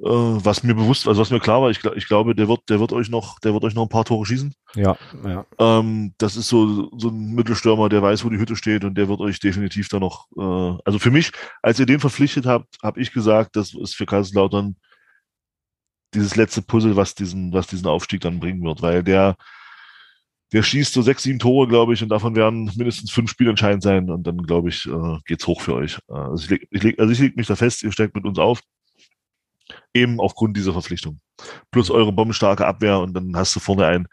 was mir bewusst, also was mir klar war, ich, ich, glaube, der wird, der wird euch noch, der wird euch noch ein paar Tore schießen. Ja, ja. Ähm, das ist so, so ein Mittelstürmer, der weiß, wo die Hütte steht und der wird euch definitiv da noch, äh, also für mich, als ihr den verpflichtet habt, habe ich gesagt, das ist für Kaiserslautern dieses letzte Puzzle, was diesen, was diesen Aufstieg dann bringen wird, weil der, der schießt so sechs, sieben Tore, glaube ich, und davon werden mindestens fünf Spiele entscheidend sein und dann, glaube ich, äh, geht's hoch für euch. Äh, also, ich leg, ich leg, also ich leg mich da fest, ihr steigt mit uns auf. Eben aufgrund dieser Verpflichtung. Plus eure bombenstarke Abwehr und dann hast du vorne einen,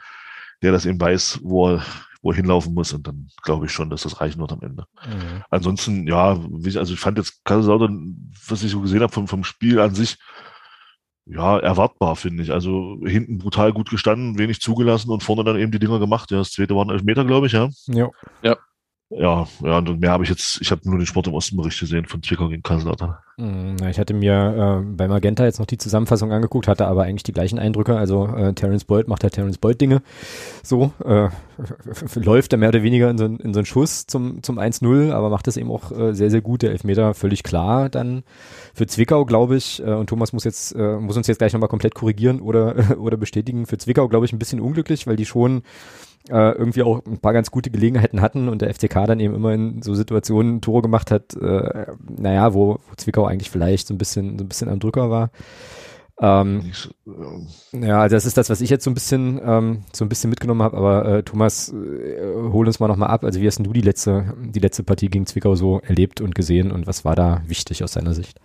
der das eben weiß, wo er, wo er hinlaufen muss und dann glaube ich schon, dass das reichen wird am Ende. Mhm. Ansonsten, ja, also ich fand jetzt Kaiserslautern, was ich so gesehen habe vom, vom Spiel an sich, ja, erwartbar, finde ich. Also hinten brutal gut gestanden, wenig zugelassen und vorne dann eben die Dinger gemacht. Ja, das zweite waren elf Meter, glaube ich, ja. Ja. Ja. Ja, ja, und mehr habe ich jetzt, ich habe nur den Sport im Osten Bericht gesehen von Zwickau gegen Kaiserslautern. Hm, ich hatte mir äh, bei Magenta jetzt noch die Zusammenfassung angeguckt, hatte aber eigentlich die gleichen Eindrücke. Also äh, Terence Boyd macht halt Terence Boyd Dinge. So, äh, läuft er mehr oder weniger in so, in so einen Schuss zum, zum 1-0, aber macht das eben auch äh, sehr, sehr gut. Der Elfmeter völlig klar dann für Zwickau, glaube ich. Äh, und Thomas muss jetzt, äh, muss uns jetzt gleich nochmal komplett korrigieren oder, oder bestätigen. Für Zwickau, glaube ich, ein bisschen unglücklich, weil die schon äh, irgendwie auch ein paar ganz gute Gelegenheiten hatten und der FCK dann eben immer in so Situationen Tore gemacht hat, äh, naja, wo, wo Zwickau eigentlich vielleicht so ein bisschen, so ein bisschen am Drücker war. Ähm, ja, das ist das, was ich jetzt so ein bisschen, ähm, so ein bisschen mitgenommen habe. Aber äh, Thomas, äh, hol uns mal nochmal ab. Also wie hast du die letzte, die letzte Partie gegen Zwickau so erlebt und gesehen und was war da wichtig aus deiner Sicht?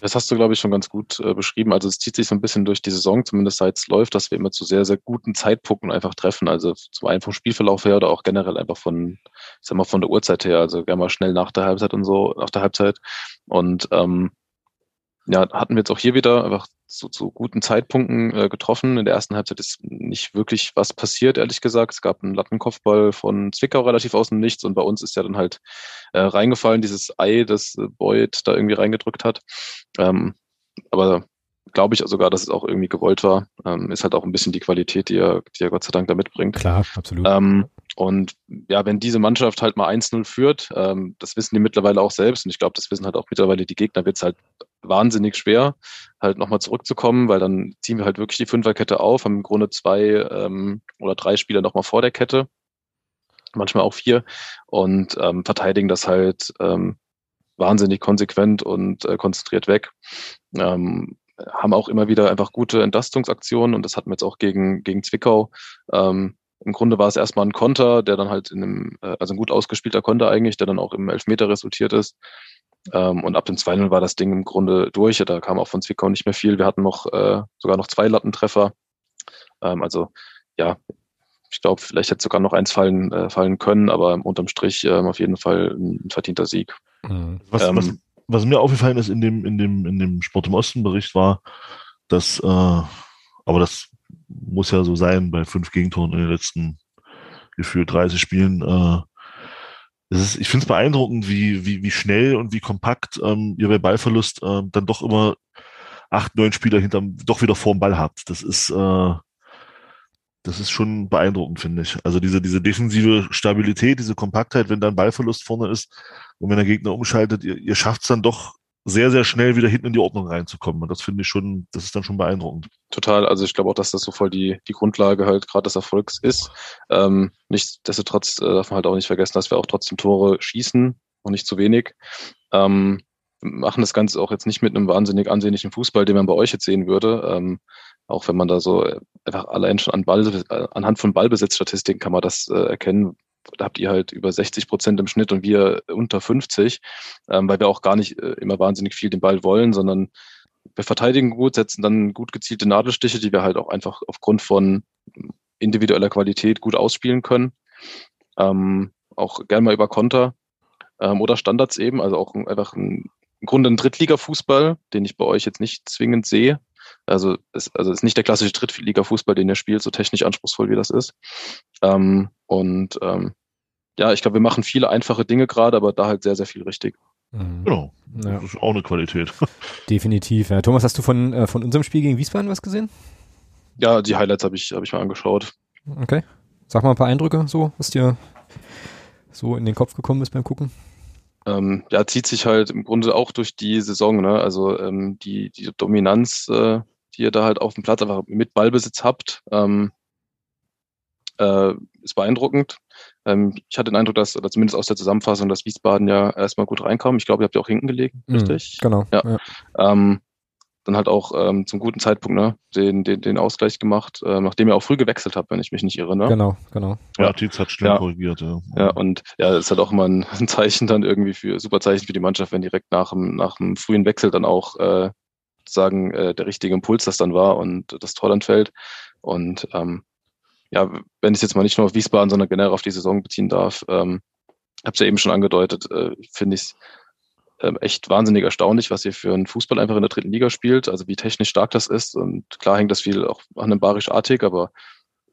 Das hast du, glaube ich, schon ganz gut äh, beschrieben. Also es zieht sich so ein bisschen durch die Saison, zumindest seit es läuft, dass wir immer zu sehr, sehr guten Zeitpunkten einfach treffen. Also zum einen vom Spielverlauf her oder auch generell einfach von, ich sag mal, von der Uhrzeit her. Also gerne mal schnell nach der Halbzeit und so, nach der Halbzeit. Und ähm, ja, hatten wir jetzt auch hier wieder einfach zu, zu guten Zeitpunkten äh, getroffen. In der ersten Halbzeit ist nicht wirklich was passiert, ehrlich gesagt. Es gab einen Lattenkopfball von Zwickau relativ aus dem Nichts und bei uns ist ja dann halt äh, reingefallen, dieses Ei, das äh, Boyd da irgendwie reingedrückt hat. Ähm, aber glaube ich sogar, dass es auch irgendwie gewollt war. Ähm, ist halt auch ein bisschen die Qualität, die er, die er Gott sei Dank da mitbringt. Klar, absolut. Ähm, und ja, wenn diese Mannschaft halt mal 1-0 führt, ähm, das wissen die mittlerweile auch selbst und ich glaube, das wissen halt auch mittlerweile die Gegner, wird es halt wahnsinnig schwer, halt nochmal zurückzukommen, weil dann ziehen wir halt wirklich die Fünferkette auf, haben im Grunde zwei ähm, oder drei Spieler nochmal vor der Kette, manchmal auch vier und ähm, verteidigen das halt ähm, wahnsinnig konsequent und äh, konzentriert weg. Ähm, haben auch immer wieder einfach gute Entlastungsaktionen und das hatten wir jetzt auch gegen, gegen Zwickau. Ähm, Im Grunde war es erstmal ein Konter, der dann halt in einem, äh, also ein gut ausgespielter Konter eigentlich, der dann auch im Elfmeter resultiert ist. Ähm, und ab dem 2-0 war das Ding im Grunde durch. Da kam auch von Zwickau nicht mehr viel. Wir hatten noch äh, sogar noch zwei Lattentreffer. Ähm, also ja, ich glaube, vielleicht hätte sogar noch eins fallen, äh, fallen können, aber unterm Strich ähm, auf jeden Fall ein verdienter Sieg. Mhm. Was, ähm, was, was, mir aufgefallen ist in dem, in dem, in dem Sport im Osten Bericht war, dass, äh, aber das muss ja so sein bei fünf Gegentoren in den letzten gefühlt 30 Spielen. Äh, ist, ich finde es beeindruckend, wie, wie, wie schnell und wie kompakt ähm, ihr bei Ballverlust äh, dann doch immer acht, neun Spieler hinterm, doch wieder vorm Ball habt. Das ist, äh, das ist schon beeindruckend, finde ich. Also diese, diese defensive Stabilität, diese Kompaktheit, wenn dann Ballverlust vorne ist und wenn der Gegner umschaltet, ihr, ihr schafft es dann doch sehr, sehr schnell wieder hinten in die Ordnung reinzukommen. Und das finde ich schon, das ist dann schon beeindruckend. Total. Also ich glaube auch, dass das so voll die, die Grundlage halt gerade des Erfolgs ist. Ähm, nichtsdestotrotz äh, darf man halt auch nicht vergessen, dass wir auch trotzdem Tore schießen und nicht zu wenig. Ähm, machen das Ganze auch jetzt nicht mit einem wahnsinnig ansehnlichen Fußball, den man bei euch jetzt sehen würde. Ähm, auch wenn man da so einfach allein schon an Ball, äh, anhand von Ballbesitzstatistiken kann man das äh, erkennen. Habt ihr halt über 60 Prozent im Schnitt und wir unter 50, ähm, weil wir auch gar nicht äh, immer wahnsinnig viel den Ball wollen, sondern wir verteidigen gut, setzen dann gut gezielte Nadelstiche, die wir halt auch einfach aufgrund von individueller Qualität gut ausspielen können. Ähm, auch gern mal über Konter ähm, oder Standards eben, also auch einfach ein, im Grunde ein Drittliga-Fußball, den ich bei euch jetzt nicht zwingend sehe, also es also ist nicht der klassische Drittliga-Fußball, den er spielt, so technisch anspruchsvoll wie das ist. Ähm, und ähm, ja, ich glaube, wir machen viele einfache Dinge gerade, aber da halt sehr, sehr viel richtig. Mhm. Genau. Ja. Das ist auch eine Qualität. Definitiv. Ja. Thomas, hast du von, äh, von unserem Spiel gegen Wiesbaden was gesehen? Ja, die Highlights habe ich, hab ich mal angeschaut. Okay. Sag mal ein paar Eindrücke, so, was dir so in den Kopf gekommen ist beim Gucken. Ähm, ja, zieht sich halt im Grunde auch durch die Saison, ne? Also ähm, die, die Dominanz, äh, die ihr da halt auf dem Platz einfach mit Ballbesitz habt, ähm, äh, ist beeindruckend. Ähm, ich hatte den Eindruck, dass, oder zumindest aus der Zusammenfassung, dass Wiesbaden ja erstmal gut reinkam. Ich glaube, ihr habt ja auch hinten gelegen, mhm, richtig? Genau. Ja. ja. Ähm, dann halt auch ähm, zum guten Zeitpunkt ne, den, den, den Ausgleich gemacht, äh, nachdem ihr auch früh gewechselt habt, wenn ich mich nicht irre. Ne? Genau, genau. Ja, Tietz hat schnell ja. korrigiert. Ja. ja, und ja, das ist halt auch immer ein, ein, Zeichen dann irgendwie für, super Zeichen für die Mannschaft, wenn direkt nach dem, nach dem frühen Wechsel dann auch äh, sagen, äh, der richtige Impuls das dann war und das Tor dann fällt. Und ähm, ja, wenn ich jetzt mal nicht nur auf Wiesbaden, sondern generell auf die Saison beziehen darf, ähm, habe es ja eben schon angedeutet, äh, finde ich es ähm, echt wahnsinnig erstaunlich, was ihr für einen Fußball einfach in der dritten Liga spielt, also wie technisch stark das ist. Und klar hängt das viel auch an einem Barisch Artig, aber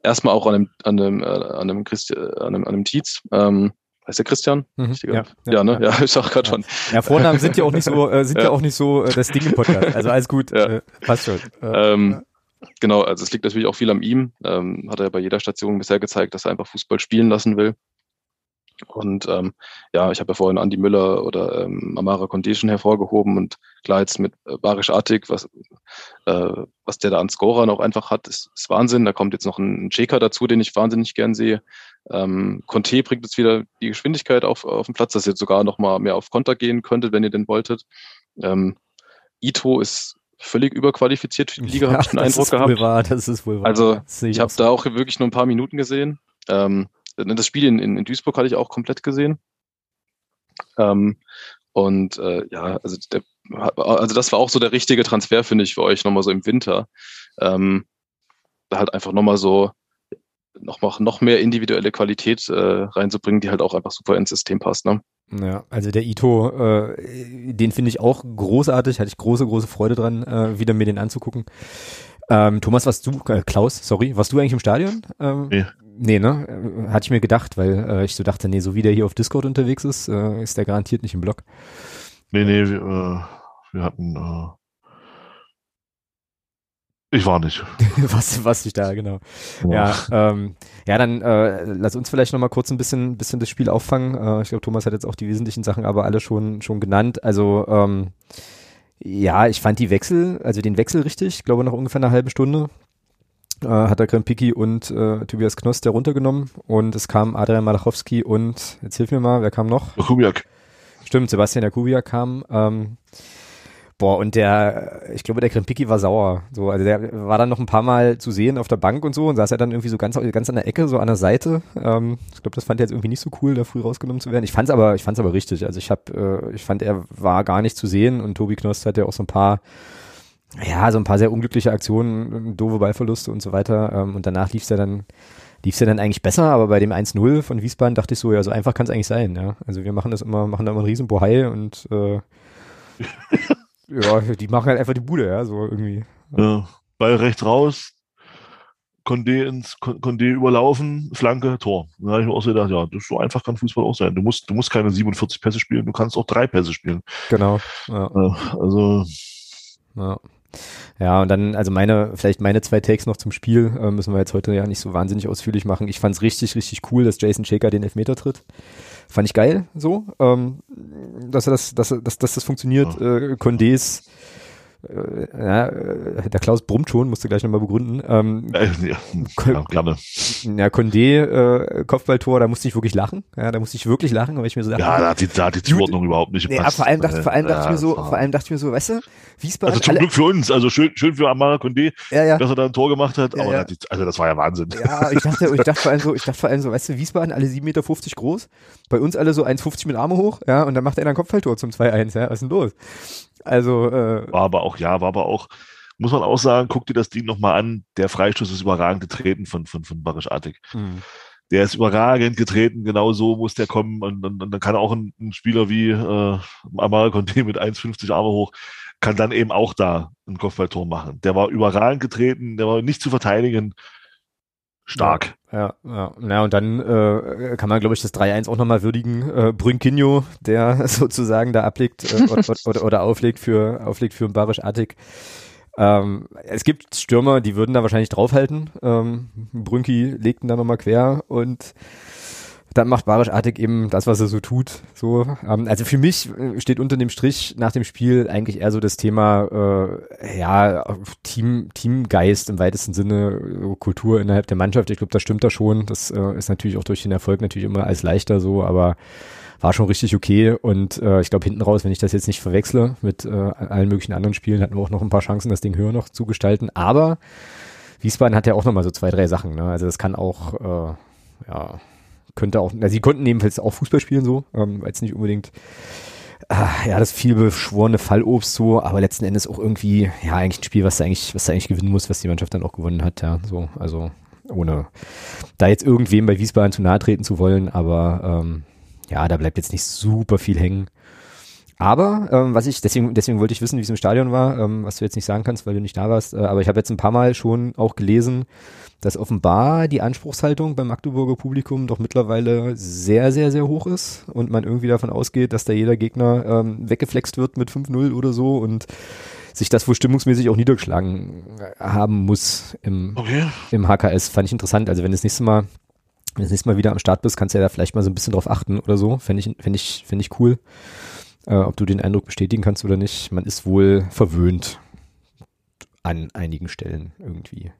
erstmal auch an einem, an einem, äh, an einem, Christi, an einem, an einem Tietz. Ähm, heißt der Christian? Mhm, ja, ja, ja, ne? Ja, ich sag gerade schon. Ja, Vornamen sind ja auch nicht so, äh, sind ja. auch nicht so äh, das Ding im Podcast. Also alles gut, äh, passt schon. Äh, ähm, genau, also es liegt natürlich auch viel an ihm. Ähm, hat er bei jeder Station bisher gezeigt, dass er einfach Fußball spielen lassen will. Und ähm, ja, ich habe ja vorhin Andy Müller oder ähm, Amara Condition hervorgehoben und klar jetzt mit äh, Barisch Artig, was, äh, was der da an Scorern auch einfach hat, ist, ist Wahnsinn. Da kommt jetzt noch ein Checker dazu, den ich wahnsinnig gern sehe. Ähm, Conte bringt jetzt wieder die Geschwindigkeit auf, auf den Platz, dass ihr jetzt sogar noch mal mehr auf Konter gehen könntet, wenn ihr den wolltet. Ähm, Ito ist völlig überqualifiziert für die Liga, ja, habe ich den Eindruck gehabt. Wahr, das ist wohl wahr. Also ich habe da auch wirklich nur ein paar Minuten gesehen. Ähm, Ne, das Spiel in, in, Duisburg hatte ich auch komplett gesehen. Ähm, und äh, ja, also, der, also das war auch so der richtige Transfer, finde ich, für euch nochmal so im Winter. Ähm, da halt einfach nochmal so noch, noch mehr individuelle Qualität äh, reinzubringen, die halt auch einfach super ins System passt. Ne? Ja, also der Ito, äh, den finde ich auch großartig, hatte ich große, große Freude dran, äh, wieder mir den anzugucken. Ähm, Thomas, warst du, äh, Klaus, sorry, warst du eigentlich im Stadion? Ähm, nee. Nee, ne? Hatte ich mir gedacht, weil äh, ich so dachte, nee, so wie der hier auf Discord unterwegs ist, äh, ist der garantiert nicht im Blog. Nee, nee, wir, äh, wir hatten, äh, ich war nicht. was, was ich da, genau. Ja, ja, ähm, ja dann äh, lass uns vielleicht nochmal kurz ein bisschen, bisschen das Spiel auffangen. Äh, ich glaube, Thomas hat jetzt auch die wesentlichen Sachen aber alle schon, schon genannt. Also, ähm, ja, ich fand die Wechsel, also den Wechsel richtig, ich glaube nach ungefähr einer halben Stunde äh, hat er Krempiki und äh, Tobias Knoss der runtergenommen und es kam Adrian Malachowski und, jetzt hilf mir mal, wer kam noch? Jakubiak. Stimmt, Sebastian Jakubiak kam. Ähm, Boah, und der, ich glaube, der Krempiki war sauer. So, also der war dann noch ein paar Mal zu sehen auf der Bank und so und saß ja dann irgendwie so ganz, ganz an der Ecke, so an der Seite. Ähm, ich glaube, das fand er jetzt irgendwie nicht so cool, da früh rausgenommen zu werden. Ich fand's aber, ich fand's aber richtig. Also ich habe, äh, ich fand, er war gar nicht zu sehen und Tobi Knost hat ja auch so ein paar, ja, so ein paar sehr unglückliche Aktionen, doofe Ballverluste und so weiter. Ähm, und danach lief's ja dann, lief's ja dann eigentlich besser, aber bei dem 1-0 von Wiesbaden dachte ich so, ja, so einfach kann es eigentlich sein, ja. Also wir machen das immer, machen da immer einen riesen Bohai und äh, ja, die machen halt einfach die Bude, ja, so irgendwie. Ja, Ball rechts raus, Condé ins Condé überlaufen, Flanke, Tor. Da habe ich mir auch so gedacht, ja, das so einfach kann Fußball auch sein. Du musst, du musst keine 47 Pässe spielen, du kannst auch drei Pässe spielen. Genau. Ja. Also. Ja. Ja, und dann, also meine, vielleicht meine zwei Takes noch zum Spiel, äh, müssen wir jetzt heute ja nicht so wahnsinnig ausführlich machen. Ich fand es richtig, richtig cool, dass Jason Shaker den Elfmeter tritt. Fand ich geil, so, ähm, dass er das, dass, dass, dass das funktioniert. Ja. Äh, Condés ja, äh, der Klaus brummt schon, musste gleich nochmal begründen. Ähm, äh, ja, ja. Ja, Condé, äh, Kopfballtor, da musste ich wirklich lachen. Ja, da musste ich wirklich lachen, weil ich mir so dachte. Ja, da hat die, da hat die Zuordnung überhaupt nicht gepasst. Nee, vor allem dachte, vor allem dachte ja, ich mir so, vor allem dachte ich mir so, weißt du, Wiesbaden. Also zum alle, Glück für uns, also schön, schön für Amara Condé, ja, ja. dass er da ein Tor gemacht hat, aber die, also das war ja Wahnsinn. Ja, ich dachte, ich dachte vor allem so, ich dachte vor allem so, weißt du, Wiesbaden alle 7,50 Meter groß, bei uns alle so 1,50 mit Arme hoch, ja, und dann macht er ein Kopfballtor zum 2-1, ja, was ist denn los? Also äh, war aber auch, ja, war aber auch, muss man auch sagen, guck dir das Ding nochmal an. Der Freistoß ist überragend getreten von, von, von Barisch Artig. Mhm. Der ist überragend getreten, genau so muss der kommen. Und, und, und dann kann auch ein, ein Spieler wie äh, Amara Conte mit 1,50 Arme hoch, kann dann eben auch da ein Kopfballtor machen. Der war überragend getreten, der war nicht zu verteidigen stark. Ja, ja, ja. und dann äh, kann man, glaube ich, das 3-1 auch nochmal würdigen. Äh, Brünkinho, der sozusagen da ablegt äh, oder, oder, oder, auflegt für auflegt für Barisch Attic. Ähm, es gibt Stürmer, die würden da wahrscheinlich draufhalten. Ähm, Brünki legt ihn da nochmal quer und dann macht Barisch Artig eben das, was er so tut. So, ähm, also für mich äh, steht unter dem Strich nach dem Spiel eigentlich eher so das Thema äh, ja Team Teamgeist im weitesten Sinne, Kultur innerhalb der Mannschaft. Ich glaube, das stimmt da schon. Das äh, ist natürlich auch durch den Erfolg natürlich immer als leichter so, aber war schon richtig okay. Und äh, ich glaube hinten raus, wenn ich das jetzt nicht verwechsle mit äh, allen möglichen anderen Spielen, hatten wir auch noch ein paar Chancen, das Ding höher noch zu gestalten. Aber Wiesbaden hat ja auch noch mal so zwei, drei Sachen. Ne? Also das kann auch äh, ja könnte auch, na, sie konnten ebenfalls auch Fußball spielen so, ähm, es nicht unbedingt äh, ja, das viel beschworene Fallobst so, aber letzten Endes auch irgendwie, ja, eigentlich ein Spiel, was da eigentlich, was da eigentlich gewinnen muss, was die Mannschaft dann auch gewonnen hat, ja, so, also ohne da jetzt irgendwem bei Wiesbaden zu nahe treten zu wollen, aber ähm, ja, da bleibt jetzt nicht super viel hängen. Aber ähm, was ich, deswegen, deswegen wollte ich wissen, wie es im Stadion war, ähm, was du jetzt nicht sagen kannst, weil du nicht da warst, äh, aber ich habe jetzt ein paar Mal schon auch gelesen, dass offenbar die Anspruchshaltung beim Magdeburger Publikum doch mittlerweile sehr, sehr, sehr hoch ist und man irgendwie davon ausgeht, dass da jeder Gegner ähm, weggeflext wird mit 5-0 oder so und sich das wohl stimmungsmäßig auch niedergeschlagen haben muss im, okay. im HKS. Fand ich interessant. Also wenn das nächste Mal, wenn das nächste Mal wieder am Start bist, kannst du ja da vielleicht mal so ein bisschen drauf achten oder so. Fände ich, fände ich, fände ich cool. Äh, ob du den Eindruck bestätigen kannst oder nicht. Man ist wohl verwöhnt an einigen Stellen irgendwie.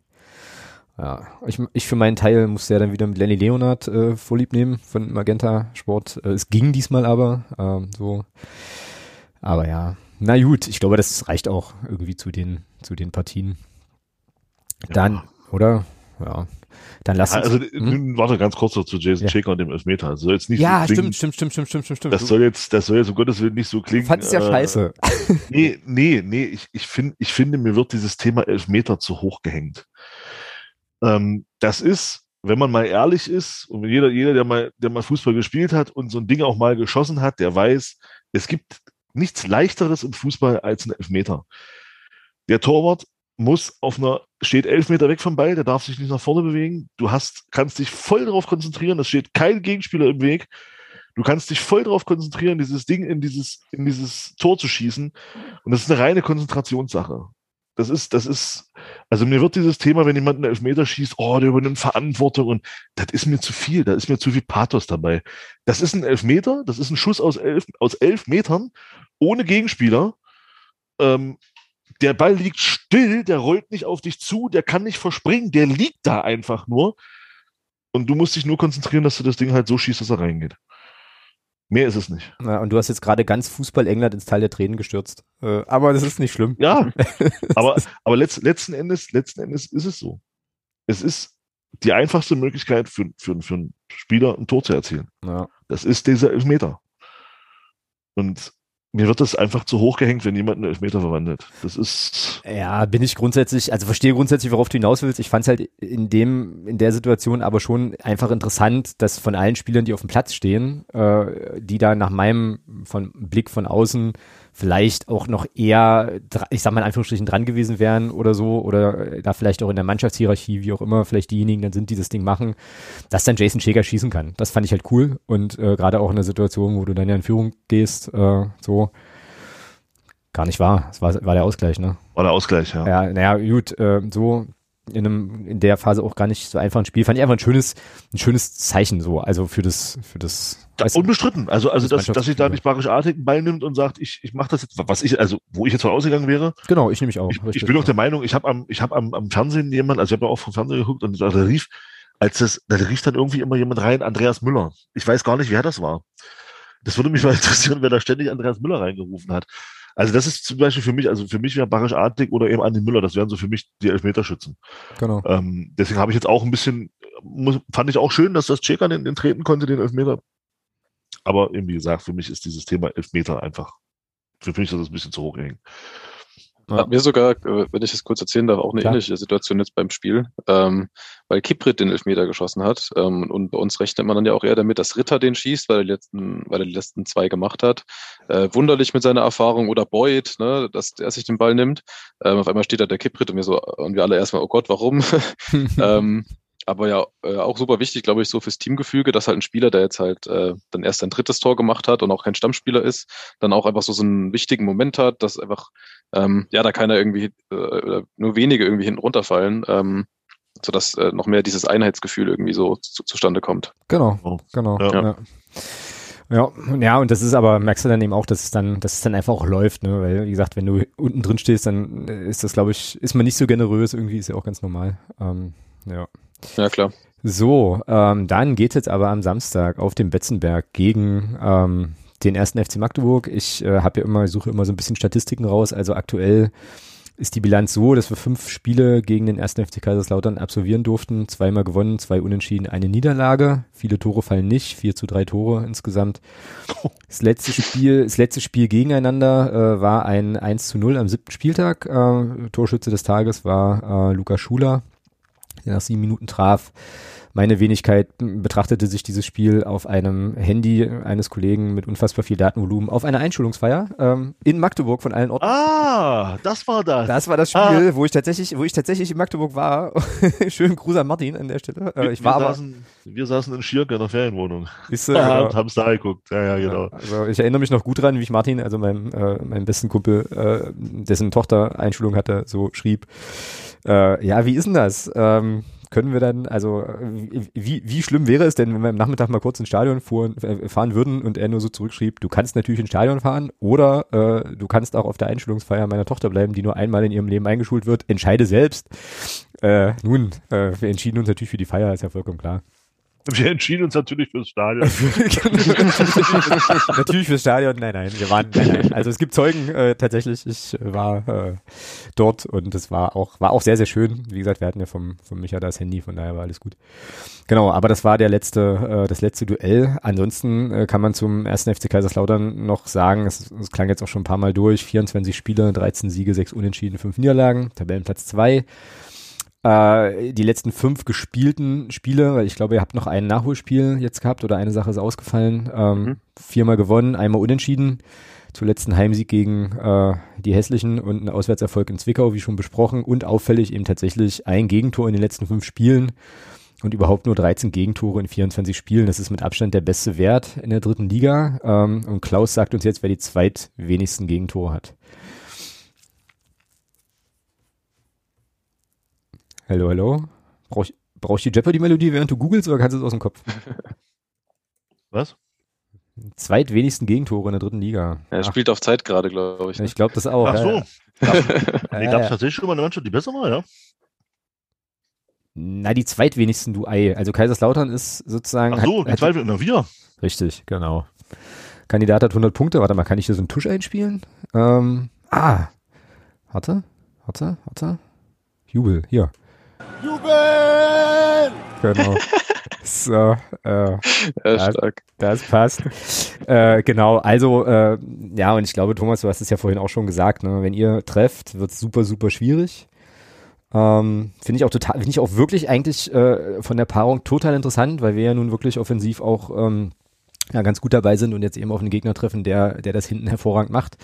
Ja, ich, ich für meinen Teil musste ja dann wieder mit Lenny Leonard äh, vorlieb nehmen von Magenta Sport. Äh, es ging diesmal aber ähm, so. Aber ja, na gut, ich glaube, das reicht auch irgendwie zu den zu den Partien. Dann, ja. oder? Ja. Dann lass uns. Also, hm? warte ganz kurz noch zu Jason ja. Shaker und dem Elfmeter. Das soll jetzt nicht ja, so klingen, stimmt, stimmt, stimmt, stimmt, stimmt, stimmt. Das soll jetzt, das soll jetzt um Gottes Willen nicht so klingen. Du fandest ja äh, scheiße. Nee, nee, nee, ich, ich finde, ich finde, mir wird dieses Thema Elfmeter zu hoch gehängt. Ähm, das ist, wenn man mal ehrlich ist, und jeder, jeder, der mal, der mal Fußball gespielt hat und so ein Ding auch mal geschossen hat, der weiß, es gibt nichts leichteres im Fußball als ein Elfmeter. Der Torwart muss auf einer, steht elf Meter weg vom Ball, der darf sich nicht nach vorne bewegen. Du hast, kannst dich voll darauf konzentrieren, es steht kein Gegenspieler im Weg. Du kannst dich voll darauf konzentrieren, dieses Ding in dieses, in dieses Tor zu schießen. Und das ist eine reine Konzentrationssache. Das ist, das ist, also mir wird dieses Thema, wenn jemand einen Elfmeter schießt, oh, der übernimmt Verantwortung und das ist mir zu viel, da ist mir zu viel Pathos dabei. Das ist ein Elfmeter, das ist ein Schuss aus elf, aus elf Metern, ohne Gegenspieler. Ähm, der Ball liegt still, der rollt nicht auf dich zu, der kann nicht verspringen, der liegt da einfach nur. Und du musst dich nur konzentrieren, dass du das Ding halt so schießt, dass er reingeht. Mehr ist es nicht. Ja, und du hast jetzt gerade ganz Fußball-England ins Teil der Tränen gestürzt. Äh, aber das ist nicht schlimm. Ja, aber, aber letzt, letzten, Endes, letzten Endes ist es so. Es ist die einfachste Möglichkeit für, für, für einen Spieler ein Tor zu erzielen. Ja. Das ist dieser Elfmeter. Und mir wird das einfach zu hoch gehängt, wenn jemand einen Elfmeter verwandelt. Das ist. Ja, bin ich grundsätzlich, also verstehe grundsätzlich, worauf du hinaus willst. Ich fand es halt in dem, in der Situation aber schon einfach interessant, dass von allen Spielern, die auf dem Platz stehen, äh, die da nach meinem von Blick von außen vielleicht auch noch eher, ich sag mal in Anführungsstrichen, dran gewesen wären oder so, oder da vielleicht auch in der Mannschaftshierarchie, wie auch immer, vielleicht diejenigen dann sind, die das Ding machen, dass dann Jason Schäger schießen kann. Das fand ich halt cool und äh, gerade auch in der Situation, wo du dann ja in Führung gehst, äh, so, gar nicht wahr. Es war, war der Ausgleich, ne? War der Ausgleich, ja. Ja, naja, gut, äh, so in einem, in der Phase auch gar nicht so einfach ein Spiel. Fand ich einfach ein schönes, ein schönes Zeichen so, also für das, für das. Da, unbestritten. Also, also, dass, dass sich da nicht barischartig einen Ball nimmt und sagt, ich, ich mache das jetzt, was ich, also, wo ich jetzt ausgegangen wäre. Genau, ich nehme mich auch. Ich, ich bin auch der Meinung, ich habe am, ich habe am, am Fernsehen jemand, also ich habe ja auch vom Fernsehen geguckt und da rief, als das, da rief dann irgendwie immer jemand rein, Andreas Müller. Ich weiß gar nicht, wer das war. Das würde mich mal interessieren, wer da ständig Andreas Müller reingerufen hat. Also das ist zum Beispiel für mich, also für mich wäre Barisch Artig oder eben Andi Müller, das wären so für mich die Elfmeterschützen. Genau. Ähm, deswegen habe ich jetzt auch ein bisschen, muss, fand ich auch schön, dass das Checker den, den treten konnte, den Elfmeter. Aber eben wie gesagt, für mich ist dieses Thema Elfmeter einfach, für mich ist das ein bisschen zu hoch gehängt. Ja. Hat mir sogar, äh, wenn ich das kurz erzählen darf, auch eine Klar. ähnliche Situation jetzt beim Spiel, ähm, weil Kiprit den Elfmeter geschossen hat. Ähm, und bei uns rechnet man dann ja auch eher damit, dass Ritter den schießt, weil er die letzten, weil er die letzten zwei gemacht hat. Äh, wunderlich mit seiner Erfahrung oder Boyd, ne, dass er sich den Ball nimmt. Ähm, auf einmal steht da der Kiprit und wir so, und wir alle erstmal, oh Gott, warum? ähm, aber ja äh, auch super wichtig, glaube ich, so fürs Teamgefüge, dass halt ein Spieler, der jetzt halt äh, dann erst sein drittes Tor gemacht hat und auch kein Stammspieler ist, dann auch einfach so, so einen wichtigen Moment hat, dass einfach, ähm, ja, da keiner irgendwie, äh, nur wenige irgendwie hinten runterfallen, ähm, sodass äh, noch mehr dieses Einheitsgefühl irgendwie so zu, zustande kommt. Genau, oh. genau. Ja. ja. Ja, ja, und das ist aber, merkst du dann eben auch, dass es dann, dass es dann einfach auch läuft, ne? Weil, wie gesagt, wenn du unten drin stehst, dann ist das, glaube ich, ist man nicht so generös, irgendwie ist ja auch ganz normal. Ähm, ja. Ja, klar. So, ähm, dann geht es jetzt aber am Samstag auf dem Betzenberg gegen ähm, den ersten FC Magdeburg. Ich äh, habe ja immer, suche immer so ein bisschen Statistiken raus. Also aktuell ist die Bilanz so, dass wir fünf Spiele gegen den ersten FC Kaiserslautern absolvieren durften. Zweimal gewonnen, zwei unentschieden, eine Niederlage. Viele Tore fallen nicht, vier zu drei Tore insgesamt. Das letzte Spiel, das letzte Spiel gegeneinander äh, war ein 1 zu 0 am siebten Spieltag. Äh, Torschütze des Tages war äh, Lukas Schuler der nach sieben Minuten traf. Meine Wenigkeit betrachtete sich dieses Spiel auf einem Handy eines Kollegen mit unfassbar viel Datenvolumen auf einer Einschulungsfeier ähm, in Magdeburg von allen Orten. Ah, das war das. Das war das Spiel, ah. wo ich tatsächlich, wo ich tatsächlich in Magdeburg war. Schönen Gruß an Martin an der Stelle. Äh, ich war saßen, wir saßen in Schirk in der Ferienwohnung. Äh, ja, und haben es da geguckt. Ja, ja, genau. also ich erinnere mich noch gut dran, wie ich Martin, also meinem, äh, meinem besten Kumpel, äh, dessen Tochter Einschulung hatte, so schrieb. Äh, ja, wie ist denn das? Ähm, können wir dann, also wie, wie schlimm wäre es denn, wenn wir am Nachmittag mal kurz ins Stadion fuhren, äh, fahren würden und er nur so zurückschrieb, du kannst natürlich ins Stadion fahren oder äh, du kannst auch auf der Einschulungsfeier meiner Tochter bleiben, die nur einmal in ihrem Leben eingeschult wird, entscheide selbst. Äh, nun, äh, wir entschieden uns natürlich für die Feier, ist ja vollkommen klar. Wir entschieden uns natürlich fürs Stadion. natürlich fürs Stadion, nein, nein, wir waren, nein, nein. Also es gibt Zeugen äh, tatsächlich. Ich war äh, dort und es war auch, war auch sehr, sehr schön. Wie gesagt, wir hatten ja vom, vom Micha das Handy, von daher war alles gut. Genau, aber das war der letzte, äh, das letzte Duell. Ansonsten äh, kann man zum ersten FC Kaiserslautern noch sagen, es, es klang jetzt auch schon ein paar Mal durch, 24 Spiele, 13 Siege, 6 Unentschieden, 5 Niederlagen, Tabellenplatz 2 äh, die letzten fünf gespielten Spiele, weil ich glaube, ihr habt noch ein Nachholspiel jetzt gehabt oder eine Sache ist ausgefallen. Ähm, mhm. Viermal gewonnen, einmal unentschieden. Zuletzt ein Heimsieg gegen äh, die Hässlichen und ein Auswärtserfolg in Zwickau, wie schon besprochen. Und auffällig eben tatsächlich ein Gegentor in den letzten fünf Spielen und überhaupt nur 13 Gegentore in 24 Spielen. Das ist mit Abstand der beste Wert in der dritten Liga. Ähm, und Klaus sagt uns jetzt, wer die zweitwenigsten Gegentore hat. Hallo, hallo. Brauch ich, brauch ich die Jeopardy-Melodie, während du googelst, oder kannst du es aus dem Kopf? Was? Zweitwenigsten Gegentore in der dritten Liga. Er spielt auf Zeit gerade, glaube ich. Ne? Ich glaube das auch. Ach so. Ja. Gab, nee, gab es tatsächlich schon mal eine Mannschaft, die besser war, ja? Na, die zweitwenigsten, du Ei. Also Kaiserslautern ist sozusagen. Ach so, hat, die zweitwenigsten, na wir. Richtig, genau. Kandidat hat 100 Punkte. Warte mal, kann ich hier so einen Tusch einspielen? Ähm, ah, warte, warte, warte. Jubel, hier. Jubel! Genau. So, äh, ja, das, das passt. Äh, genau, also, äh, ja, und ich glaube, Thomas, du hast es ja vorhin auch schon gesagt, ne? wenn ihr trefft, wird es super, super schwierig. Ähm, finde ich auch total, finde ich auch wirklich eigentlich äh, von der Paarung total interessant, weil wir ja nun wirklich offensiv auch ähm, ja, ganz gut dabei sind und jetzt eben auf einen Gegner treffen, der, der das hinten hervorragend macht.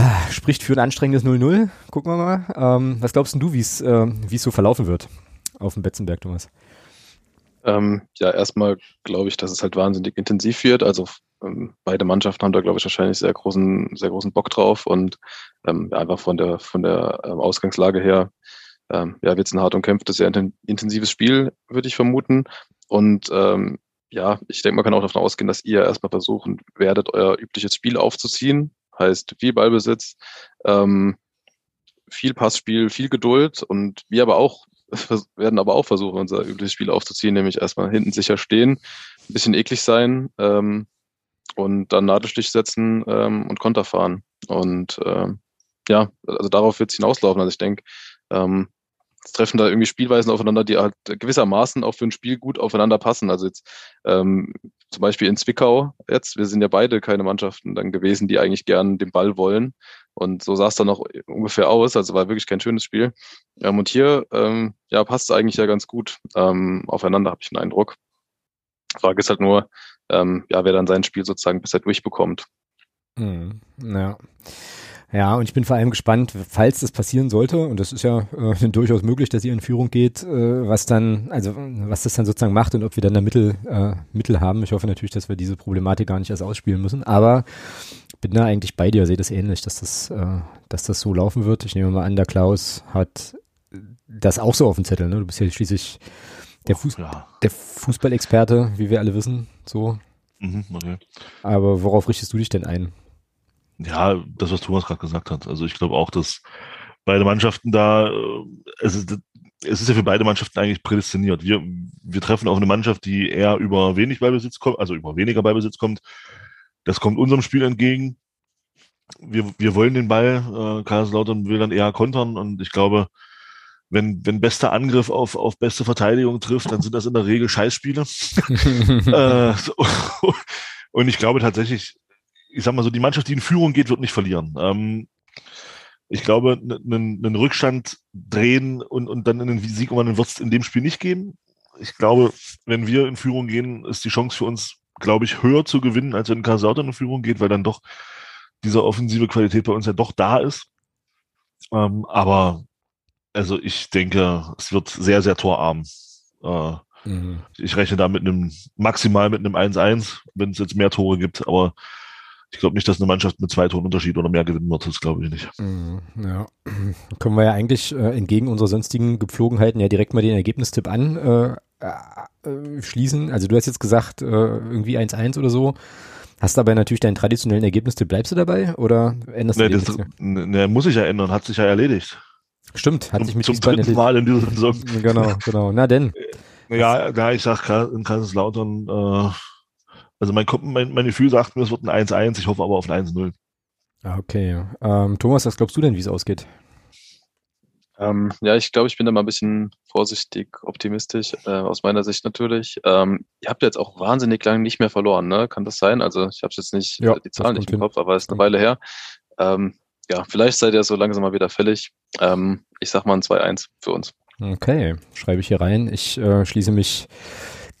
Ah, spricht für ein anstrengendes 0-0. Gucken wir mal. Ähm, was glaubst du, wie es äh, wie es so verlaufen wird auf dem Betzenberg, Thomas? Ähm, ja, erstmal glaube ich, dass es halt wahnsinnig intensiv wird. Also ähm, beide Mannschaften haben da, glaube ich, wahrscheinlich sehr großen, sehr großen Bock drauf und ähm, einfach von der von der ähm, Ausgangslage her, ähm, ja, wird es ein hart und kämpftes, sehr intensives Spiel, würde ich vermuten. Und ähm, ja, ich denke, man kann auch davon ausgehen, dass ihr erstmal versuchen werdet, euer übliches Spiel aufzuziehen. Heißt viel Ballbesitz, ähm, viel Passspiel, viel Geduld und wir aber auch werden aber auch versuchen, unser übliches Spiel aufzuziehen, nämlich erstmal hinten sicher stehen, ein bisschen eklig sein ähm, und dann Nadelstich setzen ähm, und Konter fahren. Und ähm, ja, also darauf wird es hinauslaufen. Also ich denke, ähm, treffen da irgendwie Spielweisen aufeinander, die halt gewissermaßen auch für ein Spiel gut aufeinander passen. Also jetzt ähm, zum Beispiel in Zwickau jetzt, wir sind ja beide keine Mannschaften dann gewesen, die eigentlich gern den Ball wollen. Und so sah es dann auch ungefähr aus. Also war wirklich kein schönes Spiel. Ähm, und hier ähm, ja, passt es eigentlich ja ganz gut ähm, aufeinander, habe ich den Eindruck. Frage ist halt nur, ähm, ja, wer dann sein Spiel sozusagen bisher durchbekommt. Hm, ja. Ja, und ich bin vor allem gespannt, falls das passieren sollte, und das ist ja äh, durchaus möglich, dass ihr in Führung geht, äh, was dann, also was das dann sozusagen macht und ob wir dann da Mittel, äh, Mittel haben. Ich hoffe natürlich, dass wir diese Problematik gar nicht erst ausspielen müssen, aber bin da eigentlich bei dir, sehe das ähnlich, dass das, äh, dass das so laufen wird. Ich nehme mal an, der Klaus hat das auch so auf dem Zettel, ne? Du bist ja schließlich der, Fuß der Fußballexperte, wie wir alle wissen, so. Mhm, okay. Aber worauf richtest du dich denn ein? Ja, das, was Thomas gerade gesagt hat. Also ich glaube auch, dass beide Mannschaften da, äh, es ist, es ist ja für beide Mannschaften eigentlich prädestiniert. Wir, wir treffen auf eine Mannschaft, die eher über wenig Beibesitz kommt, also über weniger Beibesitz kommt. Das kommt unserem Spiel entgegen. Wir, wir wollen den Ball, äh, Kaiserslautern will dann eher kontern und ich glaube, wenn, wenn bester Angriff auf, auf beste Verteidigung trifft, dann sind das in der Regel Scheißspiele. äh, so, und ich glaube tatsächlich, ich sag mal so, die Mannschaft, die in Führung geht, wird nicht verlieren. Ähm, ich glaube, einen, einen Rückstand drehen und, und dann in den Sieg umwandeln wird es in dem Spiel nicht geben. Ich glaube, wenn wir in Führung gehen, ist die Chance für uns, glaube ich, höher zu gewinnen, als wenn Kaiserslautern in Führung geht, weil dann doch diese offensive Qualität bei uns ja doch da ist. Ähm, aber also ich denke, es wird sehr, sehr torarm. Äh, mhm. Ich rechne da mit einem, maximal mit einem 1-1, wenn es jetzt mehr Tore gibt, aber ich glaube nicht, dass eine Mannschaft mit zwei Toren Unterschied oder mehr gewinnen wird. Das glaube ich nicht. Mhm, ja, können wir ja eigentlich äh, entgegen unserer sonstigen Gepflogenheiten ja direkt mal den Ergebnistipp an äh, äh, schließen. Also du hast jetzt gesagt, äh, irgendwie 1-1 oder so. Hast aber natürlich deinen traditionellen Ergebnistipp. Bleibst du dabei oder änderst nee, du das? Ne, muss ich ja ändern. Hat sich ja erledigt. Stimmt, hat zum, sich mit Zum dritten Mal in dieser Saison. Genau, genau. Na denn. Ja, ja ich sag in Kaiserslautern äh, also mein, mein, mein Gefühl sagt mir, es wird ein 1-1, ich hoffe aber auf ein 1-0. Ah, okay. Ähm, Thomas, was glaubst du denn, wie es ausgeht? Ähm, ja, ich glaube, ich bin da mal ein bisschen vorsichtig optimistisch, äh, aus meiner Sicht natürlich. Ähm, ihr habt jetzt auch wahnsinnig lange nicht mehr verloren, ne? Kann das sein? Also ich habe jetzt nicht ja, die Zahlen nicht im Kopf, aber es ist eine Weile her. Ähm, ja, vielleicht seid ihr so langsam mal wieder fällig. Ähm, ich sag mal ein 2-1 für uns. Okay, schreibe ich hier rein. Ich äh, schließe mich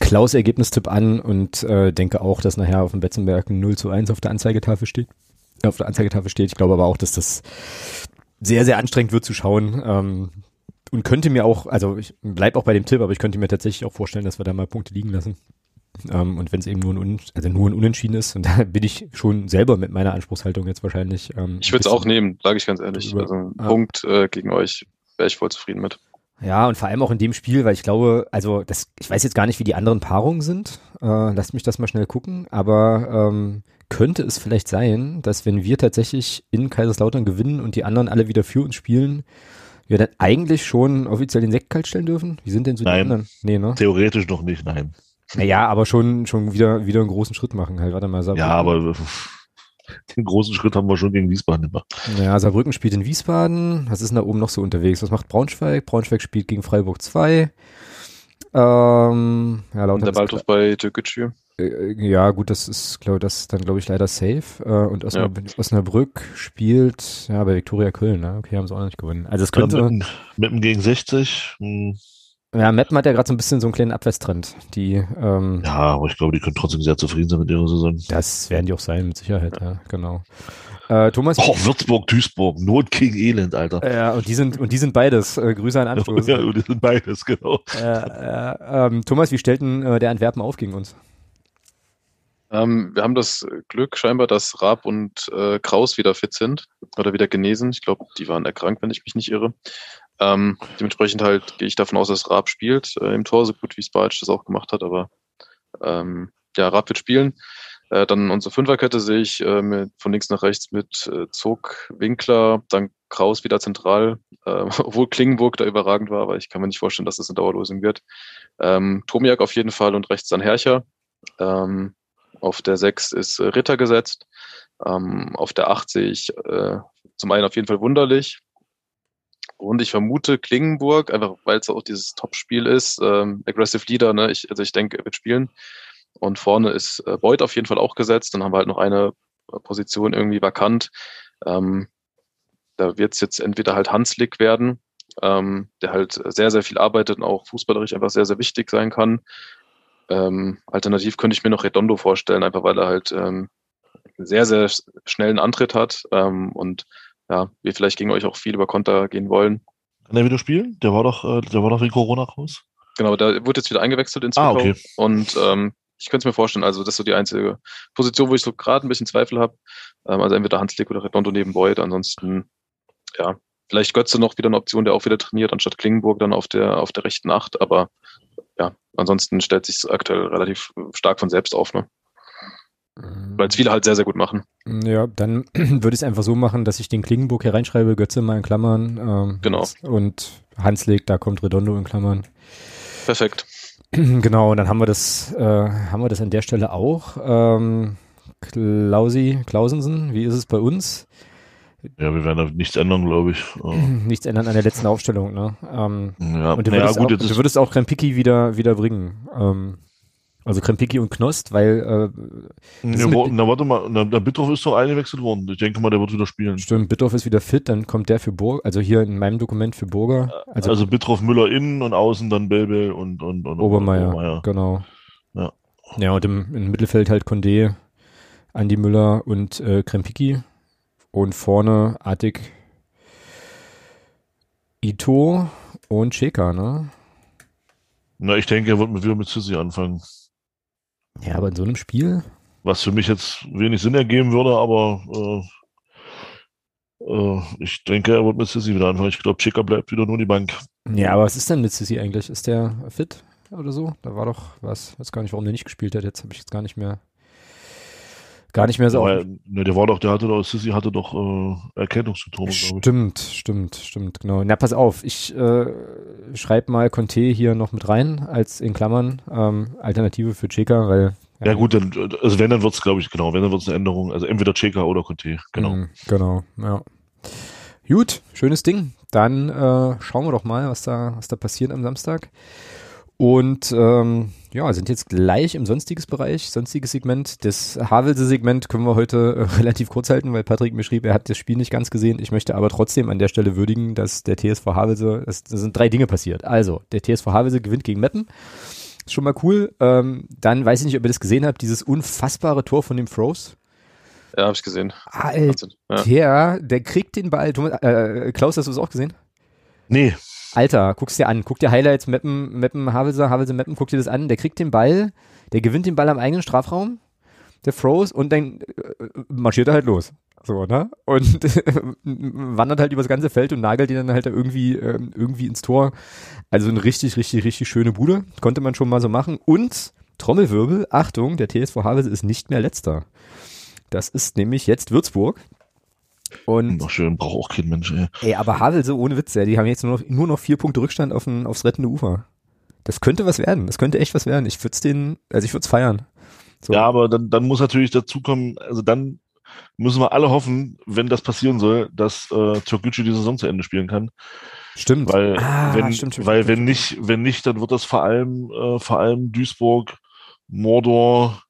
Klaus Ergebnistipp an und äh, denke auch, dass nachher auf dem Betzenberg ein 0 zu 1 auf der Anzeigetafel steht. Auf der Anzeigetafel steht. Ich glaube aber auch, dass das sehr, sehr anstrengend wird zu schauen. Ähm, und könnte mir auch, also ich bleib auch bei dem Tipp, aber ich könnte mir tatsächlich auch vorstellen, dass wir da mal Punkte liegen lassen. Ähm, und wenn es eben nur ein, also nur ein Unentschieden ist, und da bin ich schon selber mit meiner Anspruchshaltung jetzt wahrscheinlich. Ähm, ich würde es auch nehmen, sage ich ganz ehrlich. Über, also ein ah. Punkt äh, gegen euch wäre ich voll zufrieden mit. Ja, und vor allem auch in dem Spiel, weil ich glaube, also das, ich weiß jetzt gar nicht, wie die anderen Paarungen sind. Äh, lasst mich das mal schnell gucken, aber ähm, könnte es vielleicht sein, dass wenn wir tatsächlich in Kaiserslautern gewinnen und die anderen alle wieder für uns spielen, wir dann eigentlich schon offiziell den Sekt kalt stellen dürfen? Wie sind denn so nein, die anderen? Nee, ne? Theoretisch noch nicht, nein. Naja, aber schon, schon wieder, wieder einen großen Schritt machen. Halt, warte mal, Saarbrücken. Ja, aber den großen Schritt haben wir schon gegen Wiesbaden gemacht. Ja, Saarbrücken spielt in Wiesbaden. Was ist denn da oben noch so unterwegs? Was macht Braunschweig? Braunschweig spielt gegen Freiburg 2. Ähm, ja, laut der Waldhof bei Türkgücü. Äh, ja, gut, das ist, glaube das dann glaube ich leider safe. Äh, und Osnabrück, ja. Osnabrück spielt ja bei Viktoria Köln. Ne? Okay, haben sie auch noch nicht gewonnen. Also es könnte ja, mit, mit gegen 60. Hm. Ja, Meppen hat ja gerade so ein bisschen so einen kleinen Abwärtstrend. Die, ähm, ja, aber ich glaube, die können trotzdem sehr zufrieden sein mit ihrer Saison. Das werden die auch sein, mit Sicherheit, ja, ja genau. Äh, Thomas. Oh, Würzburg, Duisburg, Not gegen Elend, Alter. Ja, und die sind, und die sind beides. Äh, Grüße an Anschluss. Ja, und die sind beides, genau. Äh, äh, ähm, Thomas, wie stellt denn äh, der Antwerpen auf gegen uns? Ähm, wir haben das Glück scheinbar, dass Raab und äh, Kraus wieder fit sind oder wieder genesen. Ich glaube, die waren erkrankt, wenn ich mich nicht irre. Ähm, dementsprechend halt gehe ich davon aus, dass Raab spielt äh, im Tor, so gut wie Spalch das auch gemacht hat, aber ähm, ja, Raab wird spielen. Äh, dann unsere Fünferkette sehe ich äh, mit, von links nach rechts mit äh, Zog, Winkler, dann Kraus wieder zentral, äh, obwohl Klingenburg da überragend war, aber ich kann mir nicht vorstellen, dass das eine Dauerlösung wird. Ähm, Tomiak auf jeden Fall und rechts dann Herrscher. Ähm, auf der 6 ist äh, Ritter gesetzt. Ähm, auf der 8 sehe ich äh, zum einen auf jeden Fall wunderlich, und ich vermute Klingenburg, einfach weil es auch dieses Top-Spiel ist, ähm, Aggressive Leader, ne? ich, also ich denke, er wird spielen. Und vorne ist äh, Beuth auf jeden Fall auch gesetzt. Dann haben wir halt noch eine äh, Position irgendwie vakant. Ähm, da wird es jetzt entweder halt Hanslik werden, ähm, der halt sehr, sehr viel arbeitet und auch fußballerisch einfach sehr, sehr wichtig sein kann. Ähm, alternativ könnte ich mir noch Redondo vorstellen, einfach weil er halt ähm, sehr, sehr schnellen Antritt hat ähm, und ja, wir vielleicht gegen euch auch viel über Konter gehen wollen. Kann er wieder spielen? Der war doch, äh, der war doch wegen Corona raus. Genau, der wurde jetzt wieder eingewechselt ins ah, okay. Und ähm, ich könnte es mir vorstellen, also das ist so die einzige Position, wo ich so gerade ein bisschen Zweifel habe. Ähm, also entweder Hanslik oder Redondo neben Boyd. Ansonsten, ja, vielleicht Götze noch wieder eine Option, der auch wieder trainiert, anstatt Klingenburg dann auf der, auf der rechten Acht. Aber ja, ansonsten stellt sich aktuell relativ stark von selbst auf. Ne? Weil es viele halt sehr, sehr gut machen. Ja, dann würde ich es einfach so machen, dass ich den Klingenburg hier reinschreibe, Götze mal in Klammern. Ähm, genau. Und Hanslik, da kommt Redondo in Klammern. Perfekt. Genau, und dann haben wir das, äh, haben wir das an der Stelle auch. Ähm, Klausi, Klausensen, wie ist es bei uns? Ja, wir werden da nichts ändern, glaube ich. Nichts ändern an der letzten Aufstellung, ne? Ähm, ja, und du würdest, ja, gut, auch, du würdest auch Krempiki wieder, wieder bringen. Ähm, also Krempiki und Knost, weil. Äh, ja, wo, na, warte mal, na, der Bittroff ist doch eingewechselt worden. Ich denke mal, der wird wieder spielen. Stimmt, Bittroff ist wieder fit, dann kommt der für Burger, also hier in meinem Dokument für Burger. Also, also Bittroff, Müller innen und außen dann Belbel und, und, und Obermeier, Obermeier. Genau. Ja. Ja, und im, im Mittelfeld halt Condé, Andi Müller und äh, Krempiki. Und vorne Attic, Ito und Cheka, ne? Na, ich denke, er wird mit, wieder mit Sissi anfangen. Ja, aber in so einem Spiel. Was für mich jetzt wenig Sinn ergeben würde, aber äh, äh, ich denke, er wird mit Sissi wieder anfangen. Ich glaube, Chica bleibt wieder nur die Bank. Ja, aber was ist denn mit Sissi eigentlich? Ist der fit oder so? Da war doch was. Ich weiß gar nicht, warum der nicht gespielt hat. Jetzt habe ich jetzt gar nicht mehr gar nicht mehr so. Aber, ne, der war doch, der hatte doch, Sissy hatte doch äh, Erkältungssymptome, Stimmt, stimmt, stimmt, genau. Na, pass auf, ich äh, schreibe mal Conte hier noch mit rein, als in Klammern ähm, Alternative für Cheka, weil. Ja, ja gut, dann, also wenn, dann wird es, glaube ich, genau, wenn, dann wird es eine Änderung, also entweder Cheka oder Conte, genau. Mm, genau, ja. Gut, schönes Ding. Dann äh, schauen wir doch mal, was da, was da passiert am Samstag. Und ähm, ja, sind jetzt gleich im sonstiges Bereich, sonstiges Segment. Das Havelse-Segment können wir heute äh, relativ kurz halten, weil Patrick mir schrieb, er hat das Spiel nicht ganz gesehen. Ich möchte aber trotzdem an der Stelle würdigen, dass der TSV Havelse, es sind drei Dinge passiert. Also, der TSV Havelse gewinnt gegen Meppen. Ist schon mal cool. Ähm, dann weiß ich nicht, ob ihr das gesehen habt, dieses unfassbare Tor von dem Froze. Ja, habe ich gesehen. Alter, ja. der kriegt den Ball. Äh, Klaus, hast du es auch gesehen? Nee. Alter, guck's dir an. Guck dir Highlights, Meppen, Meppen, Havelse, Havelse, Meppen, guck dir das an. Der kriegt den Ball, der gewinnt den Ball am eigenen Strafraum, der froze und dann äh, marschiert er halt los. So, ne? Und wandert halt übers ganze Feld und nagelt ihn dann halt irgendwie, ähm, irgendwie ins Tor. Also eine richtig, richtig, richtig schöne Bude. Konnte man schon mal so machen. Und Trommelwirbel, Achtung, der TSV Havelse ist nicht mehr letzter. Das ist nämlich jetzt Würzburg. Und noch schön, braucht auch kein Mensch, ey. Ey, aber Havel so ohne Witz, ey, die haben jetzt nur noch, nur noch vier Punkte Rückstand auf ein, aufs rettende Ufer. das könnte was werden. Das könnte echt was werden. Ich würde es den, also ich würde es feiern. So. Ja, aber dann, dann muss natürlich dazu kommen, also dann müssen wir alle hoffen, wenn das passieren soll, dass äh, Türkgücü die Saison zu Ende spielen kann. Stimmt. Weil, ah, wenn, stimmt, stimmt, weil stimmt. wenn nicht, wenn nicht, dann wird das vor allem, äh, vor allem Duisburg, Mordor,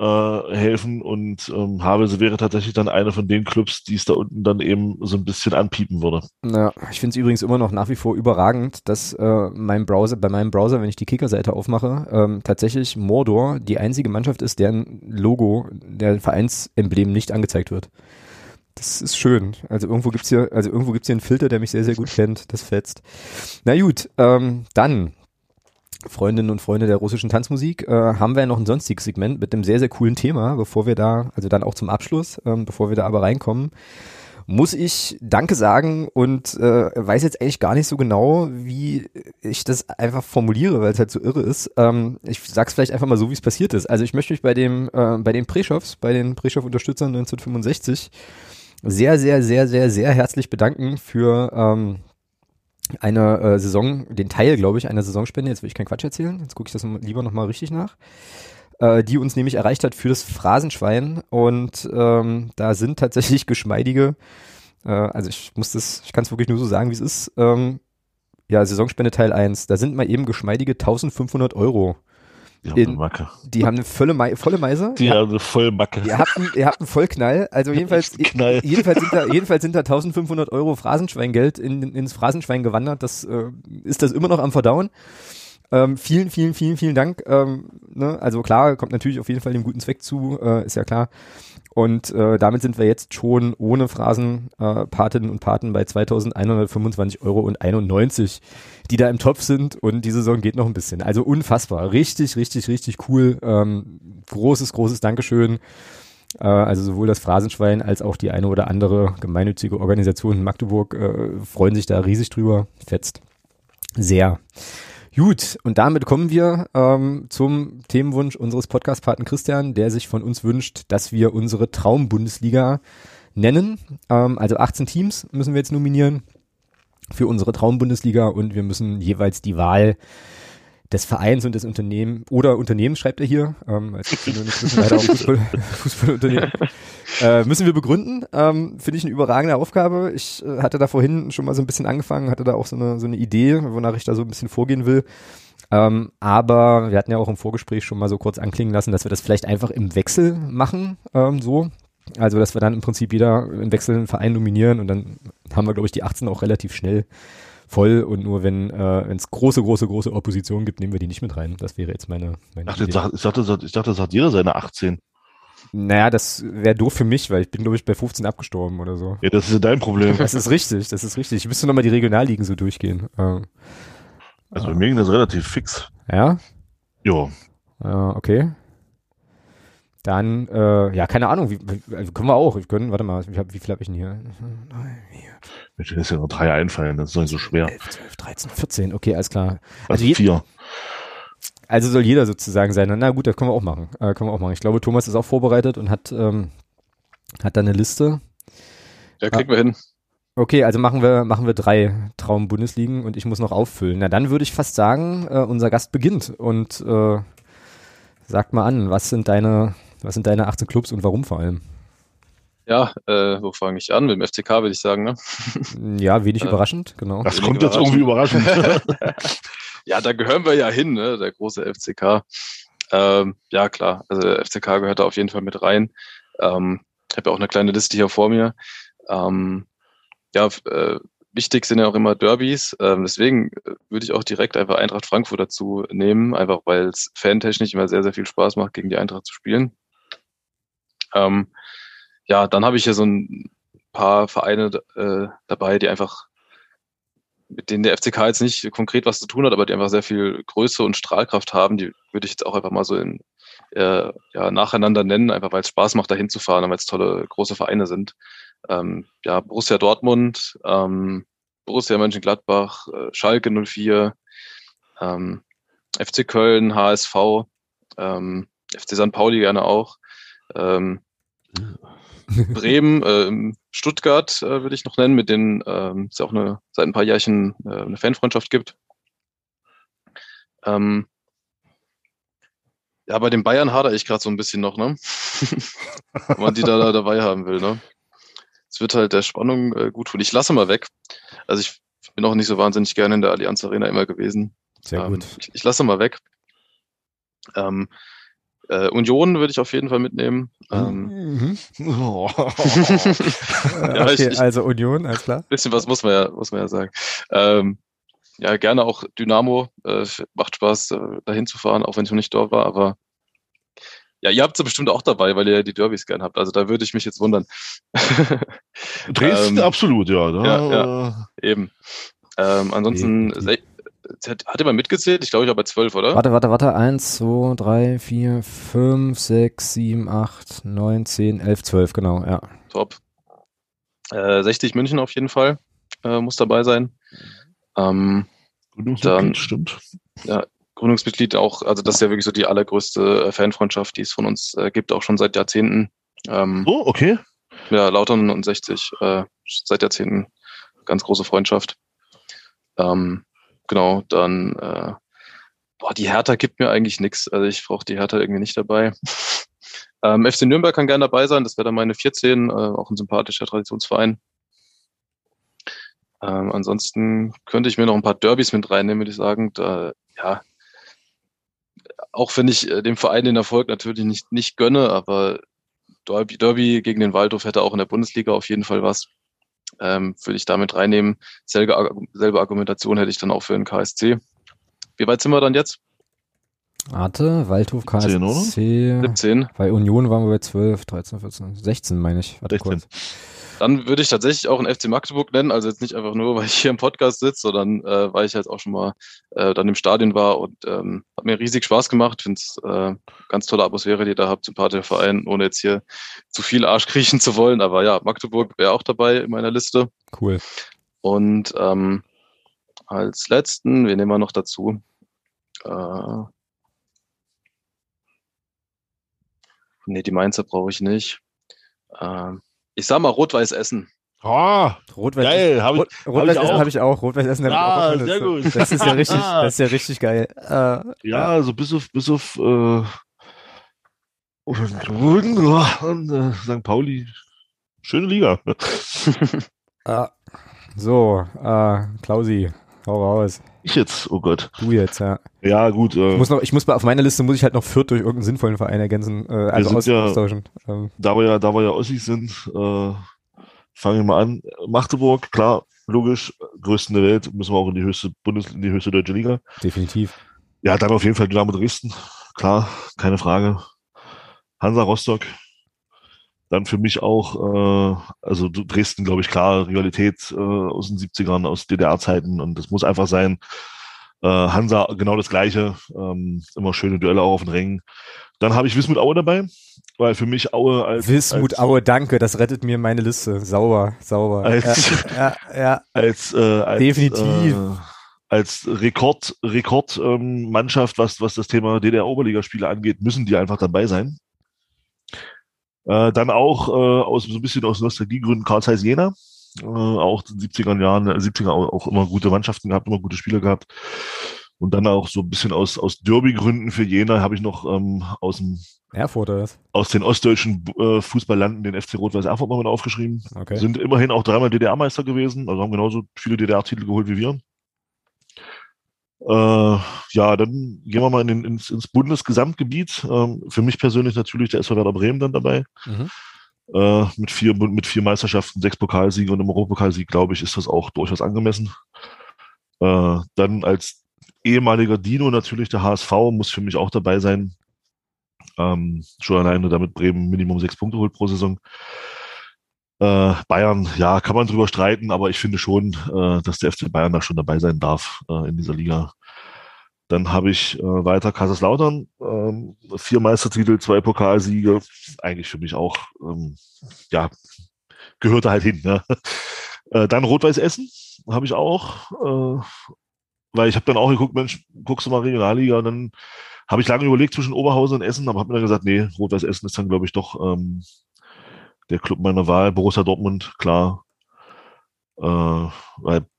äh, helfen und ähm, Havelse wäre tatsächlich dann einer von den Clubs, die es da unten dann eben so ein bisschen anpiepen würde. Ja, ich finde es übrigens immer noch nach wie vor überragend, dass äh, mein Browser, bei meinem Browser, wenn ich die Kicker-Seite aufmache, ähm, tatsächlich Mordor die einzige Mannschaft ist, deren Logo, der Vereinsemblem nicht angezeigt wird. Das ist schön. Also irgendwo gibt's hier, also irgendwo gibt's hier einen Filter, der mich sehr, sehr gut kennt. Das fetzt. Na gut, ähm, dann Freundinnen und Freunde der russischen Tanzmusik, äh, haben wir noch ein sonstiges Segment mit einem sehr, sehr coolen Thema, bevor wir da, also dann auch zum Abschluss, ähm, bevor wir da aber reinkommen, muss ich Danke sagen und äh, weiß jetzt eigentlich gar nicht so genau, wie ich das einfach formuliere, weil es halt so irre ist. Ähm, ich sag's vielleicht einfach mal so, wie es passiert ist. Also ich möchte mich bei dem, äh, bei den Preschows, bei den Preschow-Unterstützern 1965 sehr, sehr, sehr, sehr, sehr herzlich bedanken für ähm, eine äh, Saison, den Teil, glaube ich, einer Saisonspende, jetzt will ich keinen Quatsch erzählen, jetzt gucke ich das lieber nochmal richtig nach, äh, die uns nämlich erreicht hat für das Phrasenschwein und ähm, da sind tatsächlich geschmeidige, äh, also ich muss das, ich kann es wirklich nur so sagen, wie es ist, ähm, ja, Saisonspende Teil 1, da sind mal eben geschmeidige 1500 Euro die haben in, eine Macke. Die haben eine volle, Me volle Meise. Die haben eine volle Macke. Ihr habt, einen, ihr habt einen Vollknall. Also jedenfalls, Knall. jedenfalls, sind da, jedenfalls sind da 1500 Euro Phrasenschweingeld in, ins Phrasenschwein gewandert. Das äh, ist das immer noch am Verdauen. Ähm, vielen, vielen, vielen, vielen Dank. Ähm, ne? Also klar, kommt natürlich auf jeden Fall dem guten Zweck zu, äh, ist ja klar. Und äh, damit sind wir jetzt schon ohne Phrasenpatinnen äh, und Paten bei 2125 Euro und 91, die da im Topf sind und die Saison geht noch ein bisschen. Also unfassbar. Richtig, richtig, richtig cool. Ähm, großes, großes Dankeschön. Äh, also sowohl das Phrasenschwein als auch die eine oder andere gemeinnützige Organisation in Magdeburg äh, freuen sich da riesig drüber. Fetzt. Sehr. Gut, und damit kommen wir ähm, zum Themenwunsch unseres Podcast-Paten Christian, der sich von uns wünscht, dass wir unsere Traum-Bundesliga nennen. Ähm, also 18 Teams müssen wir jetzt nominieren für unsere Traum-Bundesliga und wir müssen jeweils die Wahl des Vereins und des Unternehmens oder Unternehmens schreibt er hier, ähm, als leider auch Fußball, Fußballunternehmen, äh, müssen wir begründen. Ähm, Finde ich eine überragende Aufgabe. Ich äh, hatte da vorhin schon mal so ein bisschen angefangen, hatte da auch so eine, so eine Idee, wonach ich da so ein bisschen vorgehen will. Ähm, aber wir hatten ja auch im Vorgespräch schon mal so kurz anklingen lassen, dass wir das vielleicht einfach im Wechsel machen, ähm, so. Also, dass wir dann im Prinzip jeder im Wechsel einen Verein nominieren und dann haben wir, glaube ich, die 18 auch relativ schnell voll und nur wenn äh, es große, große, große Opposition gibt, nehmen wir die nicht mit rein. Das wäre jetzt meine, meine Ach, Idee. Sag, ich, dachte, ich dachte, das hat jeder seine 18. Naja, das wäre doof für mich, weil ich bin, glaube ich, bei 15 abgestorben oder so. Ja, das ist ja dein Problem. Das ist richtig, das ist richtig. Ich müsste nochmal die Regionalligen so durchgehen. Äh, also bei mir ging das relativ fix. Ja? Ja. Äh, okay. Dann, äh, ja, keine Ahnung, wie, wie, also können wir auch. Wir können, warte mal, wie, wie viel habe ich denn hier? Mir stehen jetzt ja nur drei einfallen, das ist doch nicht so schwer. 11, 12, 13, 14, okay, alles klar. Also, also vier. Also soll jeder sozusagen sein. Na gut, das können wir auch machen. Äh, können wir auch machen. Ich glaube, Thomas ist auch vorbereitet und hat, ähm, hat da eine Liste. Ja, kriegen ah. wir hin. Okay, also machen wir, machen wir drei Traum-Bundesligen und ich muss noch auffüllen. Na, dann würde ich fast sagen, äh, unser Gast beginnt und äh, sagt mal an, was sind deine, was sind deine 18 Clubs und warum vor allem? Ja, äh, wo fange ich an? Mit dem FCK würde ich sagen, ne? Ja, wenig äh, überraschend, genau. Das kommt jetzt irgendwie überraschend. ja, da gehören wir ja hin, ne? Der große FCK. Ähm, ja, klar. Also der FCK gehört da auf jeden Fall mit rein. Ähm, ich habe ja auch eine kleine Liste hier vor mir. Ähm, ja, äh, wichtig sind ja auch immer Derbys. Ähm, deswegen äh, würde ich auch direkt einfach Eintracht Frankfurt dazu nehmen, einfach weil es fantechnisch immer sehr, sehr viel Spaß macht, gegen die Eintracht zu spielen. Ähm, ja, dann habe ich hier so ein paar Vereine äh, dabei, die einfach, mit denen der FCK jetzt nicht konkret was zu tun hat, aber die einfach sehr viel Größe und Strahlkraft haben. Die würde ich jetzt auch einfach mal so in, äh, ja, nacheinander nennen, einfach weil es Spaß macht, da hinzufahren, weil es tolle große Vereine sind. Ähm, ja, Borussia Dortmund, ähm, Borussia Mönchengladbach, äh, Schalke 04, ähm, FC Köln, HSV, ähm, FC St. Pauli gerne auch. Ähm, Bremen, äh, Stuttgart äh, würde ich noch nennen, mit denen ähm, es ja auch eine, seit ein paar Jahrchen äh, eine Fanfreundschaft gibt. Ähm, ja, bei den Bayern hadere ich gerade so ein bisschen noch, ne? Wenn man die da, da dabei haben will, ne? Es wird halt der Spannung äh, gut tun. Ich lasse mal weg. Also ich bin auch nicht so wahnsinnig gerne in der Allianz Arena immer gewesen. Sehr Ähm, gut. ich, ich lasse mal weg. Ähm, äh, Union würde ich auf jeden Fall mitnehmen. Ähm, Mhm. Oh. Äh, Ja, ich- okay, ich- also Union, alles klar. bisschen was muss man ja, muss man ja sagen. Ähm, ja, gerne auch Dynamo. Äh, macht Spaß, äh, dahin zu fahren, auch wenn ich noch nicht dort war. Aber ja, ihr habt sie bestimmt auch dabei, weil ihr ja die Derbys gern habt. Also da würde ich mich jetzt wundern. Dresden, Ähm, absolut, ja. Da, ja, Eben. Ähm, ansonsten, Definitiv. Hat, mal mitgezählt? Ich glaube, ich habe bei zwölf, oder? Warte, warte, warte. Eins, zwei, drei, vier, fünf, sechs, sieben, acht, neun, zehn, elf, zwölf, genau, ja. Top. Äh, 60 München auf jeden Fall äh, muss dabei sein. Ähm, Gründungsmitglied, Dann- stimmt. Gründungsmitglied auch, also das ist ja wirklich so die allergrößte äh, Fanfreundschaft, die es von uns äh, gibt, auch schon seit Jahrzehnten. Ähm, Oh, okay. Ja, Lautern und 60 äh, seit Jahrzehnten ganz große Freundschaft. Ähm, genau, dann äh, boah, die Hertha gibt mir eigentlich nichts. Also ich brauche die Hertha irgendwie nicht dabei. ähm, FC Nürnberg kann gerne dabei sein, das wäre dann meine 14, äh, auch ein sympathischer Traditionsverein. Ähm, ansonsten könnte ich mir noch ein paar Derbys mit reinnehmen, würde ich sagen. Da, ja, auch wenn ich äh, dem Verein den Erfolg natürlich nicht, nicht gönne, aber Derby, Derby gegen den Waldhof hätte auch in der Bundesliga auf jeden Fall was. Ähm, würde ich damit reinnehmen. Selbe, selbe Argumentation hätte ich dann auch für den KSC. Wie weit sind wir dann jetzt? Warte, Waldhof, Zehn, oder? KSC. 17. Bei Union waren wir bei 12, 13, 14, 16 meine ich. Warte 16. kurz. Dann würde ich tatsächlich auch einen FC Magdeburg nennen. Also jetzt nicht einfach nur, weil ich hier im Podcast sitze, sondern äh, weil ich jetzt auch schon mal äh, dann im Stadion war und ähm, hat mir riesig Spaß gemacht. Finde es äh, ganz tolle Atmosphäre, die ihr da habt, sympathischer Verein, ohne jetzt hier zu viel Arsch kriechen zu wollen. Aber ja, Magdeburg wäre auch dabei in meiner Liste. Cool. Und ähm, als letzten, wir nehmen wir noch dazu. Äh, nee, die Mainzer brauche ich nicht. Ähm, ich sag mal Rot-Weiß Essen. Ah, Rot-Weiß geil. Hab ich, Rot, hab ich Essen auch. habe ich auch. Rot-Weiß Essen habe Ja, ich auch. sehr gut. Das ist ja richtig, das ist ja richtig geil. Äh, ja, also bis auf, bis auf äh, und, äh, St. Pauli. Schöne Liga. äh, so, äh, Klausi, hau raus. Ich jetzt, oh Gott. Du jetzt, ja. Ja, gut. Äh, Ich muss noch, ich muss auf meiner Liste muss ich halt noch Fürth durch irgendeinen sinnvollen Verein ergänzen, äh, also aus, ja- austauschen. Ähm, da wir ja, da wir ja Ossis sind, äh, fangen wir mal an. Magdeburg, klar, logisch, größten der Welt, müssen wir auch in die höchste Bundes, in die höchste deutsche Liga. definitiv. Ja, dann auf jeden Fall Dynamo Dresden, klar, keine Frage. Hansa Rostock, dann für mich auch, äh, also Dresden, glaube ich, klar, Rivalität äh, aus den 70ern, aus DDR-Zeiten und das muss einfach sein. Äh, Hansa, genau das Gleiche, ähm, immer schöne Duelle auch auf den Rängen. Dann habe ich Wismut Aue dabei, weil für mich Aue als Wismut als, Aue, danke, das rettet mir meine Liste. Sauber, sauber. Als- ja, ja, ja. als, äh, als Definitiv. Äh, als Rekord, Rekord ähm, was, was das Thema DDR-Oberligaspiele angeht, müssen die einfach dabei sein. Äh, dann auch äh, aus so ein bisschen aus Nostalgiegründen Karl Zeiss Jena. Äh, auch in den 70er Jahren, äh, 70er auch, auch immer gute Mannschaften gehabt, immer gute Spieler gehabt. Und dann auch so ein bisschen aus, aus Derby-Gründen für Jena habe ich noch ähm, aus, dem, Erfurt oder was? aus den ostdeutschen äh, Fußballlanden den FC Rot-Weiß Erfurt mal mit aufgeschrieben. Okay. Sind immerhin auch dreimal DDR-Meister gewesen, also haben genauso viele DDR-Titel geholt wie wir. Äh, ja, dann gehen wir mal in den, ins, ins Bundesgesamtgebiet. Ähm, für mich persönlich natürlich der SV Werder Bremen dann dabei. Mhm. Äh, mit, vier, mit vier Meisterschaften, sechs Pokalsiege und einem Europapokalsieg, glaube ich, ist das auch durchaus angemessen. Äh, dann als ehemaliger Dino natürlich der HSV muss für mich auch dabei sein. Ähm, schon alleine damit Bremen Minimum sechs Punkte holt pro Saison. Äh, Bayern, ja, kann man drüber streiten, aber ich finde schon, äh, dass der FC Bayern da schon dabei sein darf äh, in dieser Liga. Dann habe ich äh, weiter Kaiserslautern, ähm, vier Meistertitel, zwei Pokalsiege, eigentlich für mich auch, ähm, ja, gehört da halt hin. Ne? Äh, dann Rot-Weiß Essen habe ich auch, äh, weil ich habe dann auch geguckt, Mensch, guckst du mal Regionalliga, und dann habe ich lange überlegt zwischen Oberhausen und Essen, aber habe mir dann gesagt, nee, Rot-Weiß Essen ist dann, glaube ich, doch ähm, der Club meiner Wahl, Borussia Dortmund, klar. Äh,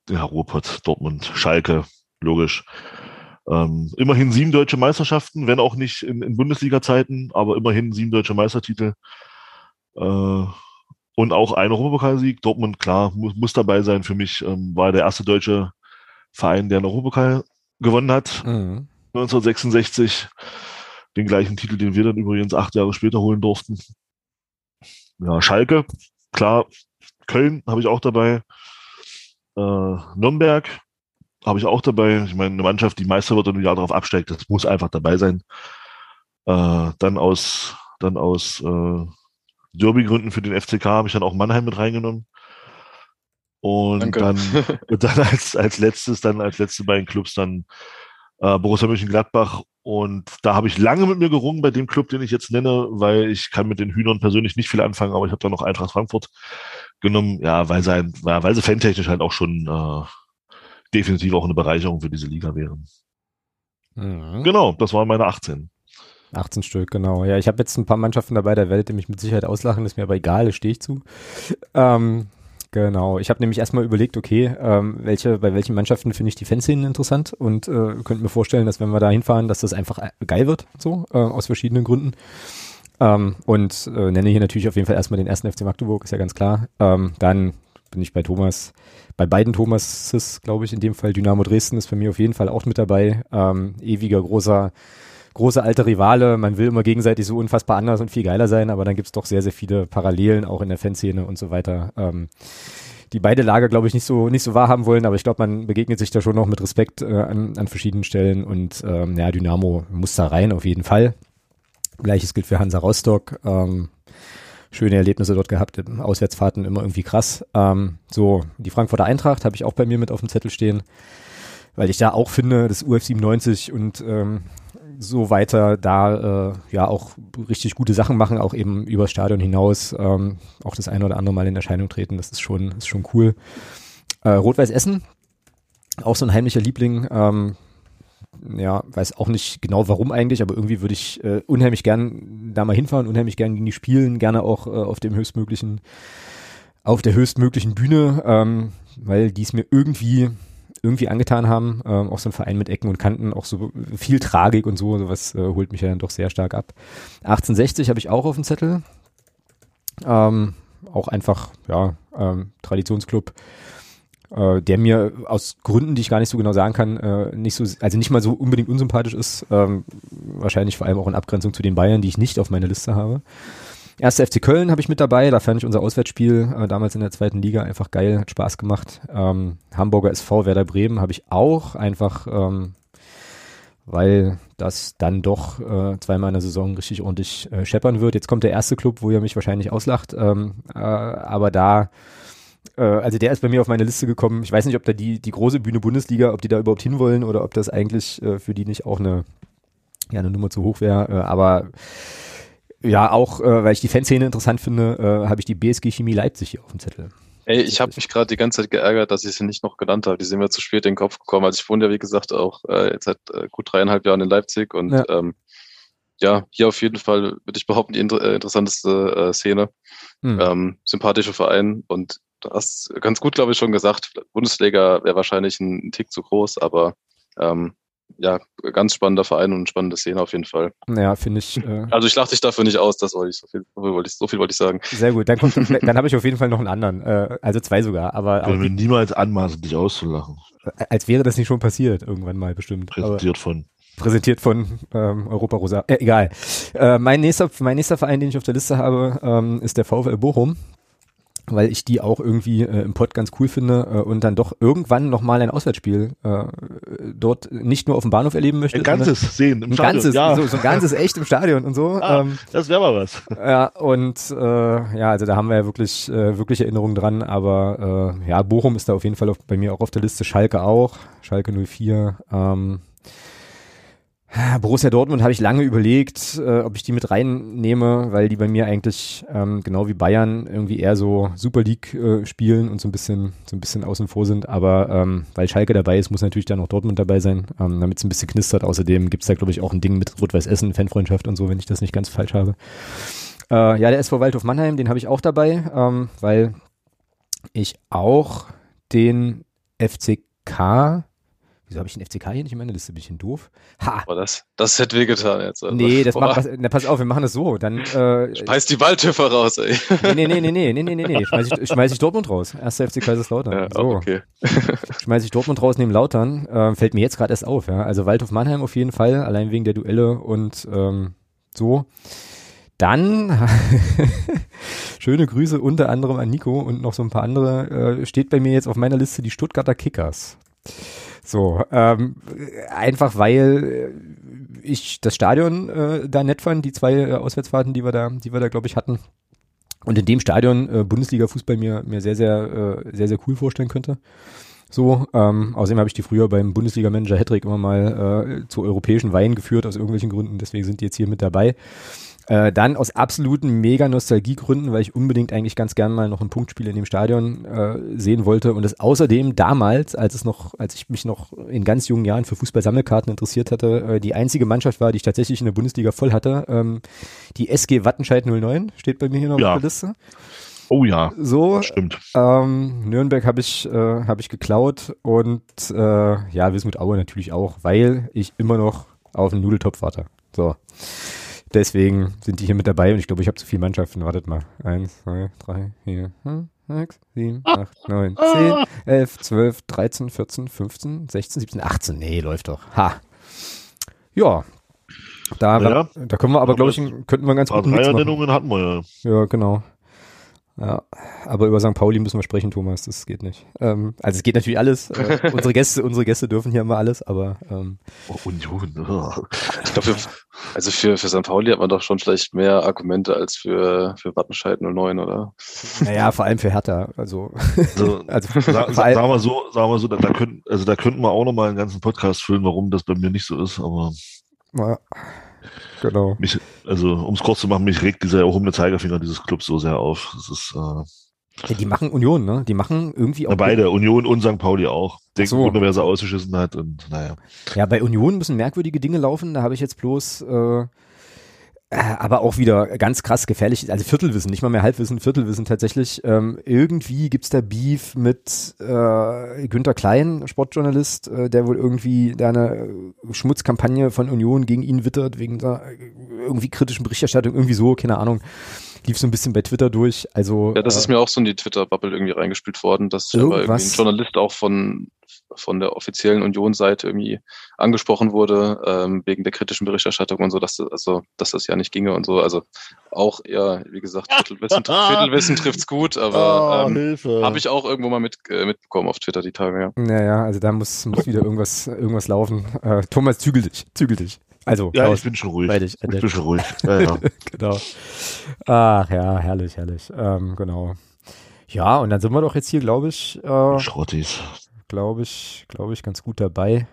ja, Ruhrpott, Dortmund, Schalke, logisch. Ähm, immerhin sieben deutsche Meisterschaften, wenn auch nicht in, in Bundesliga-Zeiten, aber immerhin sieben deutsche Meistertitel. Äh, und auch ein Europapokalsieg. Dortmund, klar, muss, muss dabei sein. Für mich ähm, war der erste deutsche Verein, der einen Europapokal gewonnen hat. Mhm. 1966. Den gleichen Titel, den wir dann übrigens acht Jahre später holen durften. Ja, Schalke, klar. Köln habe ich auch dabei. Äh, Nürnberg habe ich auch dabei. Ich meine, eine Mannschaft, die Meister wird und ein Jahr darauf absteigt, das muss einfach dabei sein. Äh, dann aus, dann aus äh, Derby-Gründen für den FCK habe ich dann auch Mannheim mit reingenommen. Und Danke. dann, dann als, als letztes, dann als letzte beiden Clubs dann äh, Borussia Mönchengladbach. Und da habe ich lange mit mir gerungen bei dem Club, den ich jetzt nenne, weil ich kann mit den Hühnern persönlich nicht viel anfangen, aber ich habe dann noch Eintracht Frankfurt genommen, ja, weil sie, ein, weil sie fantechnisch halt auch schon äh, definitiv auch eine Bereicherung für diese Liga wären. Mhm. Genau, das waren meine 18. 18 Stück, genau. Ja, ich habe jetzt ein paar Mannschaften dabei der Welt, die mich mit Sicherheit auslachen, ist mir aber egal, da stehe ich zu. Ähm, genau. Ich habe nämlich erstmal überlegt, okay, ähm, welche, bei welchen Mannschaften finde ich die Fanszenen interessant und äh, könnte mir vorstellen, dass wenn wir da hinfahren, dass das einfach äh, geil wird, so, äh, aus verschiedenen Gründen. Ähm, und äh, nenne hier natürlich auf jeden Fall erstmal den ersten FC Magdeburg, ist ja ganz klar. Ähm, dann bin ich bei Thomas, bei beiden Thomases, glaube ich, in dem Fall Dynamo Dresden ist bei mir auf jeden Fall auch mit dabei. Ähm, ewiger großer große alte Rivale, man will immer gegenseitig so unfassbar anders und viel geiler sein, aber dann gibt's doch sehr, sehr viele Parallelen auch in der Fanszene und so weiter. Ähm, die beide Lager, glaube ich, nicht so nicht so wahrhaben wollen, aber ich glaube, man begegnet sich da schon noch mit Respekt äh, an, an verschiedenen Stellen und ähm, ja, Dynamo muss da rein auf jeden Fall. Gleiches gilt für Hansa Rostock. Ähm, schöne Erlebnisse dort gehabt, Auswärtsfahrten immer irgendwie krass. Ähm, so, die Frankfurter Eintracht habe ich auch bei mir mit auf dem Zettel stehen, weil ich da auch finde, das UF 97 und ähm, so weiter da äh, ja auch richtig gute Sachen machen, auch eben übers Stadion hinaus ähm, auch das eine oder andere Mal in Erscheinung treten. Das ist schon, ist schon cool. Äh, Rot-Weiß Essen, auch so ein heimlicher Liebling. Ähm, ja, weiß auch nicht genau warum eigentlich, aber irgendwie würde ich äh, unheimlich gern da mal hinfahren, unheimlich gern gegen die spielen, gerne auch äh, auf dem höchstmöglichen, auf der höchstmöglichen Bühne, ähm, weil die es mir irgendwie irgendwie angetan haben. Ähm, auch so ein Verein mit Ecken und Kanten, auch so viel Tragik und so, sowas äh, holt mich ja dann doch sehr stark ab. 1860 habe ich auch auf dem Zettel. Ähm, auch einfach, ja, ähm, Traditionsclub, äh, der mir aus Gründen, die ich gar nicht so genau sagen kann, äh, nicht so, also nicht mal so unbedingt unsympathisch ist. Ähm, wahrscheinlich vor allem auch in Abgrenzung zu den Bayern, die ich nicht auf meiner Liste habe. Erste FC Köln habe ich mit dabei, da fand ich unser Auswärtsspiel äh, damals in der zweiten Liga einfach geil, hat Spaß gemacht. Ähm, Hamburger SV Werder Bremen habe ich auch einfach, ähm, weil das dann doch äh, zweimal in der Saison richtig ordentlich äh, scheppern wird. Jetzt kommt der erste Club, wo ihr mich wahrscheinlich auslacht, ähm, äh, aber da äh, also der ist bei mir auf meine Liste gekommen. Ich weiß nicht, ob da die, die große Bühne Bundesliga, ob die da überhaupt hinwollen oder ob das eigentlich äh, für die nicht auch eine, ja, eine Nummer zu hoch wäre. Äh, aber ja, auch äh, weil ich die Fanszene interessant finde, äh, habe ich die BSG Chemie Leipzig hier auf dem Zettel. Ey, ich habe mich gerade die ganze Zeit geärgert, dass ich sie nicht noch genannt habe. Die sind mir zu spät in den Kopf gekommen. Also ich wohne ja, wie gesagt, auch äh, jetzt seit äh, gut dreieinhalb Jahren in Leipzig und ja, ähm, ja hier auf jeden Fall würde ich behaupten, die inter äh, interessanteste äh, Szene. Hm. Ähm, sympathischer Verein und du hast ganz gut, glaube ich, schon gesagt, Bundesliga wäre wahrscheinlich ein, ein Tick zu groß, aber ähm, ja, ganz spannender Verein und spannende Szene auf jeden Fall. Ja, finde ich. Äh also ich lache dich dafür nicht aus, das wollte ich so viel, so viel wollte ich, so viel wollte ich sagen. Sehr gut, dann, kommt, dann habe ich auf jeden Fall noch einen anderen, äh, also zwei sogar. Aber Können wir niemals anmaßen, dich auszulachen. Als wäre das nicht schon passiert, irgendwann mal bestimmt. Präsentiert aber, von. Präsentiert von ähm, Europa Rosa. Äh, egal. Äh, mein, nächster, mein nächster Verein, den ich auf der Liste habe, ähm, ist der VfL Bochum weil ich die auch irgendwie äh, im Pod ganz cool finde äh, und dann doch irgendwann nochmal ein Auswärtsspiel äh, dort nicht nur auf dem Bahnhof erleben möchte. Ein ganzes sehen im ein Stadion. Ganzes, ja. so, so ein ganzes echt im Stadion und so. Ah, ähm, das wäre mal was. Ja, und äh, ja, also da haben wir ja wirklich, äh, wirklich Erinnerungen dran, aber äh, ja, Bochum ist da auf jeden Fall auf, bei mir auch auf der Liste, Schalke auch, Schalke 04, ähm, Borussia Dortmund habe ich lange überlegt, äh, ob ich die mit reinnehme, weil die bei mir eigentlich ähm, genau wie Bayern irgendwie eher so Super League äh, spielen und so ein bisschen so ein bisschen außen vor sind. Aber ähm, weil Schalke dabei ist, muss natürlich dann auch Dortmund dabei sein, ähm, damit es ein bisschen knistert. Außerdem gibt es da glaube ich auch ein Ding mit Rot-Weiß Essen, Fanfreundschaft und so, wenn ich das nicht ganz falsch habe. Äh, ja, der SV Waldhof Mannheim, den habe ich auch dabei, ähm, weil ich auch den FCK Wieso habe ich den FCK hier nicht in meiner Liste? Bin ich denn doof? Ha! Aber das, das hätte wehgetan jetzt. Also. Nee, das macht, na, pass auf, wir machen das so. Dann, äh, Schmeiß die Waldhöfer raus, ey. Nee, nee, nee, nee, nee, nee, nee, nee. Schmeiß ich, schmeiß ich Dortmund raus. Erster FC Kaiserslautern. Ja, so. okay. Schmeiß ich Dortmund raus neben Lautern. Äh, fällt mir jetzt gerade erst auf, ja. Also Waldhof Mannheim auf jeden Fall, allein wegen der Duelle und ähm, so. Dann schöne Grüße unter anderem an Nico und noch so ein paar andere. Äh, steht bei mir jetzt auf meiner Liste die Stuttgarter Kickers. So, ähm, einfach weil ich das Stadion äh, da nett fand, die zwei äh, Auswärtsfahrten, die wir da, die wir da, glaube ich, hatten. Und in dem Stadion äh, Bundesliga-Fußball mir, mir sehr, sehr, äh, sehr, sehr cool vorstellen könnte. So, ähm, außerdem habe ich die früher beim Bundesliga-Manager Hedrick immer mal äh, zu europäischen Weinen geführt, aus irgendwelchen Gründen, deswegen sind die jetzt hier mit dabei. Äh, dann aus absoluten mega Nostalgiegründen, weil ich unbedingt eigentlich ganz gern mal noch ein Punktspiel in dem Stadion äh, sehen wollte und es außerdem damals, als es noch, als ich mich noch in ganz jungen Jahren für Fußball-Sammelkarten interessiert hatte, äh, die einzige Mannschaft war, die ich tatsächlich in der Bundesliga voll hatte. Ähm, die SG Wattenscheid 09 steht bei mir hier noch Ja. auf der Liste. Oh ja, So, stimmt. ähm, Nürnberg habe ich, äh, hab ich geklaut und äh, ja, Wismut Aue natürlich auch, weil ich immer noch auf einen Nudeltopf warte. So. Deswegen sind die hier mit dabei und ich glaube, ich habe zu viele Mannschaften. Wartet mal. Eins, zwei, drei, vier, fünf, sechs, sieben, acht, neun, zehn, elf, zwölf, dreizehn, vierzehn, fünfzehn, sechzehn, siebzehn, achtzehn. Nee, läuft doch. Ha. Ja. Da, Ja. da können wir aber, glaube ich, könnten wir ganz machen. Dreiernennungen hatten wir ja. Ja, genau. Ja, aber über St. Pauli müssen wir sprechen, Thomas. Das geht nicht. Ähm, also es geht natürlich alles. Äh, unsere Gäste, unsere Gäste dürfen hier immer alles, aber ähm, Oh, Union. oh. Ich glaube, also für, für St. Pauli hat man doch schon vielleicht mehr Argumente als für, für Wattenscheid 09, oder? naja, vor allem für Hertha. Also, Also, also Sa- vor sa- allem- Sagen wir so, sagen wir so, da, da könnten, also da könnten wir auch noch mal einen ganzen Podcast füllen, warum das bei mir nicht so ist. Aber ja, genau. mich, also um es kurz zu machen, mich regt dieser erhobene Zeigefinger dieses Clubs so sehr auf. Das ist äh, Ja, die machen Union, ne? Die machen irgendwie auch. na, beide, Union und St. Pauli auch. Denken, so. wer sie ausgeschissen hat und naja. Ja, bei Union müssen merkwürdige Dinge laufen. Da habe ich jetzt bloß, äh, aber auch wieder ganz krass gefährlich. Also Viertelwissen, nicht mal mehr Halbwissen, Viertelwissen tatsächlich. Ähm, irgendwie gibt's da Beef mit äh, Günter Klein, Sportjournalist, äh, der wohl irgendwie da eine äh, Schmutzkampagne von Union gegen ihn wittert, wegen der äh, irgendwie kritischen Berichterstattung, irgendwie so, keine Ahnung. Lief so ein bisschen bei Twitter durch. Also Ja, das äh, ist mir auch so in die Twitter-Bubble irgendwie reingespielt worden, dass aber irgendwie ein Journalist auch von, von der offiziellen Union-Seite irgendwie angesprochen wurde, ähm, wegen der kritischen Berichterstattung und so, dass das, also, dass das ja nicht ginge und so. Also auch eher, wie gesagt, Viertelwissen, Viertelwissen trifft's gut, aber ähm, Hilfe. habe ich auch irgendwo mal mit, äh, mitbekommen auf Twitter die Tage, ja. Naja, also da muss, muss wieder irgendwas, irgendwas laufen. Äh, Thomas, zügel dich, zügel dich. Also, ja, raus. ich bin schon ruhig. dich, ich bin schon ruhig. Ja, ja. genau. Ach ja, herrlich, herrlich. Ähm, genau. Ja, und dann sind wir doch jetzt hier, glaube ich, äh, Schrottis. Glaube ich, glaube ich, ganz gut dabei.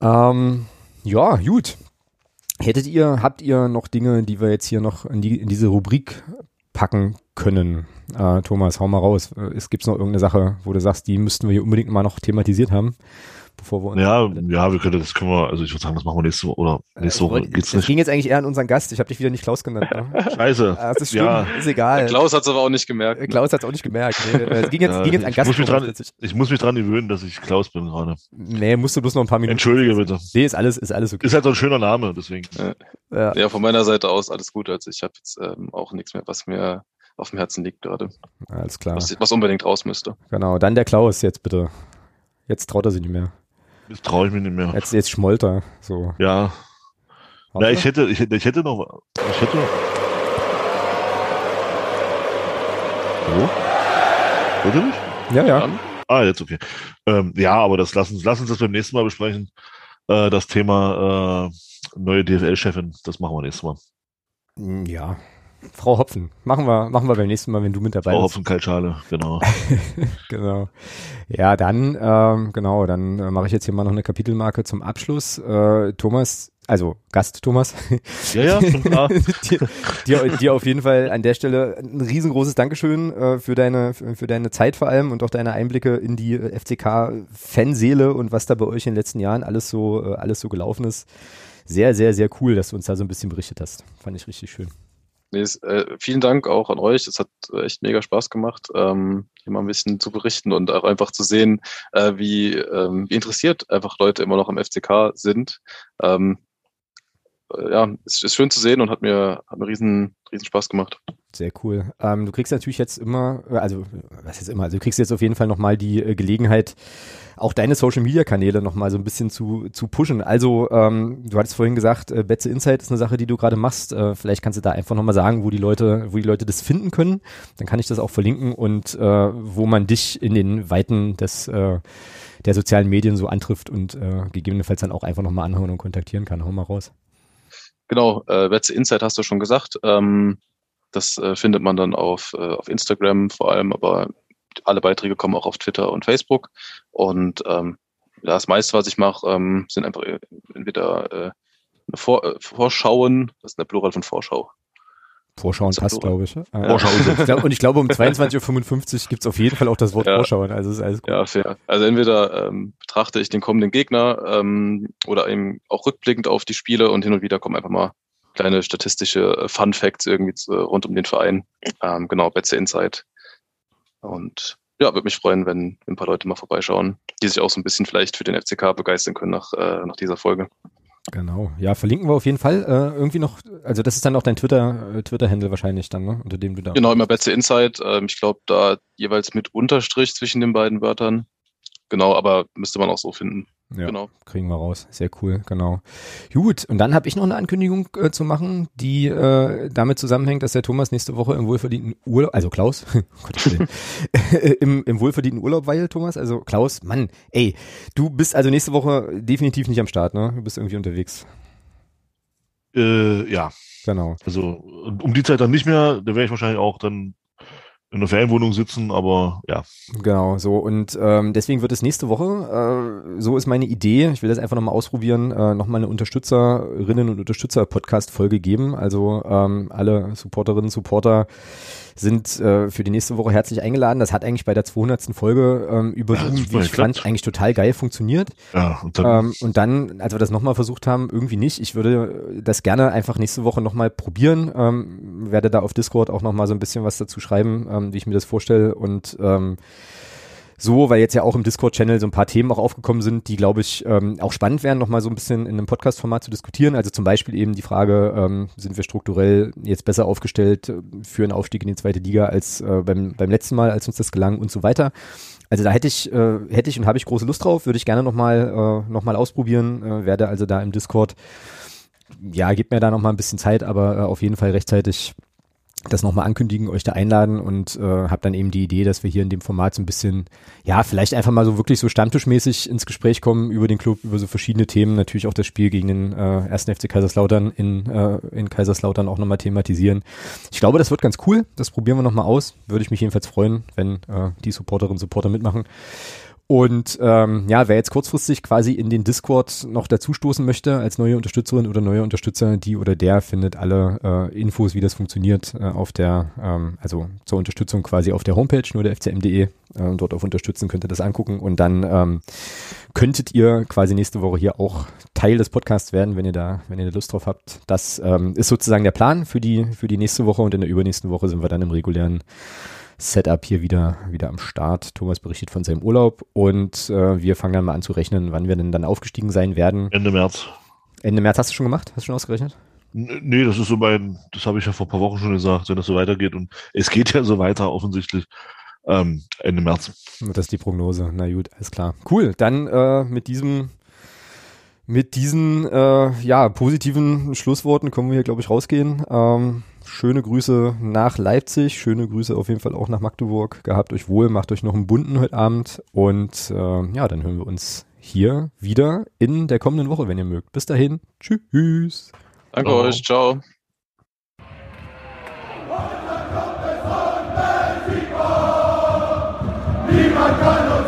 Ähm, ja, gut. Hättet ihr, habt ihr noch Dinge, die wir jetzt hier noch in, die, in diese Rubrik packen können? Äh, Thomas, hau mal raus. Äh, Es gibt noch irgendeine Sache, wo du sagst, die müssten wir hier unbedingt mal noch thematisiert haben, bevor wir uns Ja, ja, wir können, das können wir, also ich würde sagen, das machen wir nächste Woche, oder nächste Woche geht's Es nicht. ging jetzt eigentlich eher an unseren Gast. Ich habe dich wieder nicht Klaus genannt. Ne? Scheiße. Ah, das ist schlimm, Ja. ist egal. Klaus hat's aber auch nicht gemerkt. Äh, Klaus hat es auch nicht gemerkt. Nee, äh, es ging jetzt, Ja, ging jetzt an ich Gast. muss mich dran-. Ich muss mich dran gewöhnen, dass ich Klaus bin gerade. Nee, musst du bloß noch ein paar Minuten. Entschuldige bitte. Nee, ist alles, ist alles okay. Ist halt so ein schöner Name, deswegen. Ja, Ja, von meiner Seite aus alles gut. Also ich habe jetzt ähm, auch nichts mehr, was mir auf dem Herzen liegt gerade, alles klar. was, was unbedingt raus müsste. Genau. Dann der Klaus jetzt bitte. Jetzt traut er sich nicht mehr. Jetzt traue ich mich nicht mehr. Jetzt, jetzt schmollt er. So. Ja. Warte. Na, ich hätte, ich hätte, ich hätte noch, ich hätte. Hallo? Hört ihr mich? ja, ja. Ah, jetzt okay. Ähm, ja, aber das lass uns, lass uns das beim nächsten Mal besprechen. Äh, das Thema äh, neue DFL-Chefin, das machen wir nächstes Mal. Ja. Frau Hopfen. Machen wir, machen wir beim nächsten Mal, wenn du mit dabei Frau bist. Hopfen Kaltschale, genau. Genau. Ja, dann, ähm, genau, dann äh, mache ich jetzt hier mal noch eine Kapitelmarke zum Abschluss. Äh, Thomas, also Gast Thomas, Ja, ja, schon klar. dir, dir, dir auf jeden Fall an der Stelle ein riesengroßes Dankeschön äh, für deine für, für deine Zeit vor allem und auch deine Einblicke in die äh, FCK Fanseele und was da bei euch in den letzten Jahren alles so äh, alles so gelaufen ist. Sehr sehr sehr cool, dass du uns da so ein bisschen berichtet hast. Fand ich richtig schön. Nee, äh, vielen Dank auch an euch. Es hat echt mega Spaß gemacht, ähm, hier mal ein bisschen zu berichten und auch einfach zu sehen, äh, wie, ähm, wie interessiert einfach Leute immer noch am FCK sind. Ähm, äh, ja, es ist schön zu sehen und hat mir, hat mir riesen, riesen Spaß gemacht. Sehr cool. Ähm, du kriegst natürlich jetzt immer, also was jetzt immer, also du kriegst jetzt auf jeden Fall nochmal die äh, Gelegenheit, auch deine Social Media Kanäle nochmal so ein bisschen zu, zu pushen. Also, ähm, du hattest vorhin gesagt, äh, Betze Insight ist eine Sache, die du gerade machst. Äh, vielleicht kannst du da einfach nochmal sagen, wo die Leute, wo die Leute das finden können. Dann kann ich das auch verlinken und äh, wo man dich in den Weiten des äh, der sozialen Medien so antrifft und äh, gegebenenfalls dann auch einfach nochmal anhauen und kontaktieren kann. Hau mal raus. Genau, äh, Betze Insight hast du schon gesagt. Ähm, das äh, findet man dann auf, äh, auf Instagram vor allem, aber alle Beiträge kommen auch auf Twitter und Facebook. Und ähm, das meiste, was ich mache, ähm, sind einfach entweder äh, Vor äh, Vorschauen, das ist eine Plural von Vorschau. Vorschauen passt, glaube ich. Äh, Vorschau. und ich glaube, um 22.55 Uhr gibt es auf jeden Fall auch das Wort ja. Vorschauen. Also ist alles gut. Ja, fair. Also entweder ähm, betrachte ich den kommenden Gegner ähm, oder eben auch rückblickend auf die Spiele und hin und wieder kommen einfach mal kleine statistische äh, Fun Facts irgendwie zu, rund um den Verein. Ähm, genau, Betze Insight. Und ja, würde mich freuen, wenn ein paar Leute mal vorbeischauen, die sich auch so ein bisschen vielleicht für den FCK begeistern können nach, äh, nach dieser Folge. Genau, ja, verlinken wir auf jeden Fall. Äh, irgendwie noch, also das ist dann auch dein Twitter, äh, Twitter-Handle wahrscheinlich dann, ne? Unter dem du da. Genau, immer Betze Insight. Ähm, ich glaube, da jeweils mit Unterstrich zwischen den beiden Wörtern. Genau, aber müsste man auch so finden. Ja, genau. kriegen wir raus. Sehr cool, genau. Gut, und dann habe ich noch eine Ankündigung äh, zu machen, die äh, damit zusammenhängt, dass der Thomas nächste Woche im wohlverdienten Urlaub, also Klaus, im, im wohlverdienten Urlaub weil Thomas, also Klaus, Mann, ey, du bist also nächste Woche definitiv nicht am Start, ne? Du bist irgendwie unterwegs. Äh, ja. Genau. Also um die Zeit dann nicht mehr, da wäre ich wahrscheinlich auch dann in einer Ferienwohnung sitzen, aber ja. Genau, so und ähm, deswegen wird es nächste Woche, äh, so ist meine Idee, ich will das einfach nochmal ausprobieren, äh, nochmal eine Unterstützerinnen und Unterstützer-Podcast-Folge geben. Also ähm, alle Supporterinnen, Supporter sind äh, für die nächste Woche herzlich eingeladen. Das hat eigentlich bei der 200. Folge ähm, über ja, Zoom, wie ich fand, eigentlich total geil funktioniert. Ja, und dann, ähm, und dann als wir das nochmal versucht haben, irgendwie nicht. Ich würde das gerne einfach nächste Woche nochmal probieren. Ähm, werde da auf Discord auch nochmal so ein bisschen was dazu schreiben, ähm, wie ich mir das vorstelle und ähm, so, weil jetzt ja auch im Discord-Channel so ein paar Themen auch aufgekommen sind, die, glaube ich, ähm, auch spannend wären, nochmal so ein bisschen in einem Podcast-Format zu diskutieren. Also zum Beispiel eben die Frage, ähm, sind wir strukturell jetzt besser aufgestellt äh, für einen Aufstieg in die zweite Liga als äh, beim, beim letzten Mal, als uns das gelang und so weiter. Also da hätte ich, äh, hätte ich und habe ich große Lust drauf, würde ich gerne nochmal äh, noch ausprobieren, äh, werde also da im Discord, ja, gibt mir da nochmal ein bisschen Zeit, aber äh, auf jeden Fall rechtzeitig das nochmal ankündigen, euch da einladen und äh, habe dann eben die Idee, dass wir hier in dem Format so ein bisschen, ja, vielleicht einfach mal so wirklich so stammtischmäßig ins Gespräch kommen über den Club, über so verschiedene Themen, natürlich auch das Spiel gegen den äh, ersten FC Kaiserslautern in, äh, in Kaiserslautern auch nochmal thematisieren. Ich glaube, das wird ganz cool, das probieren wir nochmal aus, würde ich mich jedenfalls freuen, wenn äh, die Supporterinnen und Supporter mitmachen. Und ähm, ja, wer jetzt kurzfristig quasi in den Discord noch dazustoßen möchte als neue Unterstützerin oder neue Unterstützer, die oder der findet alle äh, Infos, wie das funktioniert, äh, auf der, ähm, also zur Unterstützung quasi auf der Homepage, nur der fcm.de. Äh, dort auf Unterstützen könnt ihr das angucken und dann ähm, könntet ihr quasi nächste Woche hier auch Teil des Podcasts werden, wenn ihr da, wenn ihr Lust drauf habt. Das ähm, ist sozusagen der Plan für die, für die nächste Woche und in der übernächsten Woche sind wir dann im regulären Setup hier wieder, wieder am Start. Thomas berichtet von seinem Urlaub und äh, wir fangen dann mal an zu rechnen, wann wir denn dann aufgestiegen sein werden. Ende März. Ende März hast du schon gemacht? Hast du schon ausgerechnet? Nee, das ist so mein, das habe ich ja vor ein paar Wochen schon gesagt, wenn das so weitergeht und es geht ja so weiter offensichtlich. Ähm, Ende März. Das ist die Prognose. Na gut, alles klar. Cool. Dann äh, mit diesem mit diesen äh, ja positiven Schlussworten können wir hier glaube ich rausgehen. Ähm, schöne Grüße nach Leipzig, schöne Grüße auf jeden Fall auch nach Magdeburg. Gehabt euch wohl, macht euch noch einen bunten heute Abend und äh, ja, dann hören wir uns hier wieder in der kommenden Woche, wenn ihr mögt. Bis dahin, tschüss. Danke ciao. euch, ciao. Niemand kann